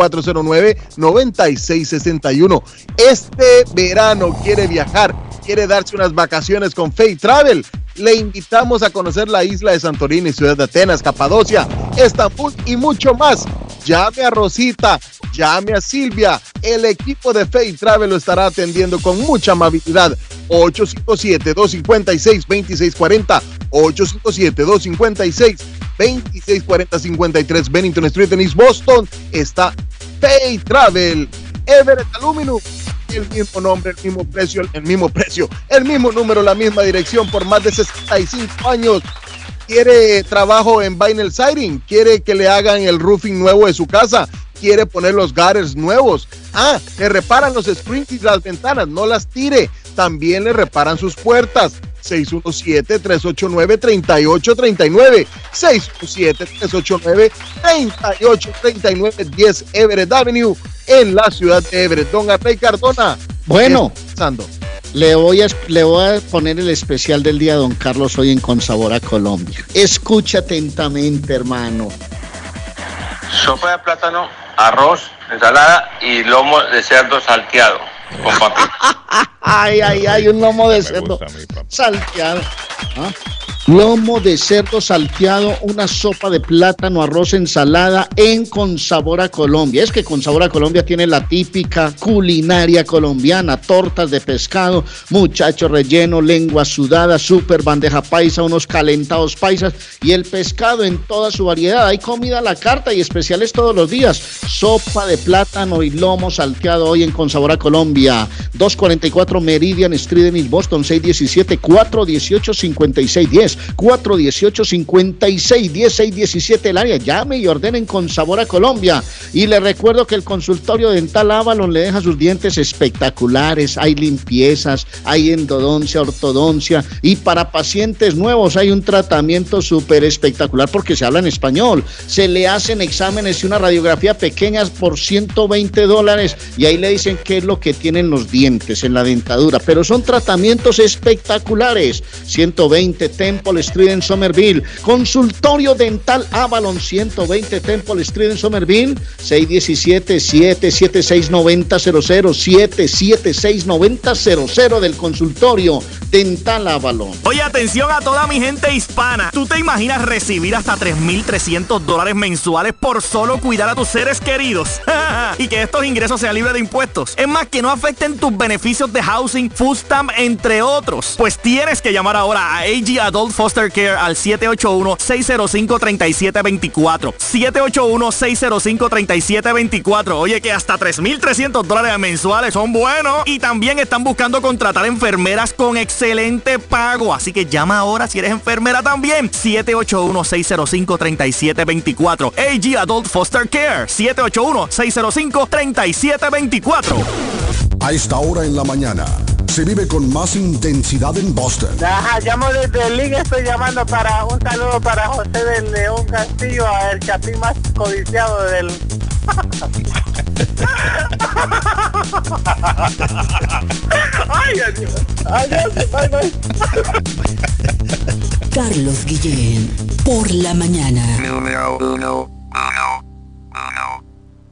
409-9661. Este verano quiere viajar, quiere darse unas vacaciones con Fay Travel. Le invitamos a conocer la isla de Santorini, ciudad de Atenas, Capadocia, Estambul y mucho más. Llame a Rosita, llame a Silvia. El equipo de Fay Travel lo estará atendiendo con mucha amabilidad. 857-256-2640. 857-256-2640-53 Bennington Street en East Boston. Está Fay Travel. Everett Aluminum. El mismo nombre, el mismo precio, el mismo precio, el mismo número, la misma dirección por más de 65 años quiere trabajo en vinyl siding, quiere que le hagan el roofing nuevo de su casa, quiere poner los gutters nuevos. Ah, le reparan los springs y las ventanas, no las tire. También le reparan sus puertas. 617-389-3839. 617-389-3839. 10 Everett Avenue en la ciudad de Everett. Don Arrey Cardona. Bueno. Le voy, a, le voy a poner el especial del día, don Carlos, hoy en Consabor a Colombia. Escucha atentamente, hermano. Sopa de plátano, arroz, ensalada y lomo de cerdo salteado con. Ay, ay, ay, un lomo de cerdo salteado. ¿Ah? Lomo de cerdo salteado, una sopa de plátano, arroz, ensalada en Consabor a Colombia. Es que Consabor a Colombia tiene la típica culinaria colombiana, tortas de pescado, muchacho relleno, lengua sudada, super bandeja paisa, unos calentados paisas y el pescado en toda su variedad. Hay comida a la carta y especiales todos los días. Sopa de plátano y lomo salteado hoy en Consabor a Colombia. 244 Meridian Street en East Boston, 617 418 5610 418 5610 617 el área. Llame y ordenen con sabor a Colombia. Y le recuerdo que el consultorio dental Avalon le deja sus dientes espectaculares. Hay limpiezas, hay endodoncia, ortodoncia. Y para pacientes nuevos hay un tratamiento súper espectacular porque se habla en español. Se le hacen exámenes y una radiografía pequeñas por 120 dólares. Y ahí le dicen qué es lo que tienen los dientes en la dentadura. Pero son tratamientos espectaculares. 120 Temple Street en Somerville. Consultorio Dental Avalon 120 Temple Street en Somerville. 617-776-9000. 776-9000 del consultorio Dental Avalon. Oye, atención a toda mi gente hispana. ¿Tú te imaginas recibir hasta 3.300 dólares mensuales por solo cuidar a tus seres queridos? y que estos ingresos sean libres de impuestos. Es más, que no afecten tus beneficios de housing, food stamp, entre otros. Pues tienes que llamar ahora a AG Adult Foster Care al 781-605-3724. 781-605-3724. Oye, que hasta 3.300 dólares mensuales son buenos. Y también están buscando contratar enfermeras con excelente pago. Así que llama ahora si eres enfermera también. 781-605-3724. AG Adult Foster Care. 781-605-3724. A esta hora en la mañana se vive con más intensidad en Boston. Ajá, llamo desde el link, estoy llamando para un saludo para José del León Castillo, el chapín más codiciado del Ay, adiós. Adiós. Bye, bye. Carlos Guillén, por la mañana.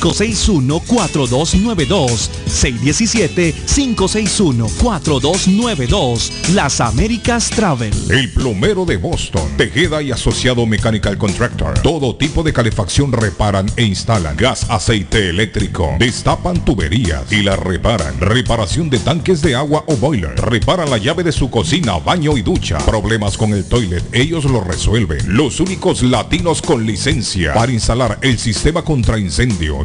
617-561-4292. 617-561-4292. Las Américas Travel. El plomero de Boston, Tejeda y Asociado Mechanical Contractor. Todo tipo de calefacción reparan e instalan. Gas, aceite eléctrico. Destapan tuberías y la reparan. Reparación de tanques de agua o boiler. Reparan la llave de su cocina, baño y ducha. Problemas con el toilet, ellos lo resuelven. Los únicos latinos con licencia para instalar el sistema contra incendio,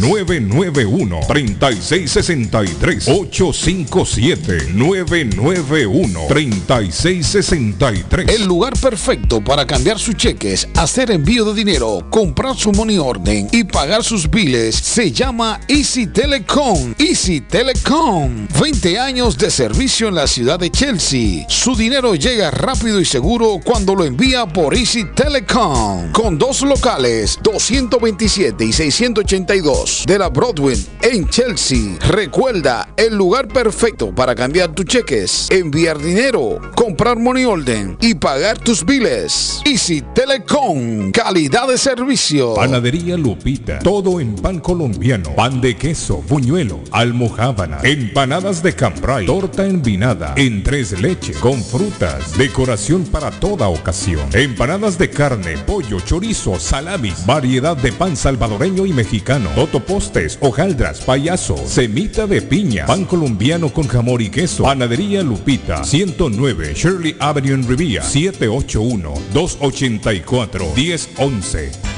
991-3663. 857-991-3663. El lugar perfecto para cambiar sus cheques, hacer envío de dinero, comprar su money orden y pagar sus biles se llama Easy Telecom. Easy Telecom. 20 años de servicio en la ciudad de Chelsea. Su dinero llega rápido y seguro cuando lo envía por Easy Telecom. Dos locales, 227 y 682 de la Broadway en Chelsea. Recuerda, el lugar perfecto para cambiar tus cheques, enviar dinero, comprar money order y pagar tus biles. Easy Telecom. Calidad de servicio. Panadería Lupita. Todo en pan colombiano. Pan de queso, buñuelo, almojábana, empanadas de cambray, torta envinada, en tres leches, con frutas, decoración para toda ocasión. Empanadas de carne, pollo, chorizo, salamis, variedad de pan salvadoreño y mexicano, totopostes, hojaldras, payaso, semita de piña, pan colombiano con jamón y queso. Panadería Lupita, 109 Shirley Avenue en Rivia, 781-284-1011.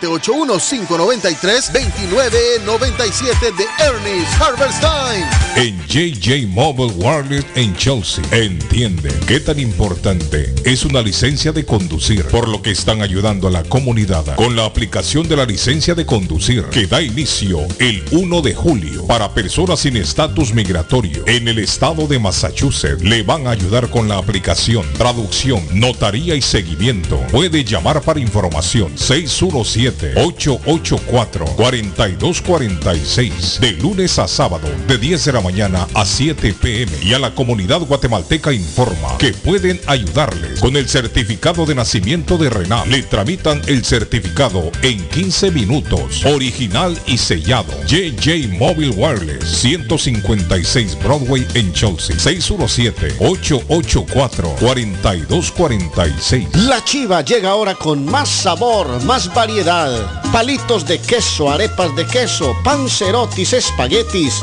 781-593-2997 de Ernest Harvest Time. En JJ Mobile Wireless en Chelsea entienden qué tan importante es una licencia de conducir, por lo que están ayudando a la comunidad con la aplicación de la licencia de conducir que da inicio el 1 de julio para personas sin estatus migratorio en el estado de Massachusetts. Le van a ayudar con la aplicación, traducción, notaría y seguimiento. Puede llamar para información 617-884-4246 de lunes a sábado sábado, de 10 de la mañana a 7 pm. Y a la comunidad guatemalteca informa que pueden ayudarles con el certificado de nacimiento de Renal. Le tramitan el certificado en 15 minutos. Original y sellado. JJ Mobile Wireless 156 Broadway en Chelsea. 617-884-4246. La chiva llega ahora con más sabor, más variedad. Palitos de queso, arepas de queso, pancerotis, espaguetis,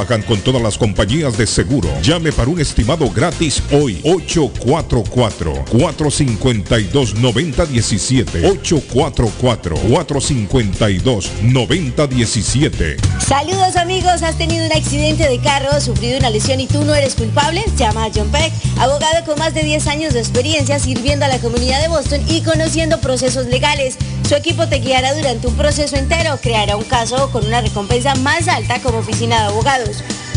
Trabajan con todas las compañías de seguro. Llame para un estimado gratis hoy. 844-452-9017. 844-452-9017. Saludos amigos, ¿has tenido un accidente de carro, sufrido una lesión y tú no eres culpable? Llama a John Peck, abogado con más de 10 años de experiencia sirviendo a la comunidad de Boston y conociendo procesos legales. Su equipo te guiará durante un proceso entero, creará un caso con una recompensa más alta como oficina de abogados. Studios.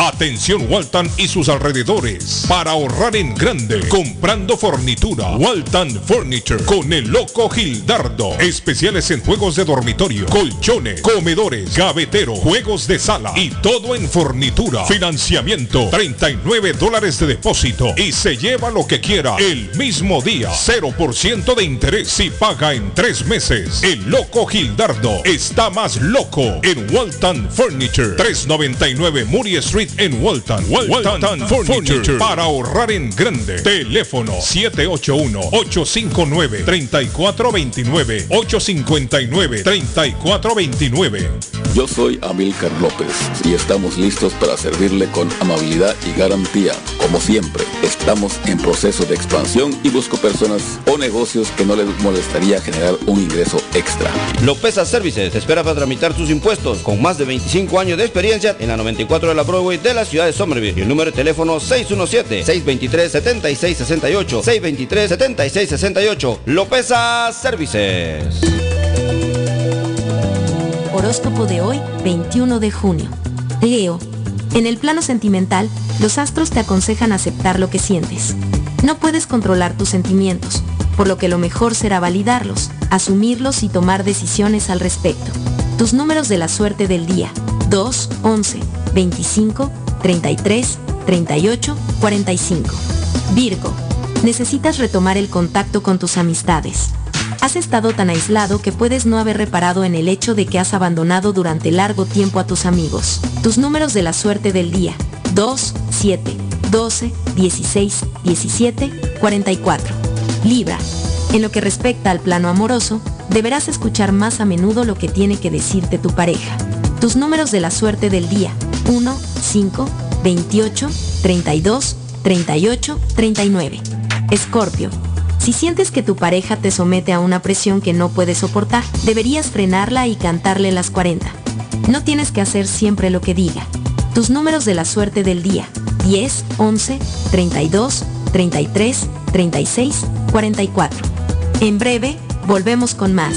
Atención Walton y sus alrededores. Para ahorrar en grande, comprando fornitura. Walton Furniture con el loco Gildardo. Especiales en juegos de dormitorio, colchones, comedores, gavetero, juegos de sala y todo en fornitura. Financiamiento, 39 dólares de depósito y se lleva lo que quiera el mismo día. 0% de interés si paga en tres meses. El loco Gildardo está más loco en Walton Furniture. 399 Murray Street en Walton. Walton, Furniture. Para ahorrar en grande. Teléfono 781-859-3429. 859-3429. Yo soy Amilcar López y estamos listos para servirle con amabilidad y garantía. Como siempre, estamos en proceso de expansión y busco personas o negocios que no les molestaría generar un ingreso extra. Lopeza Services espera para tramitar sus impuestos con más de 25 años de experiencia en la 94 de la Broadway de la ciudad de Somerville. Y el número de teléfono 617-623-7668. 623-7668. Lopeza Services. Horóscopo de hoy, 21 de junio. Leo. En el plano sentimental, los astros te aconsejan aceptar lo que sientes. No puedes controlar tus sentimientos, por lo que lo mejor será validarlos, asumirlos y tomar decisiones al respecto. Tus números de la suerte del día. 2, 11, 25, 33, 38, 45. Virgo. Necesitas retomar el contacto con tus amistades. Has estado tan aislado que puedes no haber reparado en el hecho de que has abandonado durante largo tiempo a tus amigos. Tus números de la suerte del día. 2, 7, 12, 16, 17, 44. Libra. En lo que respecta al plano amoroso, deberás escuchar más a menudo lo que tiene que decirte tu pareja. Tus números de la suerte del día. 1, 5, 28, 32, 38, 39. Escorpio. Si sientes que tu pareja te somete a una presión que no puedes soportar, deberías frenarla y cantarle las 40. No tienes que hacer siempre lo que diga. Tus números de la suerte del día. 10, 11, 32, 33, 36, 44. En breve, volvemos con más.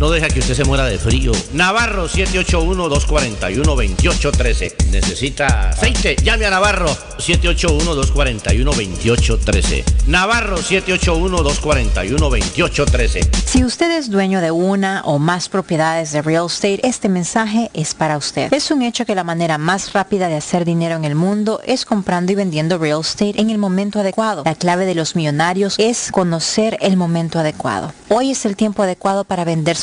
no deja que usted se muera de frío. Navarro 781-241-2813. Necesita aceite. Llame a Navarro 781-241-2813. Navarro 781-241-2813. Si usted es dueño de una o más propiedades de real estate, este mensaje es para usted. Es un hecho que la manera más rápida de hacer dinero en el mundo es comprando y vendiendo real estate en el momento adecuado. La clave de los millonarios es conocer el momento adecuado. Hoy es el tiempo adecuado para vender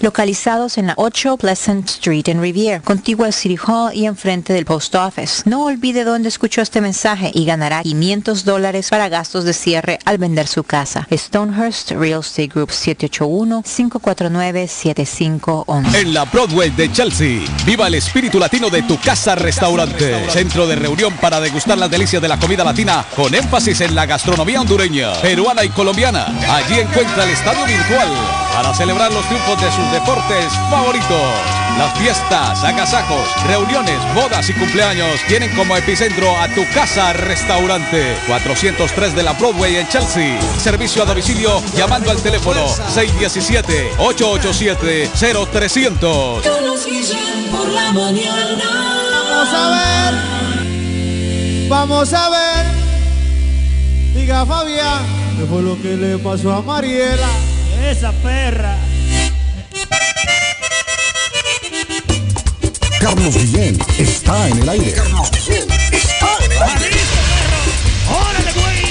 localizados en la 8 Pleasant Street en Rivier, contigua al City Hall y enfrente del Post Office. No olvide dónde escuchó este mensaje y ganará 500 dólares para gastos de cierre al vender su casa. Stonehurst Real Estate Group 781-549-7511. En la Broadway de Chelsea, viva el espíritu latino de tu casa restaurante. Centro de reunión para degustar las delicias de la comida latina con énfasis en la gastronomía hondureña, peruana y colombiana. Allí encuentra el estadio virtual para celebrar los triunfos de sus deportes favoritos. Las fiestas, agasajos, reuniones, bodas y cumpleaños tienen como epicentro a tu casa restaurante 403 de la Broadway en Chelsea. Servicio a domicilio llamando al teléfono 617-887-0300. por la mañana. Vamos a ver. Vamos a ver. Diga Fabián, ¿qué fue lo que le pasó a Mariela? Esa perra. Carlos Guillén está en el aire. Carlos Guillén está en el aire. ¡Órale, güey!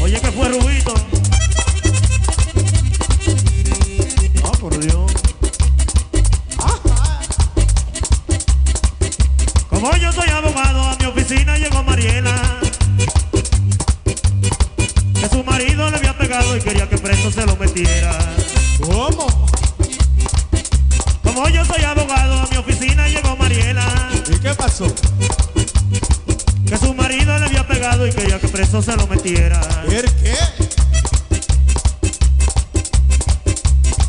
Oye, ¿qué fue, Rubito? Ah, por Dios. Como yo soy abogado, a mi oficina llegó Mariela. Y quería que preso se lo metiera. ¿Cómo? Como yo soy abogado, a mi oficina llegó Mariela. ¿Y qué pasó? Que su marido le había pegado y quería que preso se lo metiera. ¿Por qué?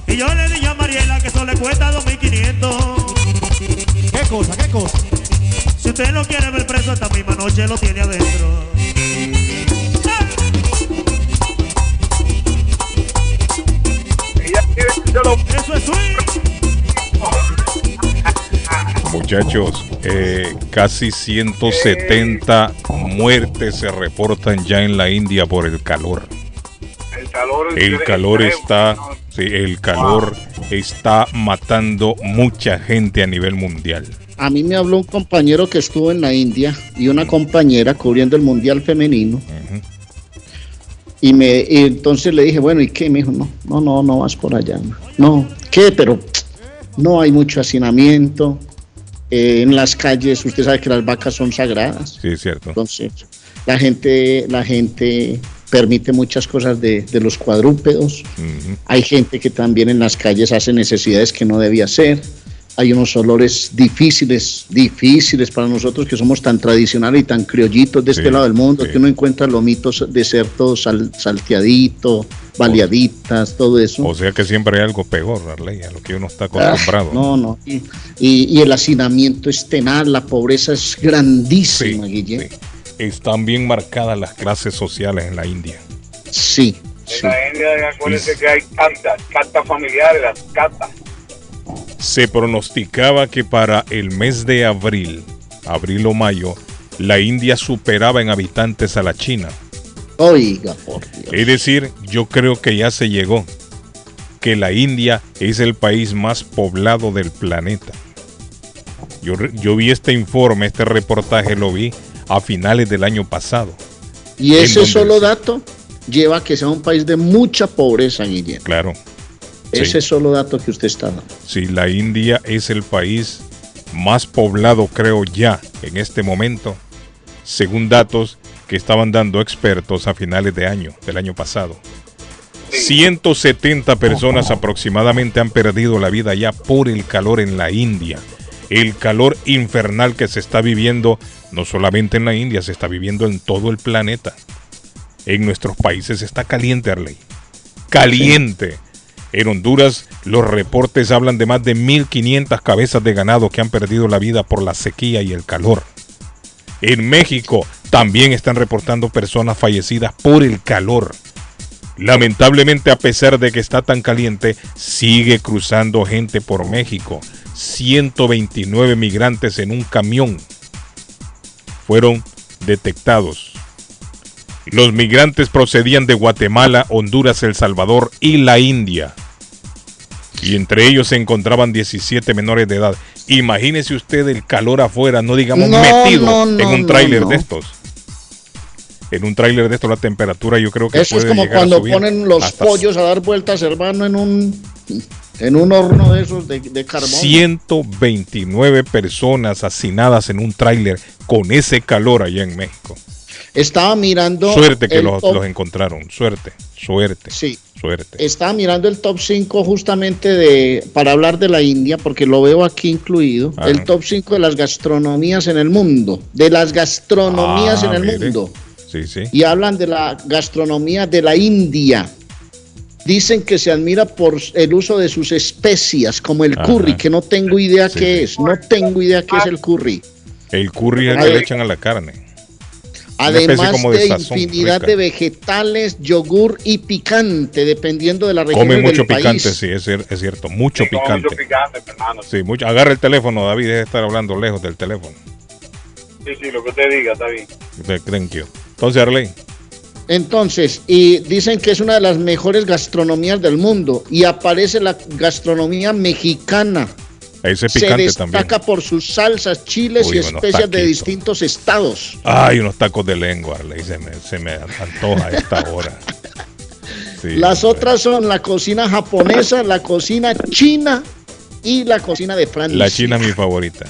Y yo le dije a Mariela que eso le cuesta 2.500. ¿Qué cosa? ¿Qué cosa? Si usted lo quiere ver preso esta misma noche lo tiene adentro. Eso es Muchachos, eh, casi 170 muertes se reportan ya en la India por el calor. El calor, El calor está, sí, el calor está matando mucha gente a nivel mundial. A mí me habló un compañero que estuvo en la India y una compañera cubriendo el Mundial Femenino. Y me y entonces le dije, bueno, ¿y qué? Me dijo, no, no, no, no vas por allá. No, ¿qué? Pero no hay mucho hacinamiento. Eh, en las calles, usted sabe que las vacas son sagradas. Sí, es cierto. Entonces, la gente, la gente permite muchas cosas de, de los cuadrúpedos. Hay gente que también en las calles hace necesidades que no debía hacer. Hay unos olores difíciles, difíciles para nosotros que somos tan tradicionales y tan criollitos de este lado del mundo, que uno encuentra lomitos de cerdo sal- salteadito, baleaditas, todo eso. O sea que siempre hay algo peor, Arley, a lo que uno está Ah, acostumbrado. no, no. Y, y- y el hacinamiento es tenaz, la pobreza es grandísima, Guille. Están bien marcadas las clases sociales en la India. Sí. En la India, acuérdense que hay cartas, cartas familiares, las cartas. Se pronosticaba que para el mes de abril, abril o mayo, la India superaba en habitantes a la China. Oiga, por Dios. Es decir, yo creo que ya se llegó, que la India es el país más poblado del planeta. Yo, vi este informe, este reportaje lo vi a finales del año pasado. Y ¿En ese solo dato lleva a que sea un país de mucha pobreza, Guillermo. Claro. Ese solo dato que usted está dando. Si la India es el país más poblado, creo ya, en este momento, según datos que estaban dando expertos a finales de año, del año pasado. 170 personas aproximadamente han perdido la vida ya por el calor en la India. El calor infernal que se está viviendo no solamente en la India, se está viviendo en todo el planeta. En nuestros países está caliente, Arley. Caliente. En Honduras los reportes hablan de más de 1.500 cabezas de ganado que han perdido la vida por la sequía y el calor. En México también están reportando personas fallecidas por el calor. Lamentablemente, a pesar de que está tan caliente, sigue cruzando gente por México. 129 migrantes en un camión fueron detectados. Los migrantes procedían de Guatemala, Honduras, El Salvador y la India. Y entre ellos se encontraban 17 menores de edad. Imagínese usted el calor afuera, no digamos No, metido no, en un tráiler de estos. En un tráiler de estos la temperatura yo creo que Eso es como llegar a cuando subir ponen los hasta pollos a dar vueltas, hermano, en un en un horno de esos de, de carbón. 129 personas hacinadas en un tráiler con ese calor allá en México. Estaba mirando. Suerte que los, top- los encontraron. Suerte, suerte. Sí. Suerte. Estaba mirando el top 5 justamente de para hablar de la India, porque lo veo aquí incluido. El top 5 de las gastronomías en el mundo. De las gastronomías Ah, en el mire. mundo. Sí, sí. Y hablan de la gastronomía de la India. Dicen que se admira por el uso de sus especias, como el Ajá. curry, que no tengo idea Sí, qué es. No tengo idea qué es el curry. El curry es el que le echan a la carne. Además como de de, sazón infinidad rica. de vegetales, yogur y picante, dependiendo de la región Come del mucho país. picante, sí, es, cier- es cierto. Mucho Como picante. mucho picante, hermano. Sí, mucho. Agarra el teléfono, David, deje de estar hablando lejos del teléfono. Sí, sí, lo que usted diga, está bien. Thank you. Entonces, Arley, Entonces, y dicen que es una de las mejores gastronomías del mundo y aparece la gastronomía mexicana. Ese Se destaca también. por sus salsas, chiles Uy, y especias de distintos estados. Ay, unos tacos de lengua, Arley, se me, se me antoja a esta hora. Sí, Las otras son la cocina japonesa, la cocina china y la cocina de Francia. La china es mi favorita.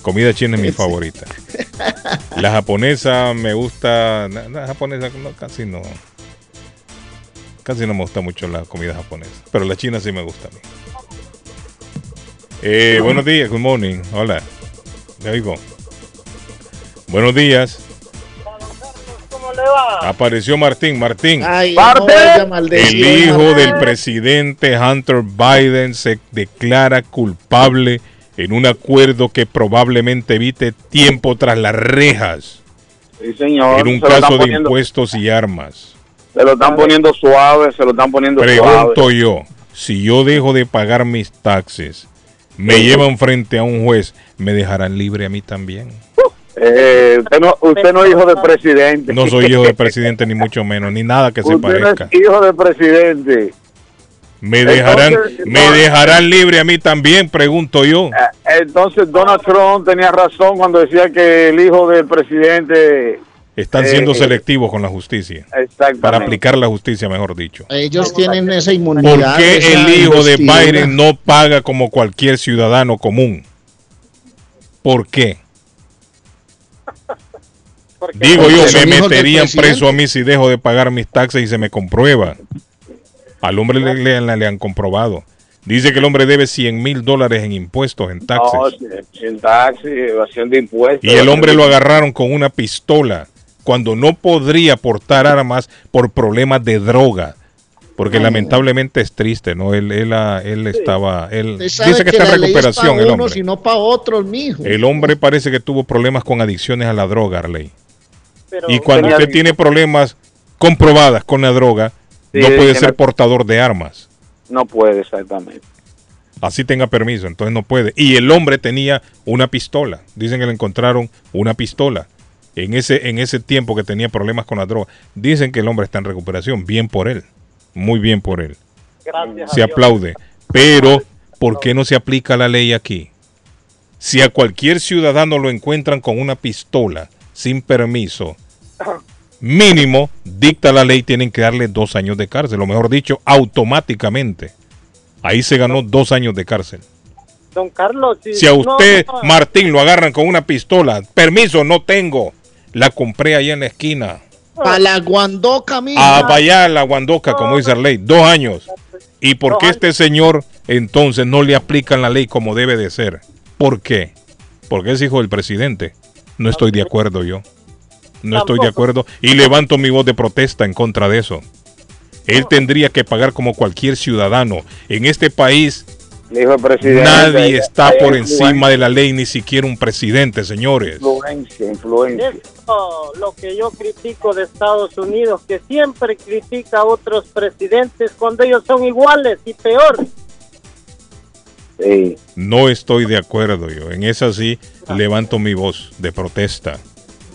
Comida china es mi favorita. La japonesa me gusta. La, la japonesa no, casi no. Casi no me gusta mucho la comida japonesa. Pero la china sí me gusta a mí. Eh, buenos días, good morning. Hola. ¿Me oigo? Buenos días. ¿Cómo le va? Apareció Martín. Martín. Ay, no El hijo del presidente Hunter Biden se declara culpable en un acuerdo que probablemente evite tiempo tras las rejas Sí, señor. en un se lo están caso de poniendo- impuestos y armas. Se lo están poniendo suave, se lo están poniendo Pregunto suave. yo, si yo dejo de pagar mis taxes, me llevan frente a un juez, ¿me dejarán libre a mí también? Eh, usted, no, usted no es hijo de presidente. No soy hijo del presidente ni mucho menos, ni nada que se Usted no parezca. es hijo de presidente. Me dejarán, Entonces, me no. dejarán libre a mí también, pregunto yo. Entonces Donald Trump tenía razón cuando decía que el hijo del presidente... Están eh, siendo eh, selectivos con la justicia. Para aplicar la justicia, mejor dicho. Ellos tienen esa inmunidad. ¿Por qué el hijo de. Biden no paga como cualquier ciudadano común? ¿Por qué? Digo yo, me meterían preso a mí si dejo de pagar mis taxes y se me comprueba. Al hombre le, le- le han comprobado. Dice que el hombre debe 100 mil dólares en impuestos, en taxes. No, sin taxi, evasión de impuestos. Y el hombre lo agarraron con una pistola cuando no podría portar armas por problemas de droga. Porque lamentablemente es triste, ¿no? Él, él, ah, él estaba, él dice que, está en recuperación el unos hombre. y no para otros, mijo. El hombre parece que tuvo problemas con adicciones a la droga, Arley. Pero- Y cuando usted tiene problemas comprobadas con la droga, Sí, no puede ser portador de armas. No puede, exactamente. Así tenga permiso, entonces no puede. Y el hombre tenía una pistola. Dicen que le encontraron una pistola en ese, en ese tiempo que tenía problemas con la droga. Dicen que el hombre está en recuperación. Bien por él. Muy bien por él. Gracias Se aplaude. Pero, ¿por qué no se aplica la ley aquí? Si a cualquier ciudadano lo encuentran con una pistola sin permiso, mínimo, dicta la ley, tienen que darle dos años de cárcel. O mejor dicho, automáticamente. Ahí se ganó dos años de cárcel. Don Carlos, si, Si a no, usted, no, Martín, lo agarran con una pistola, permiso, no tengo. La compré allá en la esquina. Para la guandoca, mijo. A vaya la Guandoca, como dice la ley, dos años. ¿Y por qué este señor entonces no le aplican la ley como debe de ser? ¿Por qué? Porque es hijo del presidente. No estoy de acuerdo yo. No estoy de acuerdo y levanto mi voz de protesta en contra de eso. Él tendría que pagar como cualquier ciudadano. En este país El presidente. nadie está hay por influencia, encima de la ley, ni siquiera un presidente, señores. Influencia, influencia. Esto, lo que yo critico de Estados Unidos, que siempre critica a otros presidentes cuando ellos son iguales y peor. Sí. No estoy de acuerdo yo. En esa sí levanto mi voz de protesta.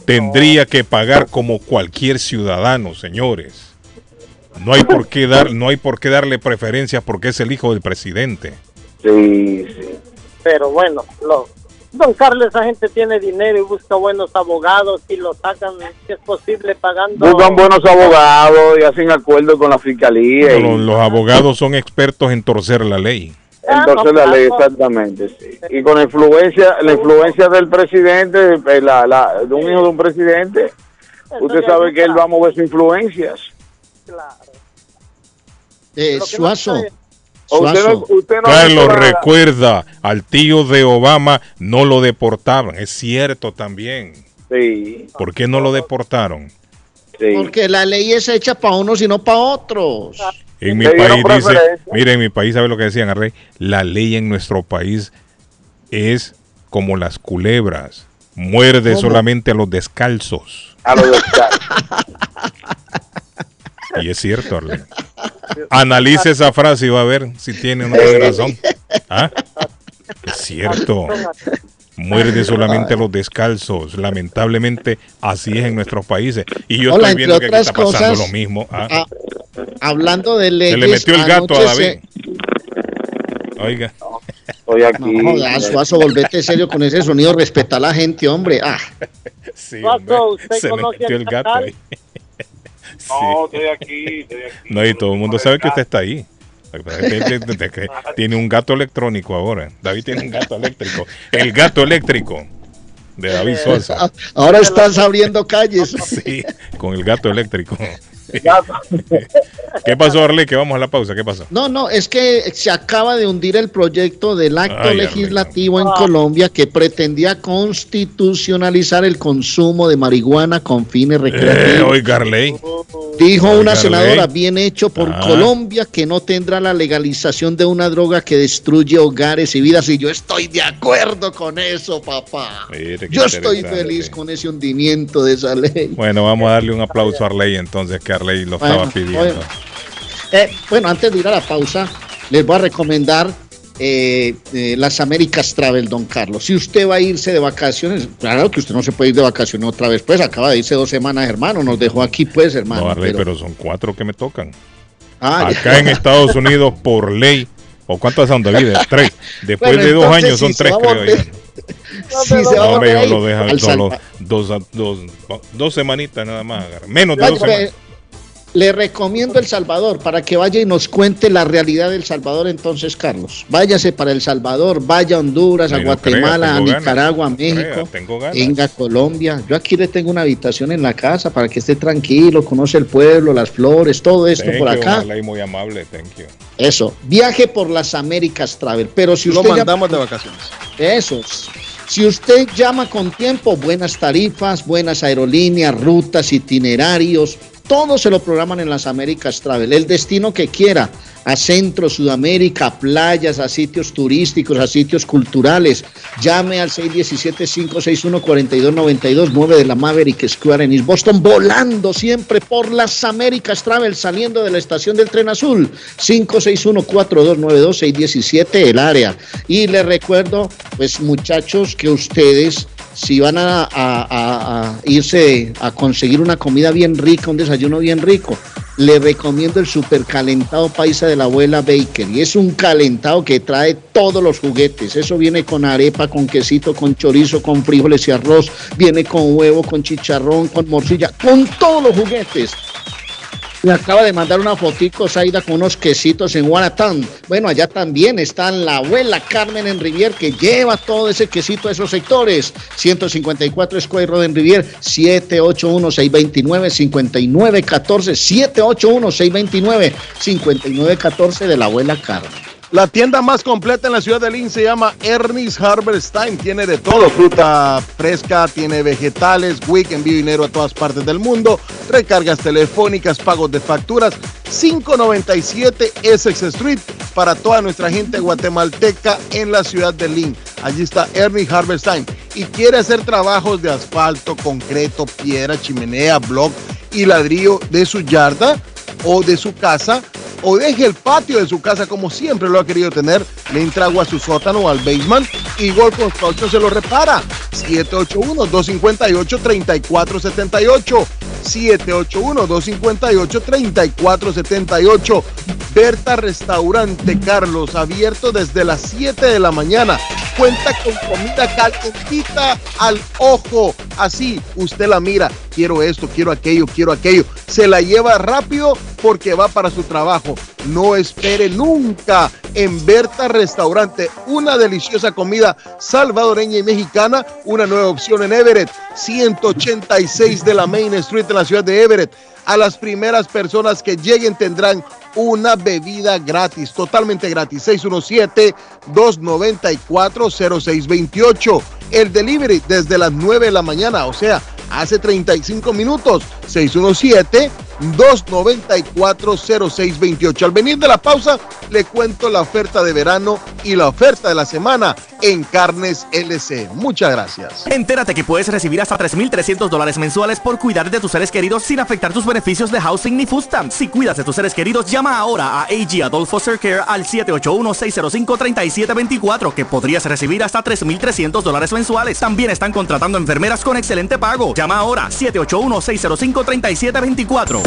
Tendría que pagar como cualquier ciudadano, señores. No hay por qué dar, no hay por qué darle preferencias porque es el hijo del presidente. Sí, sí. Pero bueno, lo, don Carlos, esa gente tiene dinero y busca buenos abogados y lo sacan, si es posible, pagando. Buscan buenos abogados y hacen acuerdo con la fiscalía. y- Los, los abogados son expertos en torcer la ley. Entonces la ley, exactamente, sí. Y con la influencia, la influencia del presidente, eh, la, la, de un hijo de un presidente, usted sabe que él va a mover sus influencias. Eh, Suazo. Usted no- Suazo. usted no ha Carlos recuerda, al tío de Obama no lo deportaban. Es cierto también. Sí. ¿Por qué no lo deportaron? Porque la ley es hecha para unos y no para otros. En mi país dice, mire, en mi país, ¿sabe lo que decían, Arrey? La ley en nuestro país es como las culebras. Muerde ¿Cómo? solamente a los descalzos. A los descalzos. Y es cierto, Arley. Analice esa frase y va a ver si tiene una razón. ¿Ah? Es cierto. Muerde solamente a los descalzos. Lamentablemente, así es en nuestros países. Y yo Hola, estoy viendo que aquí está pasando cosas, lo mismo. ¿ah? ah, hablando de leyes. Se le metió el gato a David. Oiga. Estoy se- No, jodas, Suazo, volvete serio con ese sonido. Respeta a la gente, hombre. Ah. Sí, usted se metió el gato ahí. No, estoy aquí, estoy aquí. No, y todo el mundo sabe que usted está ahí. Tiene un gato electrónico ahora. David tiene un gato eléctrico. El gato eléctrico de David Sosa. Ah, Ahora estás abriendo calles. Sí, con el gato eléctrico. ¿Qué pasó, Arley? Que vamos a la pausa. ¿Qué pasó? No, no, es que se acaba de hundir el proyecto del acto Ay, legislativo en Colombia que pretendía constitucionalizar el consumo de marihuana con fines Eh, recreativos. oiga, Arley. Dijo una senadora, bien hecho por Ah. Colombia, que no tendrá la legalización de una droga que destruye hogares y vidas. Y yo estoy de acuerdo con eso, papá. Mire, Yo estoy feliz con ese hundimiento de esa ley. Bueno, vamos a darle un aplauso a Arley entonces, que Arley lo Bueno, estaba pidiendo. bueno. Eh, bueno, antes de ir a la pausa, les voy a recomendar eh, eh, las Américas Travel, don Carlos. Si usted va a irse de vacaciones, claro que usted no se puede ir de vacaciones otra vez, pues acaba de irse dos semanas, hermano, nos dejó aquí, pues, hermano. No, Arley, pero- pero son cuatro que me tocan. Ah, ya. Acá en Estados Unidos, por ley, ¿o cuántas son, David? Tres. Después Bueno, de dos entonces, años son si tres, creo yo. si se va a No, lo deja Salva- dos, dos, dos semanitas nada más. agarra. Menos de dos semanas. Le recomiendo El Salvador para que vaya y nos cuente la realidad del Salvador entonces, Carlos. Váyase para El Salvador, vaya a Honduras, a no Guatemala, crea, a tengo ganas. Nicaragua, a No crea, México. tengo ganas. Venga a Colombia. Yo aquí le tengo una habitación en la casa para que esté tranquilo, conoce el pueblo, las flores, todo esto Thank por you, acá. muy amable, thank you. Eso, viaje por las Américas Travel. Pero si Lo usted ya- mandamos de vacaciones. Eso. Si usted llama con tiempo, buenas tarifas, buenas aerolíneas, rutas, itinerarios, todo se lo programan en las Américas Travel. El destino que quiera, a Centro, Sudamérica, a playas, a sitios turísticos, a sitios culturales. Llame al 617-561-4292, 9 de la Maverick Square en East Boston, volando siempre por las Américas Travel, saliendo de la estación del tren azul. 561-4292-617, el área. Y les recuerdo, pues muchachos, que ustedes, si van a, a- a- irse a conseguir una comida bien rica, un desayuno bien rico, les recomiendo el super calentado paisa de la abuela Baker. Y es un calentado que trae todos los juguetes. Eso viene con arepa, con quesito, con chorizo, con frijoles y arroz. Viene con huevo, con chicharrón, con morcilla, con todos los juguetes. Me acaba de mandar una fotico, Saida, con unos quesitos en Guanatán. Bueno, allá también está la abuela Carmen en Rivier, que lleva todo ese quesito a esos sectores. 154 Square Road en Rivier, 781-629-5914, 781-629-5914 de la abuela Carmen. La tienda más completa en la ciudad de Lynn se llama Ernest Harvest Time. Tiene de todo, fruta fresca, tiene vegetales, week, envío dinero a todas partes del mundo, recargas telefónicas, pagos de facturas. 597 Essex Street para toda nuestra gente guatemalteca en la ciudad de Lynn. Allí está Ernest Harvest Time. Y quiere hacer trabajos de asfalto, concreto, piedra, chimenea, block y ladrillo de su yarda o de su casa o deje el patio de su casa como siempre lo ha querido tener, le entra a su sótano al basement y Gold Construction se lo repara. 781-258-3478. 781-258-3478. Berta Restaurante Carlos, abierto desde las 7 de la mañana. Cuenta con comida calientita al ojo. Así usted la mira. Quiero esto, quiero aquello, quiero aquello. Se la lleva rápido porque va para su trabajo. No espere nunca en Berta Restaurante. Una deliciosa comida salvadoreña y mexicana. Una nueva opción en Everett. 186 de la Main Street en la ciudad de Everett. A las primeras personas que lleguen tendrán una bebida gratis, totalmente gratis. 617-294-0628. El delivery desde las 9 de la mañana, o sea, hace 35 minutos. 617-294-0628. Al venir de la pausa, le cuento la oferta de verano y la oferta de la semana en Carnes LC. Muchas gracias. Entérate que puedes recibir hasta 3.300 dólares mensuales por cuidar de tus seres queridos sin afectar tus beneficios de housing ni food. Si cuidas de tus seres queridos, llama ahora a AG Adult Foster Care al 781-605-3724 que podrías recibir hasta 3.300 dólares mensuales. También están contratando enfermeras con excelente pago. Llama ahora 781-605-3724.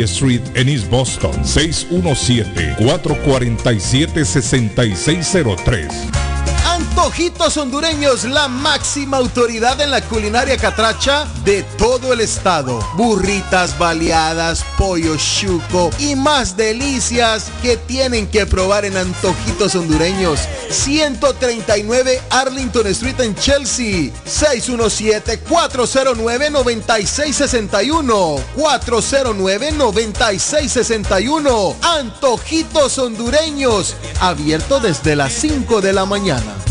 Street en East Boston, 617-447-6603. Antojitos hondureños, la máxima autoridad en la culinaria catracha de todo el estado. Burritas baleadas, pollo chuco y más delicias que tienen que probar en Antojitos hondureños. 139 Arlington Street en Chelsea. 617-409-9661. 409-9661. Antojitos hondureños. Abierto desde las 5 de la mañana.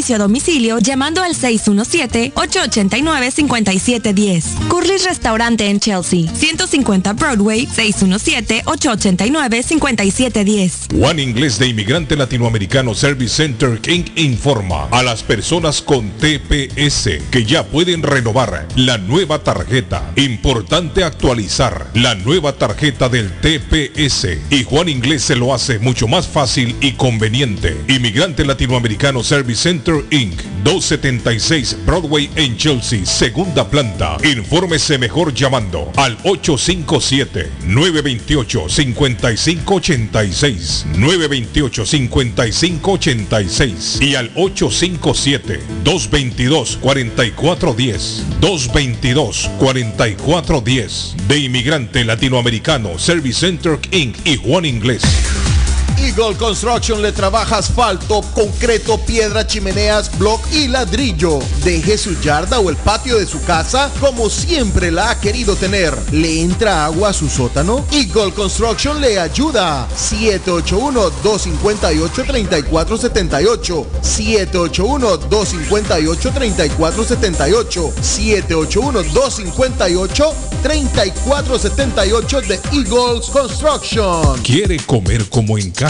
servicio a domicilio llamando al 617-889-5710. Curly's Restaurante en Chelsea, 150 Broadway, 617-889-5710. Juan Inglés de Inmigrante Latinoamericano Service Center King informa a las personas con TPS que ya pueden renovar la nueva tarjeta. Importante actualizar la nueva tarjeta del TPS y Juan Inglés se lo hace mucho más fácil y conveniente. Inmigrante Latinoamericano Service Center Inc. 276 Broadway en Chelsea, segunda planta. Infórmese mejor llamando al 857-928-5586. 928-5586 y al 857-222-4410. 222-4410 de Inmigrante Latinoamericano Service Center Inc. y Juan Inglés. Eagle Construction le trabaja asfalto, concreto, piedra, chimeneas, block y ladrillo. Deje su yarda o el patio de su casa como siempre la ha querido tener. ¿Le entra agua a su sótano? Eagle Construction le ayuda. 781-258-3478. 781-258-3478. 781-258-3478 de Eagles Construction. ¿Quiere comer como en casa?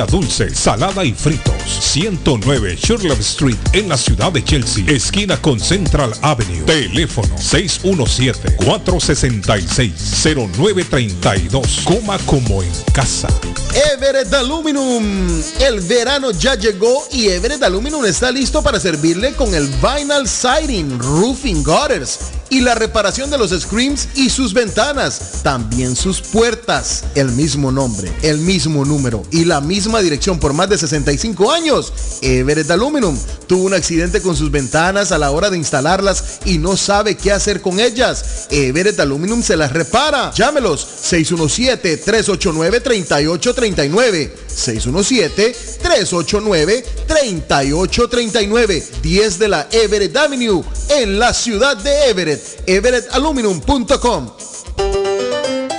dulce, salada y fritos. 109 Sherlock Street en la ciudad de Chelsea. Esquina con Central Avenue. Teléfono 617-466-0932. Coma como en casa. Everett Aluminum. El verano ya llegó y Everett Aluminum está listo para servirle con el vinyl siding, roofing gutters y la reparación de los screens y sus ventanas, también sus puertas. El mismo nombre, el mismo número y la misma dirección por más de 65 años. Everett Aluminum tuvo un accidente con sus ventanas a la hora de instalarlas y no sabe qué hacer con ellas. Everett Aluminum se las repara. Llámelos 617-389-3839. 617-389-3839. 10 de la Everett Avenue en la ciudad de Everett. EverettAluminum.com.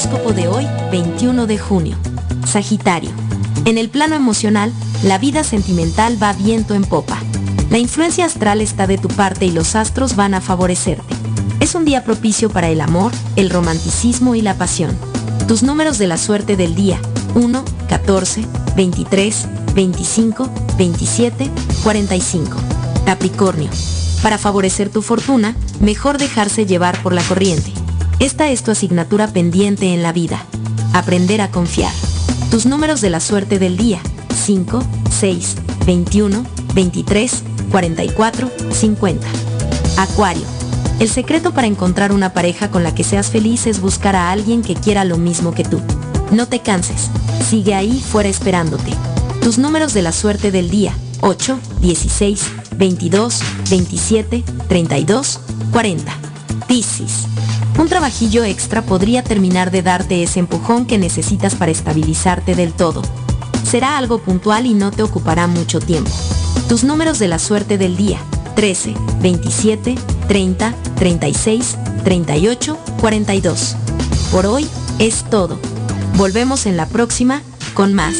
Horóscopo de hoy, 21 de junio. Sagitario. En el plano emocional, la vida sentimental va viento en popa. La influencia astral está de tu parte y los astros van a favorecerte. Es un día propicio para el amor, el romanticismo y la pasión. Tus números de la suerte del día 1, 14, 23, 25, 27, 45. Capricornio. Para favorecer tu fortuna, mejor dejarse llevar por la corriente. Esta es tu asignatura pendiente en la vida. Aprender a confiar. Tus números de la suerte del día 5, 6, 21, 23, 44, 50. Acuario. El secreto para encontrar una pareja con la que seas feliz es buscar a alguien que quiera lo mismo que tú. No te canses. Sigue ahí fuera esperándote. Tus números de la suerte del día 8, 16, 22, 27, 32, 40. Piscis. Un trabajillo extra podría terminar de darte ese empujón que necesitas para estabilizarte del todo. Será algo puntual y no te ocupará mucho tiempo. Tus números de la suerte del día 13, 27, 30, 36, 38, 42. Por hoy es todo. Volvemos en la próxima con más.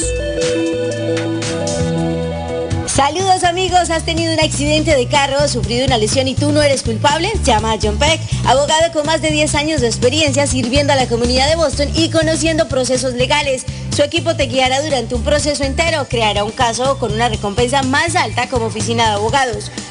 Saludos amigos, ¿has tenido un accidente de carro, sufrido una lesión y tú no eres culpable? Llama a John Peck, abogado con más de 10 años de experiencia sirviendo a la comunidad de Boston y conociendo procesos legales. Su equipo te guiará durante un proceso entero, creará un caso con una recompensa más alta como oficina de abogados.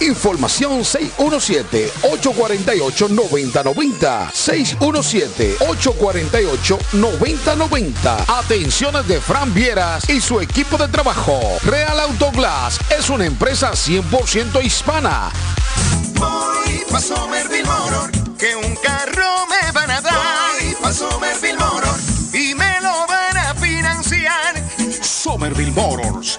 Información 617-848-9090. 617-848-9090. Atenciones de Fran Vieras y su equipo de trabajo. Real Autoglass es una empresa 100% hispana. Voy pa' Somerville Motor, que un carro me van a dar. Voy pa' Somerville Motor y me lo van a financiar. Somerville Motors.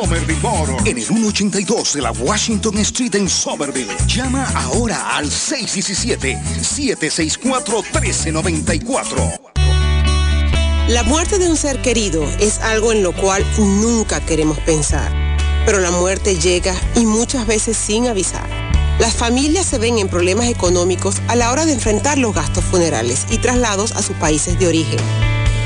Somerville Motor en el 182 de la Washington Street en Somerville. Llama ahora al 617-764-1394. La muerte de un ser querido es algo en lo cual nunca queremos pensar, pero la muerte llega y muchas veces sin avisar. Las familias se ven en problemas económicos a la hora de enfrentar los gastos funerales y traslados a sus países de origen.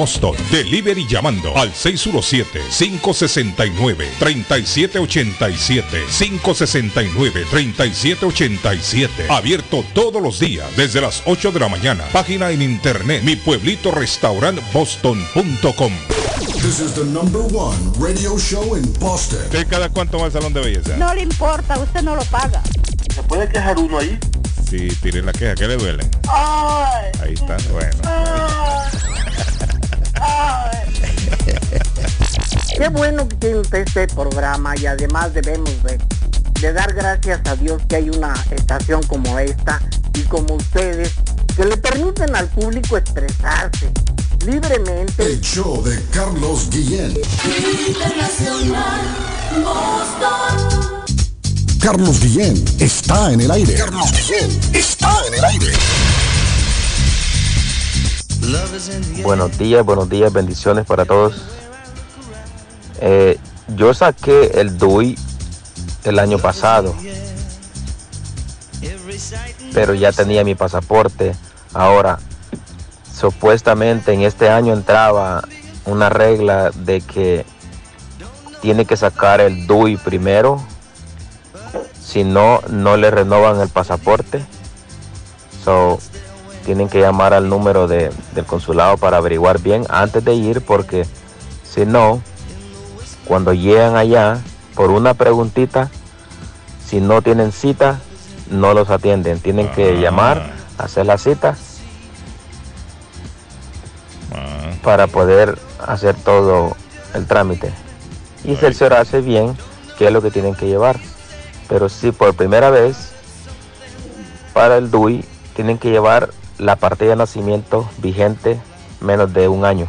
Boston. Delivery llamando al 617-569-3787. 569-3787. Abierto todos los días desde las 8 de la mañana. Página en internet mi pueblito restaurant boston.com. This is the number one radio show in Boston. ¿Usted cada cuánto va al salón de belleza? No le importa, usted no lo paga. ¿Se puede quejar uno ahí? Sí, tire la queja, ¿qué le duele? Ahí está, bueno. Qué bueno que tiene usted este programa y además debemos de, de dar gracias a Dios que hay una estación como esta y como ustedes que le permiten al público expresarse libremente. El show de Carlos Guillén. Internacional Boston. Carlos Guillén está en el aire. Carlos Guillén está en el aire. Buenos días, buenos días, bendiciones para todos. Eh, yo saqué el DUI el año pasado, pero ya tenía mi pasaporte. Ahora, supuestamente en este año entraba una regla de que tiene que sacar el DUI primero, si no, no le renovan el pasaporte. So, tienen que llamar al número de- del consulado para averiguar bien antes de ir porque si no, cuando llegan allá por una preguntita, si no tienen cita, no los atienden. Tienen que llamar, hacer la cita para poder hacer todo el trámite y cerciorarse bien qué es lo que tienen que llevar. Pero si por primera vez para el DUI tienen que llevar la partida de nacimiento vigente menos de un año.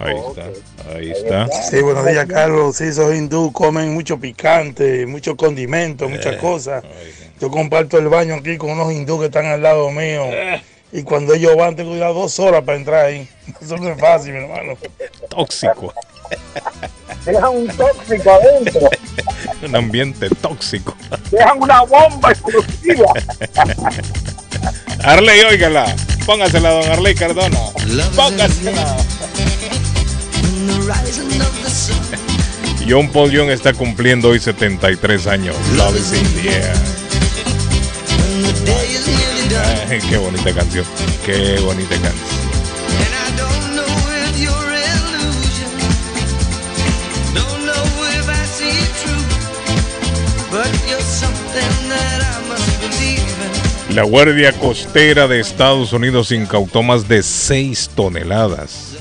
Ahí está, ahí está. Sí, buenos días, Carlos. Sí, esos hindú comen mucho picante, mucho condimento, muchas cosas. Yo comparto el baño aquí con unos hindú que están al lado mío. Y cuando ellos van, tengo que ir a dos horas para entrar ahí. Eso no es fácil, mi hermano. Tóxico. Dejan un tóxico adentro. Un ambiente tóxico. Dejan una bomba explosiva. Arley, óigala. Póngasela, don Arley Cardona. Póngasela. John Paul Young está cumpliendo hoy 73 años. Love is in the air. Ay, qué bonita canción. Qué bonita canción. La Guardia Costera de Estados Unidos incautó más de 6 toneladas.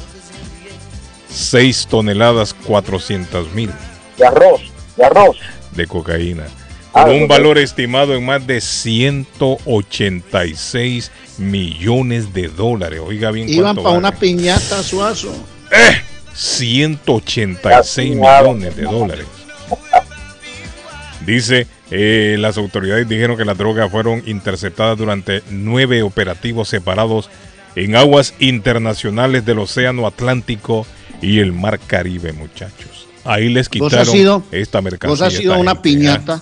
6 toneladas 400 mil De arroz, de arroz. de cocaína. Ah, Con un valor estimado en más de 186 millones de dólares. Oiga bien Iban para vale. una piñata, Suazo. 186 millones de dólares. Dice, eh, las autoridades dijeron que las drogas fueron interceptadas durante nueve operativos separados en aguas internacionales del Océano Atlántico y el Mar Caribe, muchachos. Ahí les quitaron has sido- esta mercancía. Vos has sido una gente, ¿eh? piñata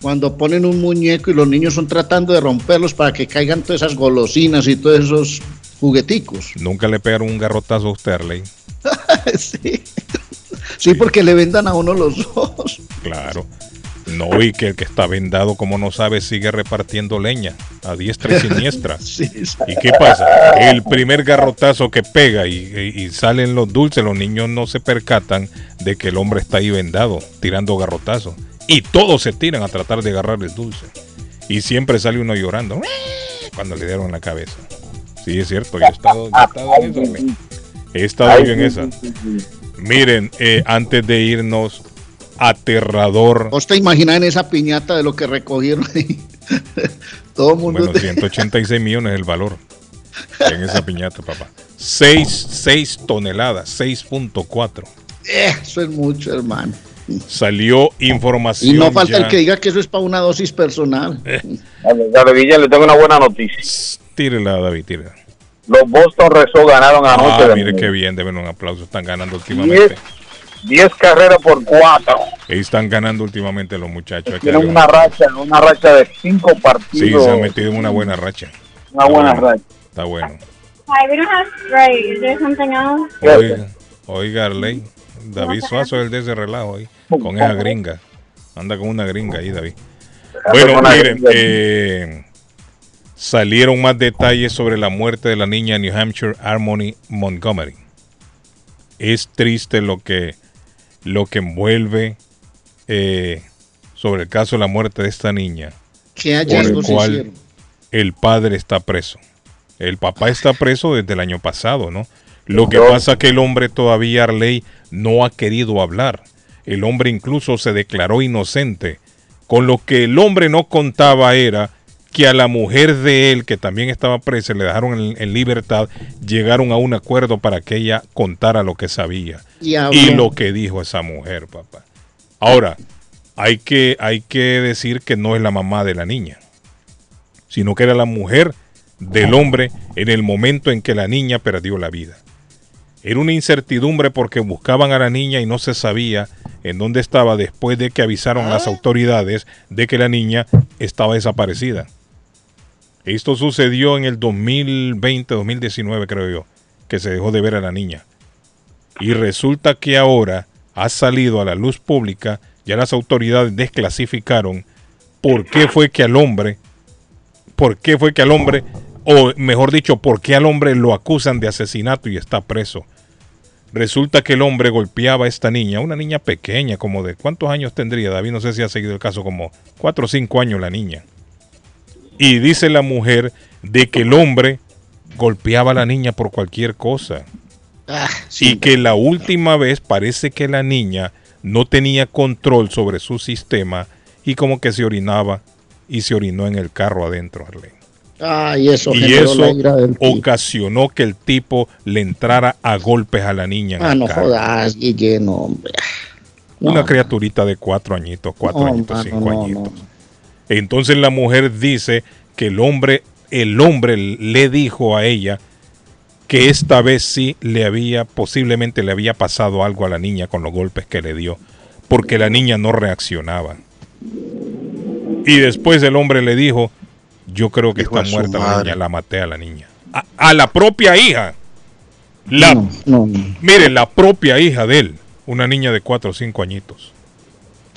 cuando ponen un muñeco y los niños son tratando de romperlos para que caigan todas esas golosinas y todos esos jugueticos. Nunca le pegaron un garrotazo a usted, sí. sí, porque le vendan a uno los ojos. Claro. No, y que el que está vendado, como no sabe, sigue repartiendo leña a diestra y siniestra. ¿Y qué pasa? El primer garrotazo que pega y, y- y salen los dulces, los niños no se percatan de que el hombre está ahí vendado, tirando garrotazos. Y todos se tiran a tratar de agarrar el dulce. Y siempre sale uno llorando cuando le dieron la cabeza. Sí, es cierto, yo he estado, yo he estado en eso. He estado yo en esa. Miren, eh, antes de irnos, aterrador. ¿Vos te imaginas en esa piñata de lo que recogieron ahí? Todo el mundo. Bueno, 186 millones el valor en esa piñata, papá. 6, toneladas, 6.4. Eso es mucho, hermano. Salió información. Y no falta ya. el que diga que eso es para una dosis personal. Dale, Guillén, le tengo una buena noticia. Tírela, David, tírela. Los Boston Red Sox ganaron anoche. Ah, mire qué bien, deben un aplauso. Están ganando últimamente. 10 carreras por 4. Ahí están ganando últimamente los muchachos. Tienen una racha, una racha de 5 Sí, partidos. se han metido en una buena racha. Una buena bueno, racha. Está bueno. Hi, we don't have Sprite. Is there something else? Oiga, oiga, Arley. David Suazo es el de ese relajo ahí. Con esa gringa. Anda con una gringa ahí, David. Bueno, miren, eh, salieron más detalles sobre la muerte de la niña New Hampshire Harmony Montgomery. Es triste lo que, lo que envuelve eh, sobre el caso de la muerte de esta niña. ¿Qué por el cual hicieron? el padre está preso. El papá está preso desde el año pasado, ¿no? Lo que pasa que el hombre todavía, Arley, no ha querido hablar. El hombre incluso se declaró inocente. Con lo que el hombre no contaba era que a la mujer de él, que también estaba presa, le dejaron en, en libertad, llegaron a un acuerdo para que ella contara lo que sabía. Y. Y lo que dijo esa mujer, papá. Ahora, hay que, hay que decir que no es la mamá de la niña, sino que era la mujer del hombre en el momento en que la niña perdió la vida. Era una incertidumbre porque buscaban a la niña y no se sabía en dónde estaba después de que avisaron a las autoridades de que la niña estaba desaparecida. Esto sucedió en el 2020-2019, creo yo, que se dejó de ver a la niña. Y resulta que ahora ha salido a la luz pública, ya las autoridades desclasificaron por qué fue que al hombre, por qué fue que al hombre, o mejor dicho, por qué al hombre lo acusan de asesinato y está preso. Resulta que el hombre golpeaba a esta niña, una niña pequeña, como de cuántos años tendría, David, no sé si ha seguido el caso, como cuatro o cinco años la niña. Y dice la mujer de que el hombre golpeaba a la niña por cualquier cosa. Ah, Y que la última vez parece que la niña no tenía control sobre su sistema y como que se orinaba y se orinó en el carro adentro, Arlene. Eso Y eso del tipo. ocasionó que el tipo le entrara a golpes a la niña. en Ah, no carro. jodas, Guillén, hombre. Una No. criaturita de cuatro añitos, cuatro No, añitos, mano, cinco no, añitos. Entonces la mujer dice que el hombre, el hombre le dijo a ella que esta vez sí le había, posiblemente le había pasado algo a la niña con los golpes que le dio, porque la niña no reaccionaba. Y después el hombre le dijo, yo creo que está muerta la niña, la maté a la niña. A, a la propia hija. La, No, no. Mire, la propia hija de él, una niña de cuatro o cinco añitos.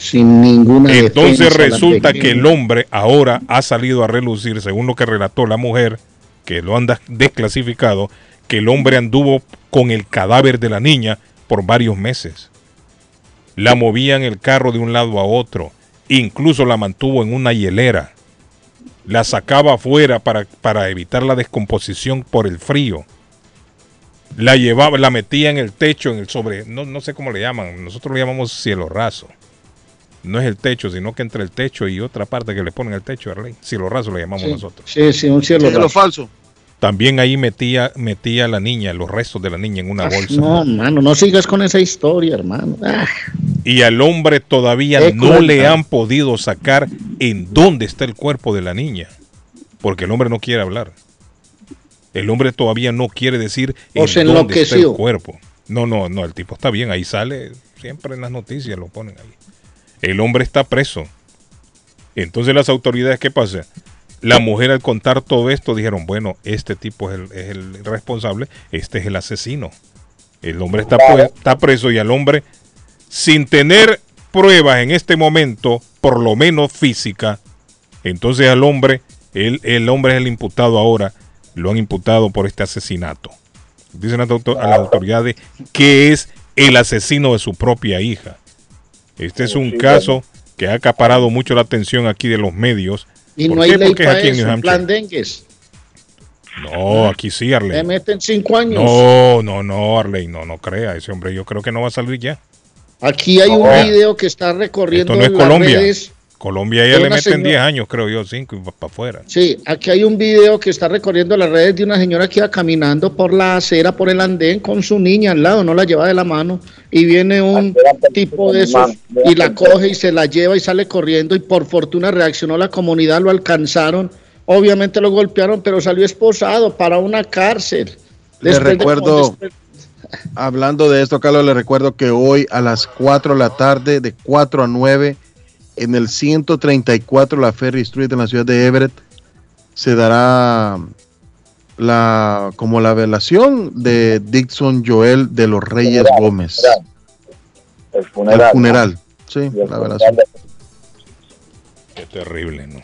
Sin ninguna Entonces resulta que el hombre ahora ha salido a relucir, según lo que relató la mujer, que lo han desclasificado, que el hombre anduvo con el cadáver de la niña por varios meses. La movía en el carro de un lado a otro, incluso la mantuvo en una hielera. La sacaba afuera para, para evitar la descomposición por el frío. La llevaba, la metía en el techo, en el sobre, no, no sé cómo le llaman, nosotros le llamamos cielo raso no es el techo, sino que entre el techo y otra parte que le ponen el techo, Arley. Cielo raso le llamamos Sí, nosotros. Sí, sí, un cielo. Cielo raso. falso. También ahí metía, metía a la niña, los restos de la niña en una Ah, bolsa. No, mano, no sigas con esa historia, hermano. Ah, Y al hombre todavía Qué no le han podido sacar en dónde está el cuerpo de la niña. Porque el hombre no quiere hablar. El hombre todavía no quiere decir O en dónde está el enloqueció. cuerpo. No, no, no, el tipo está bien, ahí sale, siempre en las noticias lo ponen ahí. El hombre está preso. Entonces las autoridades, ¿qué pasa? La mujer al contar todo esto dijeron, bueno, este tipo es el, es el responsable, este es el asesino. El hombre está, pues- está preso y al hombre, sin tener pruebas en este momento, por lo menos física, entonces al hombre, el, el hombre es el imputado ahora, lo han imputado por este asesinato. Dicen a, a las autoridades que es el asesino de su propia hija. Este es un caso que ha acaparado mucho la atención aquí de los medios. y ¿Por no qué? hay ley Porque es aquí en New plan Hampshire. dengues. No, aquí sí, Arley. Me meten cinco años. No, no, no, Arley, no, no crea. Ese hombre yo creo que no va a salir ya. Aquí hay un video que está recorriendo Esto no es las Colombia. redes Colombia ya le meten señora- 10 años, creo yo, 5 y para afuera. Sí, aquí hay un video que está recorriendo las redes de una señora que iba caminando por la acera, por el andén, con su niña al lado, no la lleva de la mano, y viene un tipo de esos y la coge y se la lleva y sale corriendo, y por fortuna reaccionó la comunidad, lo alcanzaron, obviamente lo golpearon, pero salió esposado para una cárcel. Le Después de- recuerdo, hablando de esto, Carlos, le recuerdo que hoy a las 4 de la tarde, de 4 a 9, en el 134 la Ferry Street en la ciudad de Everett, se dará la como la velación de Dixon Joel de los Reyes Gómez. El El funeral. funeral. Sí, la velación. Qué terrible, ¿no?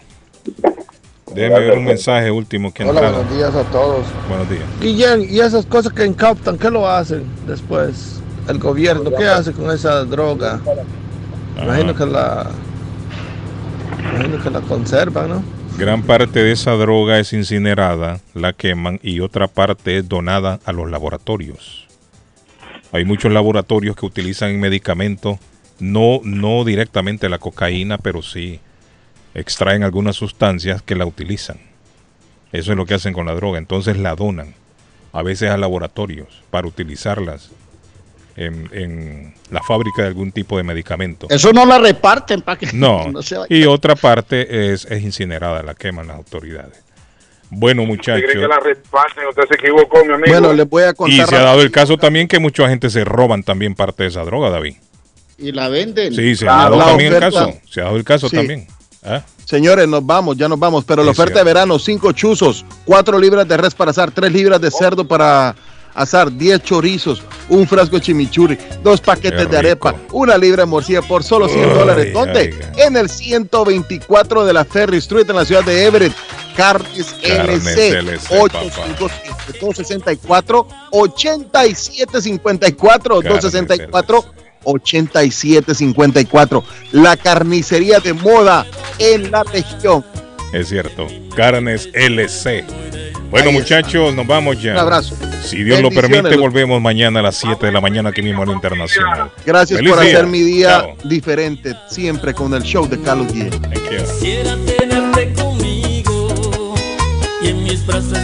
Déjeme ver un mensaje último que Hola, buenos días a todos. Buenos días. Guillén, ¿y esas cosas que incautan, qué lo hacen después? El gobierno, ¿qué hace con esa droga? Imagino que la... Que la conservan, ¿no? Gran parte de esa droga es incinerada, la queman y otra parte es donada a los laboratorios. Hay muchos laboratorios que utilizan medicamentos, no, no directamente la cocaína, pero sí extraen algunas sustancias que la utilizan. Eso es lo que hacen con la droga. Entonces la donan, a veces a laboratorios, para utilizarlas en, en la fábrica de algún tipo de medicamento. Eso no la reparten para que No, no se vaya. y otra parte es, es incinerada, la queman las autoridades. Bueno, muchachos. la reparten? Usted se equivocó, mi amigo. Bueno, les voy a Y contar. se ha dado el caso también que mucha gente se roban también parte de esa droga, David. Y la venden. Sí, se ha dado también el caso. Se ha dado el caso Sí. también. ¿Ah? Señores, nos vamos, ya nos vamos, pero la oferta de verano, 5 chuzos, 4 libras de res para asar, 3 libras de cerdo para asar, 10 chorizos, un frasco de chimichurri, dos paquetes de arepa, una libra de morcilla por solo 100 Ay, dólares. ¿Dónde? En el 124 de la Ferry Street en la ciudad de Everett. Carnes Carnes LC, LC, 857 264 8754 264 8754 La carnicería de moda en la región. Es cierto. Carnes LC. Bueno, Ahí muchachos, nos vamos ya. Un abrazo. Si Dios lo permite, volvemos mañana a las 7 de la mañana aquí mismo en Internacional. Gracias Feliz por día. hacer mi día Chao. diferente, siempre con el show de Carlos Guillén. Thank you. Quisiera tenerte conmigo y en mis brazos